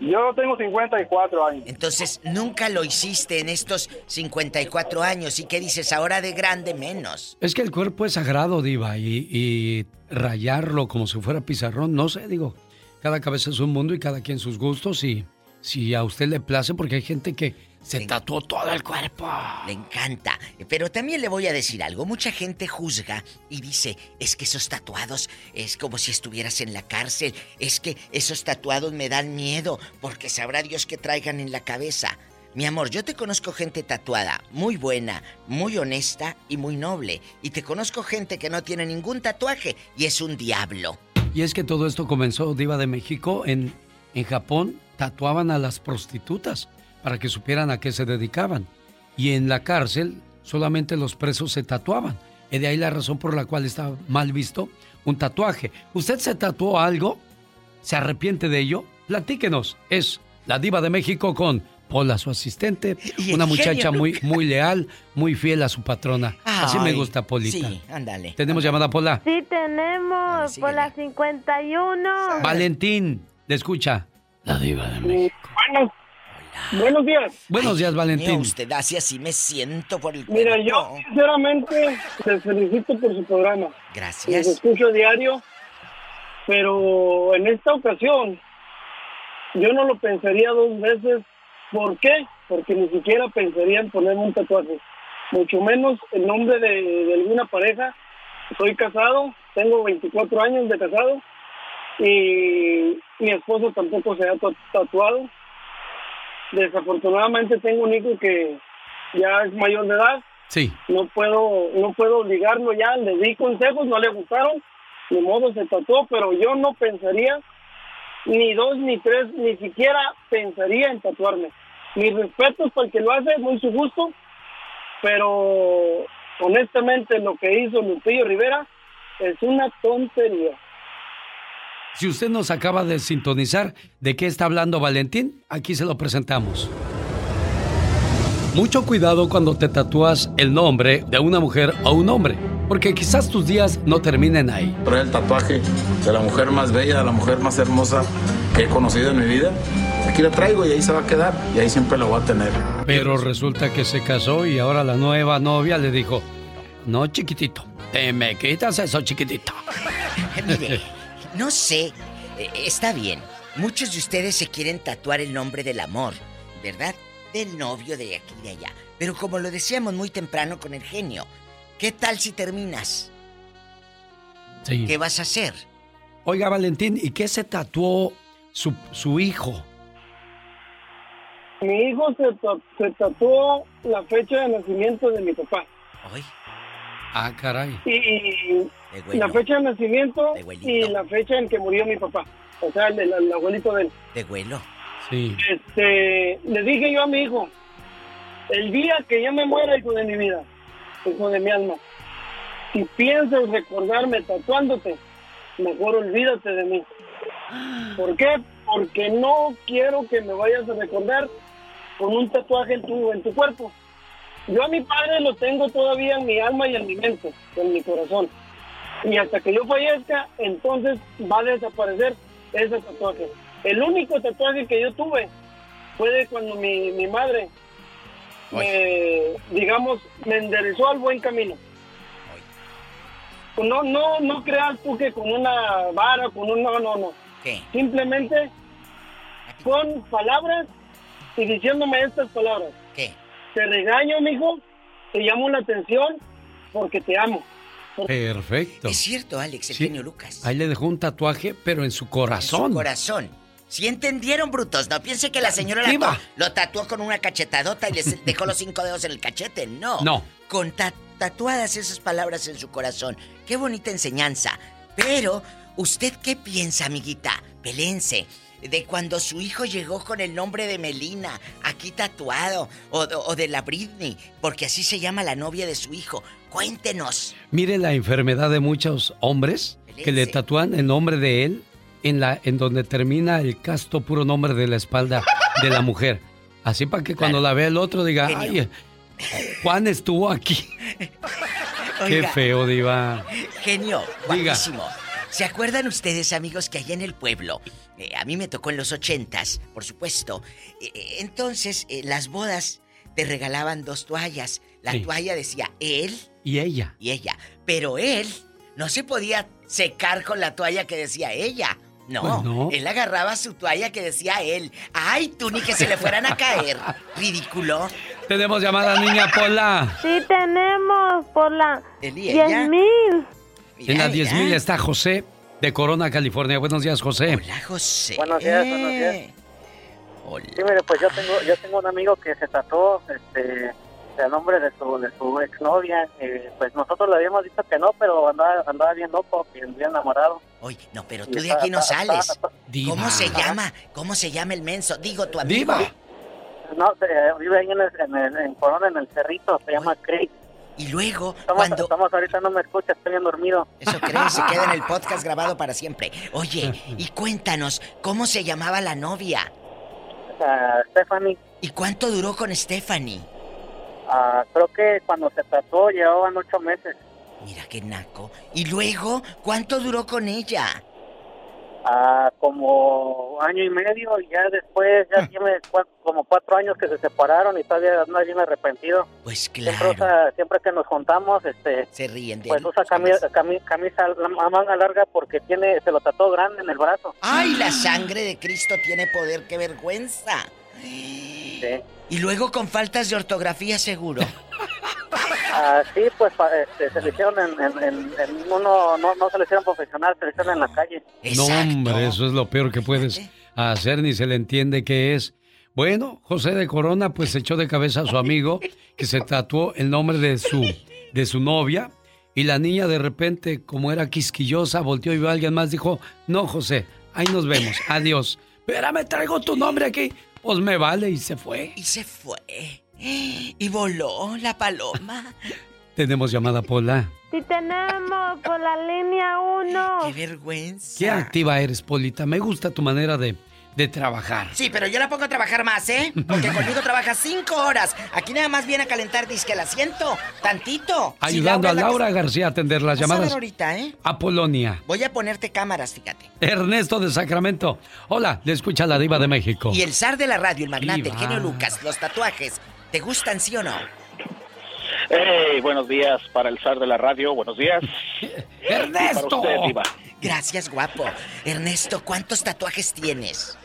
S58: Yo tengo 54 años.
S5: Entonces, nunca lo hiciste en estos 54 años. ¿Y qué dices ahora de grande menos?
S7: Es que el cuerpo es sagrado, Diva, y, y rayarlo como si fuera pizarrón, no sé, digo, cada cabeza es un mundo y cada quien sus gustos y si a usted le place, porque hay gente que se tatuó todo el cuerpo.
S5: Le encanta. Pero también le voy a decir algo. Mucha gente juzga y dice, es que esos tatuados es como si estuvieras en la cárcel. Es que esos tatuados me dan miedo porque sabrá Dios que traigan en la cabeza. Mi amor, yo te conozco gente tatuada, muy buena, muy honesta y muy noble. Y te conozco gente que no tiene ningún tatuaje y es un diablo.
S7: Y es que todo esto comenzó, Diva de México, en, en Japón tatuaban a las prostitutas para que supieran a qué se dedicaban. Y en la cárcel solamente los presos se tatuaban. Y de ahí la razón por la cual está mal visto un tatuaje. ¿Usted se tatuó algo? ¿Se arrepiente de ello? Platíquenos. Es la Diva de México con Pola, su asistente, una muchacha
S5: genio
S7: muy, muy leal, muy fiel a su patrona. Así me gusta, Polita.
S5: Sí, ándale.
S7: Tenemos llamada, Pola.
S6: Sí, tenemos por la 51.
S7: Valentín, le escucha. La diva de México.
S58: Bueno.
S59: Buenos días.
S7: Buenos días, Valentín.
S5: Usted así así me siento por el
S59: Mira,
S5: cuerpo.
S59: yo sinceramente les felicito por su programa.
S5: Gracias.
S59: Los escucho diario, pero en esta ocasión yo no lo pensaría dos veces. ¿Por qué? Porque ni siquiera pensaría en ponerme un tatuaje. Mucho menos el nombre de, de alguna pareja. Soy casado, tengo 24 años de casado y mi esposo tampoco se ha tatu- tatuado. Desafortunadamente tengo un hijo que ya es mayor de edad.
S7: Sí.
S59: no puedo no puedo obligarlo ya le di consejos no le gustaron ni modo se tatuó pero yo no pensaría ni dos ni tres ni siquiera pensaría en tatuarme. Mis respetos para el que lo hace muy su gusto pero honestamente lo que hizo Lupillo Rivera es una tontería
S7: Si usted nos acaba de sintonizar, ¿de qué está hablando Valentín? Aquí se lo presentamos. Mucho cuidado cuando te tatúas el nombre de una mujer o un hombre, porque quizás tus días no terminen ahí.
S57: Trae el tatuaje de la mujer más bella, de la mujer más hermosa que he conocido en mi vida. Aquí la traigo y ahí se va a quedar y ahí siempre la voy a tener.
S7: Pero resulta que se casó y ahora la nueva novia le dijo, no chiquitito, te me quitas eso chiquitito.
S5: No sé, eh, está bien. Muchos de ustedes se quieren tatuar el nombre del amor, ¿verdad? Del novio de aquí y de allá. Pero como lo decíamos muy temprano con el genio, ¿qué tal si terminas?
S7: Sí.
S5: ¿Qué vas a hacer?
S7: Oiga Valentín, ¿y qué se tatuó su, su hijo?
S59: mi hijo se, se tatuó la fecha de nacimiento de mi papá
S7: Ah, caray.
S59: y. la fecha de nacimiento y la fecha en que murió mi papá o sea el, el- el abuelito de él
S5: De vuelo.
S7: Sí.
S59: este, le dije yo a mi hijo, el día que yo me muera, hijo de mi vida, hijo de mi alma, si piensas recordarme tatuándote, mejor olvídate de mí. ¿Por qué? Porque no quiero que me vayas a recordar con un tatuaje en tu, en tu cuerpo. Yo a mi padre lo tengo todavía en mi alma y en mi mente, en mi corazón. Y hasta que yo fallezca, entonces va a desaparecer ese tatuaje. El único tatuaje que yo tuve fue de cuando mi, mi madre, me, digamos, me enderezó al buen camino. No, no, no creas tú que con una vara, con un... No, no, no.
S5: ¿Qué?
S59: Simplemente con palabras y diciéndome estas palabras.
S5: ¿Qué?
S59: Te regaño, mijo, te llamo la atención porque te amo.
S7: Perfecto.
S5: Es cierto, Alex, el
S7: Sí,
S5: genio Lucas.
S7: Ahí le dejó un tatuaje, pero en su corazón.
S5: Corazón. Si entendieron, brutos, no piense que la señora la lo tatuó con una cachetadota y les dejó los cinco dedos en el cachete. No.
S7: No.
S5: Con ta- tatuadas esas palabras en su corazón. Qué bonita enseñanza. Pero, ¿usted qué piensa, amiguita? Pelense. De cuando su hijo llegó con el nombre de Melina, aquí tatuado, o, o de la Britney, porque así se llama la novia de su hijo. Cuéntenos.
S7: Mire la enfermedad de muchos hombres que le tatúan el nombre de él en la en donde termina el casto puro nombre de la espalda de la mujer. Así para que cuando la vea el otro diga,
S5: Genio.
S7: ay, Juan estuvo aquí. Qué feo, diva.
S5: Genio,
S7: Diga.
S5: ¿Se acuerdan ustedes, amigos, que allá en el pueblo, eh, a mí me tocó en los ochentas, por supuesto, eh, eh, entonces eh, las bodas te regalaban dos toallas. La
S7: Sí.
S5: toalla decía él
S7: Y ella.
S5: y ella, pero él no se podía secar con la toalla que decía ella. No,
S7: Pues no.
S5: él agarraba su toalla que decía él. ¡Ay, tú ni que se le fueran a caer! Ridículo.
S7: Tenemos llamada niña Pola.
S6: Sí tenemos por la
S5: Él y ella.
S6: 10 mil.
S7: En la 10.000 está José de Corona, California. Buenos días, José.
S5: Hola, José.
S60: Buenos días, buenos días. Sí, mire, pues yo tengo, yo tengo un amigo que se trató este, el nombre de su, de su exnovia. eh, pues nosotros le habíamos dicho que no, pero andaba, andaba bien loco, bien, bien enamorado.
S5: Oye, no, pero
S60: Y
S5: tú de aquí no
S60: está-
S5: sales.
S60: está-
S7: Diva.
S5: ¿Cómo se llama? ¿Cómo se llama el menso? Digo, tu amigo.
S7: Diva.
S60: No, eh, vive ahí en, el, en, el- en Corona, en el Cerrito, se llama Craig.
S5: Y luego,
S60: Estamos,
S5: cuando...
S60: estamos ahorita, no me escucha, estoy bien dormido.
S5: Eso crees, se queda en el podcast grabado para siempre. Oye, y cuéntanos, ¿cómo se llamaba la novia?
S60: Ah, Stephanie,
S5: ¿Y cuánto duró con Stephanie?
S60: ah, creo que cuando se trató llevaban ocho meses.
S5: Mira qué naco. ¿Y luego cuánto duró con ella?
S60: A como año y medio y ya después ya tiene cua- como cuatro años que se separaron y todavía no bien arrepentido.
S5: Pues
S60: Siempre,
S5: claro.
S60: usa- siempre que nos juntamos, este,
S5: Se ríen de
S60: pues
S5: él.
S60: usa camisa, camisa a manga larga porque tiene, se lo tatuó grande en el brazo.
S5: ¡Ay, la sangre de Cristo tiene poder! ¡Qué vergüenza! Y luego con faltas de ortografía seguro.
S60: Así pues pa- este, se le hicieron en, en- en- en uno, no, no se le hicieron profesional, se le hicieron en la calle.
S7: No, hombre, eso es lo peor que puedes hacer, ni se le entiende qué es. Bueno, José de Corona pues echó de cabeza a su amigo que se tatuó el nombre de su, de su novia y la niña de repente, como era quisquillosa, volteó y vio a alguien más, dijo, no, José, ahí nos vemos, adiós. Espérame, traigo tu nombre aquí. Pues me vale y se fue.
S5: Y se fue. Y voló la paloma.
S7: Tenemos llamada Pola.
S6: Si tenemos por la línea 1.
S5: ¡Qué vergüenza!
S7: Qué activa eres, Polita. Me gusta tu manera de, de trabajar.
S5: Sí, pero yo la pongo a trabajar más, ¿eh? Porque conmigo trabaja cinco horas. Aquí nada más viene a calentar disque el asiento. Tantito. Si
S7: Ayudando a
S5: es la que-
S7: Laura García a atender las
S5: Vas a ver
S7: llamadas.
S5: ahorita, ¿eh?
S7: A Polonia.
S5: Voy a ponerte cámaras, fíjate.
S7: Ernesto de Sacramento. Hola, le escucha la diva de México.
S5: Y el zar de la radio, el magnate, el genio Lucas, los tatuajes. ¿Te gustan, sí o no?
S61: Hey, buenos días para el zar de la radio, buenos días.
S5: ¡Ernesto!
S61: Usted, Diva.
S5: Gracias, guapo. Ernesto, ¿cuántos tatuajes tienes?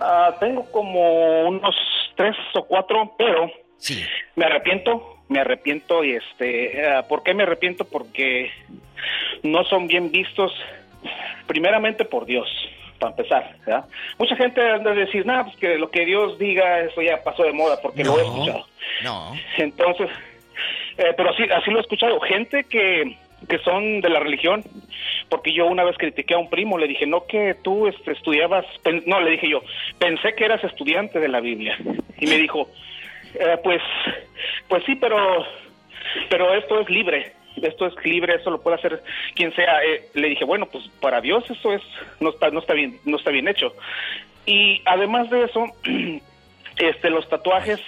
S61: Ah, tengo como unos tres o cuatro, pero
S5: sí.
S61: me arrepiento, me arrepiento y este, ah, ¿por qué me arrepiento? Porque no son bien vistos, primeramente por Dios, para empezar, ¿verdad? Mucha gente anda a decir, nada, pues que lo que Dios diga, eso ya pasó de moda, porque lo he escuchado.
S5: No.
S61: Entonces, eh, pero sí, así lo he escuchado. Gente que, que son de la religión, porque yo una vez critiqué a un primo, le dije, no que tú este, estudiabas, no, le dije yo, pensé que eras estudiante de la Biblia. Y me dijo, "Eh, pues, pues sí, pero, pero esto es libre. Esto es libre, eso lo puede hacer quien sea. Eh, le dije, bueno, pues para Dios eso es no está no está bien no está bien hecho. Y además de eso, este los tatuajes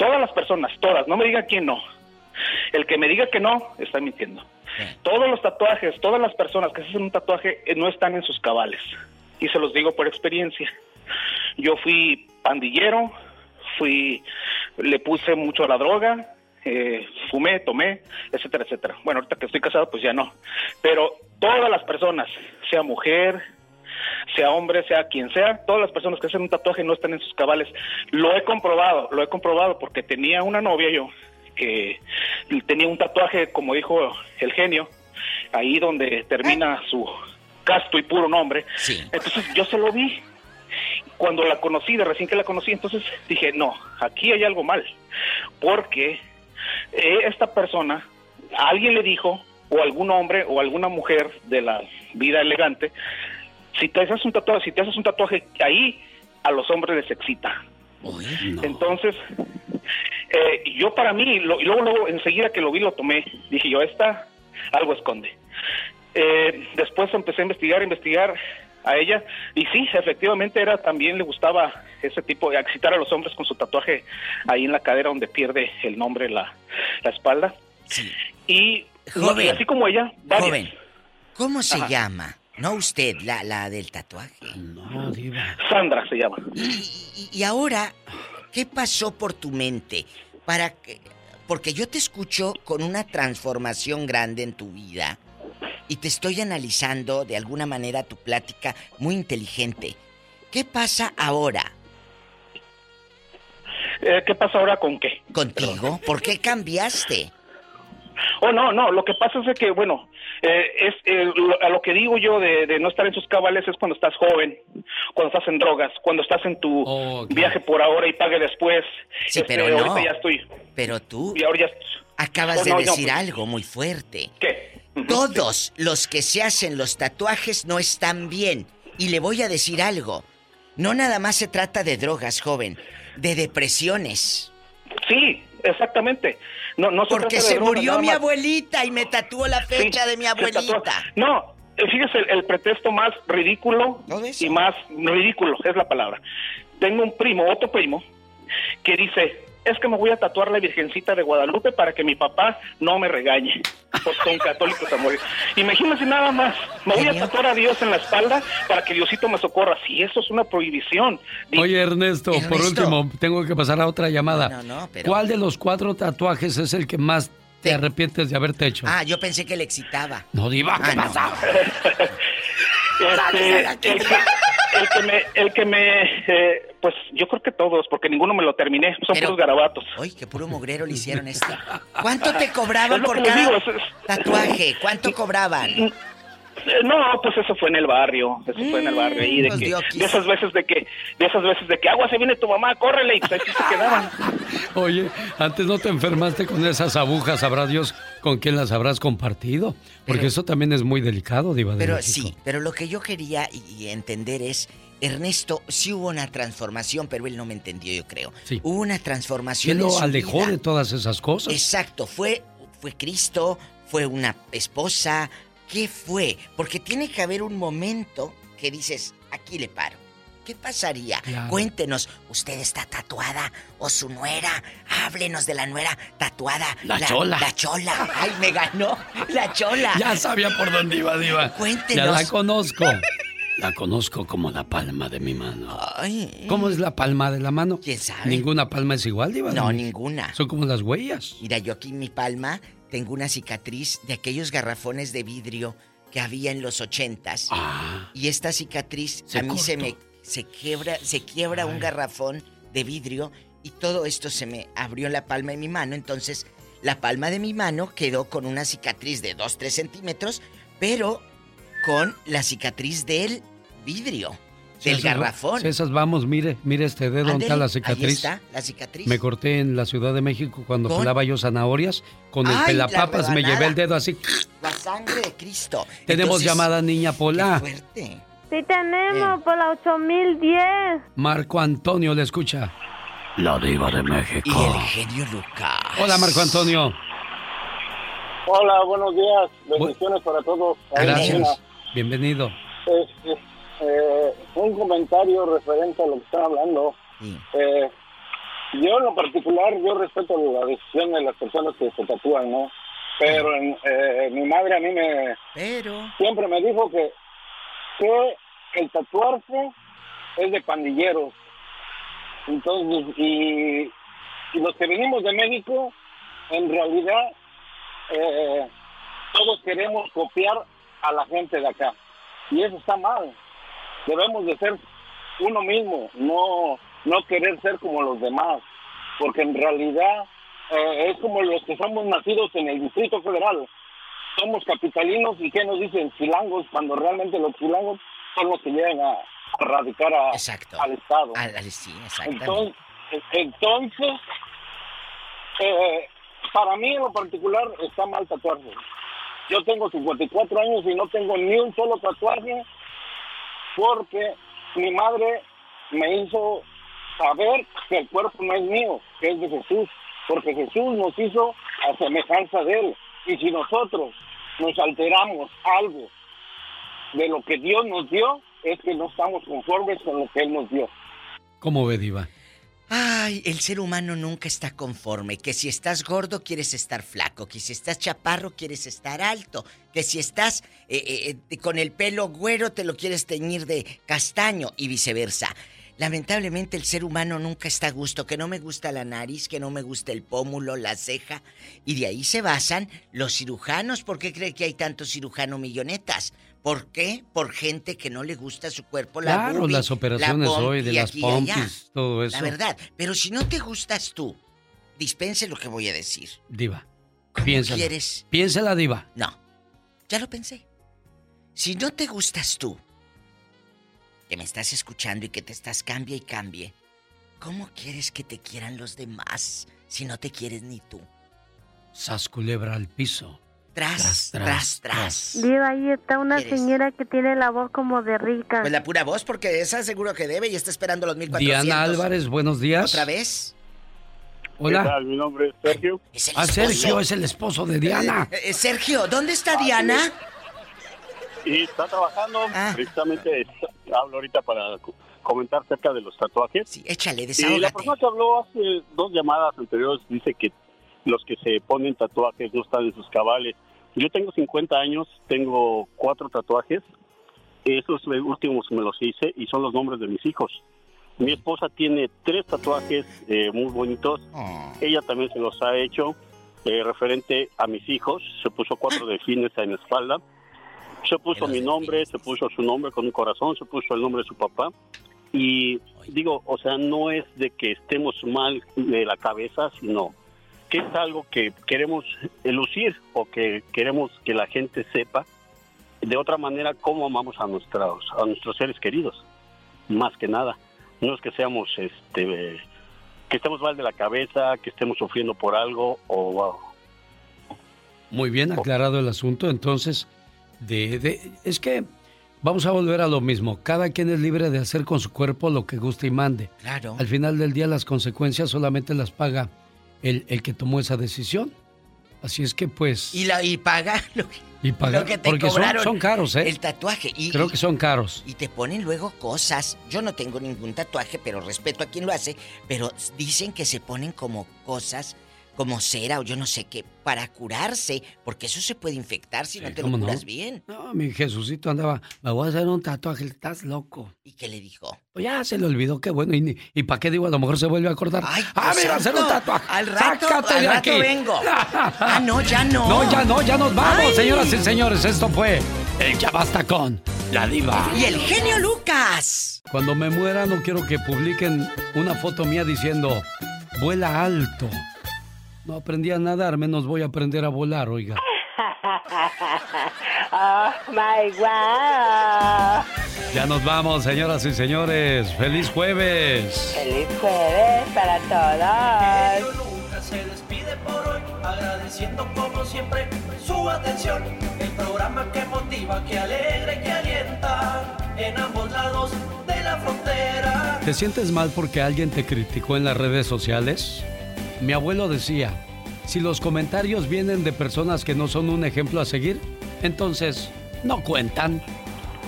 S61: todas las personas, todas, no me diga quién no. El que me diga que no, está mintiendo. Todos los tatuajes, todas las personas que se hacen un tatuaje eh, no están en sus cabales. Y se los digo por experiencia. Yo fui pandillero, fui, le puse mucho a la droga, eh, fumé, tomé, etcétera, etcétera. Bueno, ahorita que estoy casado, pues ya no. Pero todas las personas, sea mujer, sea hombre, sea quien sea, todas las personas que hacen un tatuaje no están en sus cabales. Lo he comprobado, lo he comprobado porque tenía una novia yo que tenía un tatuaje, como dijo el genio, ahí donde termina su casto y puro nombre. Entonces yo se lo vi. Cuando la conocí, de recién que la conocí, entonces dije, no, aquí hay algo mal. Porque esta persona, alguien le dijo, o algún hombre o alguna mujer de la vida elegante, si te haces un tatuaje, si te haces un tatuaje ahí, a los hombres les excita. Entonces, eh, yo para mí, lo- y luego, luego, enseguida que lo vi, lo tomé. Dije yo, esta algo esconde. Eh, después empecé a investigar, investigar a ella, y sí, efectivamente era también le gustaba ese tipo de excitar a los hombres con su tatuaje ahí en la cadera donde pierde el nombre la, la espalda. Y,
S5: Joven.
S61: y así como ella, varias.
S5: Joven, ¿cómo se
S61: Ajá.
S5: llama? No usted, la, la del tatuaje.
S7: No, diva.
S61: Sandra se llama.
S5: Y, y ahora, ¿qué pasó por tu mente? Para que, porque yo te escucho con una transformación grande en tu vida y te estoy analizando de alguna manera tu plática muy inteligente. ¿Qué pasa ahora
S61: Eh, ¿Qué pasa ahora con qué?
S5: contigo? ¿Por qué cambiaste?
S61: Oh, no, no, lo que pasa es que, bueno, eh, es eh, lo- a lo que digo yo de, de no estar en sus cabales es cuando estás joven, cuando estás en drogas, cuando estás en tu viaje por ahora y pague después.
S5: Sí,
S61: Este,
S5: pero no.
S61: ahorita ya estoy.
S5: Pero tú
S61: Y ahora ya.
S5: acabas
S61: Oh,
S5: de
S61: no, no,
S5: decir
S61: pues-
S5: algo muy fuerte.
S61: ¿Qué?
S5: Todos los que se hacen los tatuajes no están bien. Y le voy a decir algo. No nada más se trata de drogas, joven. De depresiones.
S61: Sí, exactamente. No, no se
S5: Porque
S61: trata de
S5: se
S61: drogas,
S5: murió mi abuelita y me tatuó la fecha
S61: Sí,
S5: de mi abuelita.
S61: No, eh, fíjese, el, el pretexto más ridículo y más ridículo es la palabra. Tengo un primo, otro primo, que dice, es que me voy a tatuar la Virgencita de Guadalupe para que mi papá no me regañe, porque son católicos a morir. Imagínense nada más, me voy a tatuar a Dios en la espalda para que Diosito me socorra. Si eso es una prohibición.
S7: Oye, Ernesto, por último, tengo que pasar a otra llamada. ¿Cuál de los cuatro tatuajes es el que más te arrepientes de haberte hecho?
S5: Ah, yo pensé que le excitaba.
S7: No, Diva, ¿qué
S5: Ah, no.
S61: Este, el, el que me, el que me eh, pues yo creo que todos, porque ninguno me lo terminé, son puros garabatos.
S5: Uy, qué puro mugrero le hicieron este. ¿Cuánto te cobraban por cada
S61: digo,
S5: tatuaje? ¿Cuánto cobraban?
S61: Eh, No, pues eso fue en el barrio, eso fue en el barrio ahí de
S5: pues
S61: que de esas veces de que de esas veces de que agua se viene tu mamá, córrele y pues ahí se quedaban.
S7: Oye, antes no te enfermaste con esas agujas, sabrá Dios con quién las habrás compartido. Porque eso también es muy delicado, Diva de
S5: Pero
S7: México.
S5: sí, pero lo que yo quería y, y entender es, Ernesto, sí hubo una transformación, pero él no me entendió, yo creo.
S7: Sí.
S5: Hubo una transformación.
S7: ¿Quién
S5: en
S7: lo
S5: su
S7: alejó
S5: vida.
S7: de todas esas cosas?
S5: Exacto, fue, fue Cristo, fue una esposa. ¿Qué fue? Porque tiene que haber un momento que dices, aquí le paro. ¿Qué pasaría?
S7: Claro.
S5: Cuéntenos, ¿usted está tatuada o su nuera? Háblenos de la nuera tatuada.
S7: La chola.
S5: La chola. Ay, me ganó. La chola.
S7: Ya sabía por dónde iba, Diva.
S5: Cuéntenos.
S7: Ya la conozco. La conozco como la palma de mi mano.
S5: Ay.
S7: ¿Cómo es la palma de la mano?
S5: ¿Quién sabe?
S7: Ninguna palma es igual, Diva.
S5: No, ninguna.
S7: Son como las huellas.
S5: Mira, yo aquí mi palma tengo una cicatriz de aquellos garrafones de vidrio que había en los ochentas.
S7: Ah.
S5: Y esta cicatriz a mí se me se quiebra, se quiebra un garrafón de vidrio y todo esto se me abrió en la palma de mi mano. Entonces, la palma de mi mano quedó con una cicatriz de 2-3 centímetros, pero con la cicatriz del vidrio, del garrafón.
S7: si esas vamos, mire, mire este dedo, ¿dónde está la
S5: Ahí
S7: cicatriz?
S5: está, la cicatriz.
S7: Me corté en la Ciudad de México cuando
S5: ¿Con?
S7: pelaba yo zanahorias. Con el
S5: Ay, la
S7: pelapapas me llevé el dedo así.
S5: La sangre de Cristo.
S7: Tenemos
S5: Entonces,
S7: llamada niña Pola.
S5: fuerte.
S6: Sí tenemos, por la 8010.
S7: Marco Antonio le escucha. La diva de México.
S5: Y el genio Lucas.
S7: Hola Marco Antonio.
S58: Hola, buenos días. Bendiciones para todos. Ahí
S7: Gracias. Bienvenido.
S58: Este, eh, un comentario referente a lo que están hablando. Eh, yo en lo particular, yo respeto la decisión de las personas que se tatúan, ¿no? Pero en- eh, mi madre a mí me
S5: Pero
S58: siempre me dijo que, que el tatuarse es de pandilleros. Entonces, y, y los que venimos de México, en realidad, eh, todos queremos copiar a la gente de acá. Y eso está mal. Debemos de ser uno mismo, no, no querer ser como los demás. Porque en realidad eh, es como los que somos nacidos en el Distrito Federal. Somos capitalinos y ¿qué nos dicen? Chilangos, cuando realmente los chilangos son los que llegan a, a radicar a- al Estado.
S5: Al, al- sí, exactamente.
S58: Entonces, entonces eh, para mí en lo particular está mal tatuarse. Yo tengo 54 años y no tengo ni un solo tatuaje porque mi madre me hizo saber que el cuerpo no es mío, que es de Jesús, porque Jesús nos hizo a semejanza de Él. Y si nosotros nos alteramos algo de lo que Dios nos dio, es que no estamos conformes con lo que Él nos dio.
S7: ¿Cómo ve, Diva?
S5: Ay, el ser humano nunca está conforme. Que si estás gordo quieres estar flaco, que si estás chaparro quieres estar alto, que si estás eh, eh, eh, con el pelo güero te lo quieres teñir de castaño y viceversa. Lamentablemente el ser humano nunca está a gusto, que no me gusta la nariz, que no me gusta el pómulo, la ceja, y de ahí se basan los cirujanos. ¿Por qué cree que hay tantos cirujano millonetas? ¿Por qué? Por gente que no le gusta su cuerpo, la
S7: Claro,
S5: boobie,
S7: las operaciones
S5: la
S7: hoy de las pompis, todo eso.
S5: La verdad, pero si no te gustas tú, dispense lo que voy a decir.
S7: Diva. Piénsala.
S5: quieres?
S7: Piénsala, Diva.
S5: No, ya lo pensé. Si no te gustas tú, que me estás escuchando y que te estás cambie y cambie, ¿cómo quieres que te quieran los demás si no te quieres ni tú?
S7: Sas culebra al piso.
S5: Tras, tras, tras.
S6: Diva, ahí está una
S5: ¿Quieres?
S6: señora que tiene la voz como de rica.
S5: Pues la pura voz, porque esa seguro que debe y está esperando los 1400.
S7: Diana Álvarez, buenos días.
S5: ¿Otra vez?
S7: Hola.
S58: ¿Qué tal? Mi nombre es Sergio.
S7: Ah, Sergio es el esposo de Diana.
S5: Eh, eh, Sergio, ¿dónde está Diana?
S58: Y está trabajando,
S5: Ah.
S58: precisamente está- hablo ahorita para
S62: comentar acerca de los tatuajes.
S5: Sí, échale,
S62: Y la
S5: desahógate.
S62: persona que habló hace dos llamadas anteriores dice que los que se ponen tatuajes no están en sus cabales. Yo tengo 50 años, tengo cuatro tatuajes. Esos últimos me los hice y son los nombres de mis hijos. Mi esposa tiene tres tatuajes eh, muy bonitos. Ella también se los ha hecho eh, referente a mis hijos. Se puso cuatro delfines en la espalda. Se puso mi nombre, se puso su nombre con un corazón, se puso el nombre de su papá. Y digo, o sea, no es de que estemos mal de la cabeza, sino que es algo que queremos lucir o que queremos que la gente sepa de otra manera cómo amamos a nuestros a nuestros seres queridos. Más que nada, no es que seamos este que estemos mal de la cabeza, que estemos sufriendo por algo o wow.
S7: Muy bien aclarado el asunto, entonces, de, de- es que vamos a volver a lo mismo. Cada quien es libre de hacer con su cuerpo lo que guste y mande.
S5: Claro.
S7: Al final del día las consecuencias solamente las paga el, el que tomó esa decisión. Así es que pues...
S5: Y, la, y paga lo que,
S7: Y paga,
S5: lo que te
S7: porque son,
S5: cobraron.
S7: son caros, ¿eh?
S5: El tatuaje. Y,
S7: Creo que son caros.
S5: Y te ponen luego cosas. Yo no tengo ningún tatuaje, pero respeto a quien lo hace. Pero dicen que se ponen como cosas, como cera o yo no sé qué, para curarse. Porque eso se puede infectar si no te lo curas bien.
S7: No, mi Jesucito andaba, me voy a hacer un tatuaje, estás loco.
S5: ¿Y qué le dijo?
S7: Pues ya se le olvidó, qué bueno. ¿Y, y para qué digo? A lo mejor se vuelve a acordar. ah,
S5: Dios
S7: mira, hacer un tatuaje.
S5: Al rato,
S7: Sácate
S5: al
S7: de
S5: rato
S7: aquí.
S5: vengo. ah, no, ya no.
S7: No, ya no, ya nos vamos,
S5: Ay.
S7: señoras y señores. Esto fue el Ya Basta con la Diva.
S5: Y el genio Lucas.
S7: Cuando me muera, no quiero que publiquen una foto mía diciendo, vuela alto. No aprendí a nadar, menos voy a aprender a volar, oiga.
S55: oh my wow.
S7: Ya nos vamos, señoras y señores. ¡Feliz jueves!
S55: Feliz jueves para todos.
S19: Lucas se despide por hoy, agradeciendo como siempre su atención. El programa que motiva, que alegra y que alienta en ambos lados de la frontera.
S7: ¿Te sientes mal porque alguien te criticó en las redes sociales? Mi abuelo decía, si los comentarios vienen de personas que no son un ejemplo a seguir, entonces no cuentan.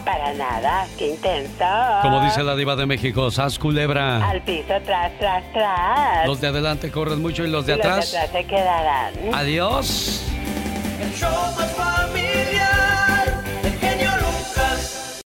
S55: Para nada, qué intenso.
S7: Como dice la diva de México, sas culebra.
S55: Al piso, tras, tras, tras.
S7: Los de adelante corren mucho y los de
S55: Y
S7: atrás.
S55: Los de atrás se quedarán.
S7: Adiós.
S19: El show más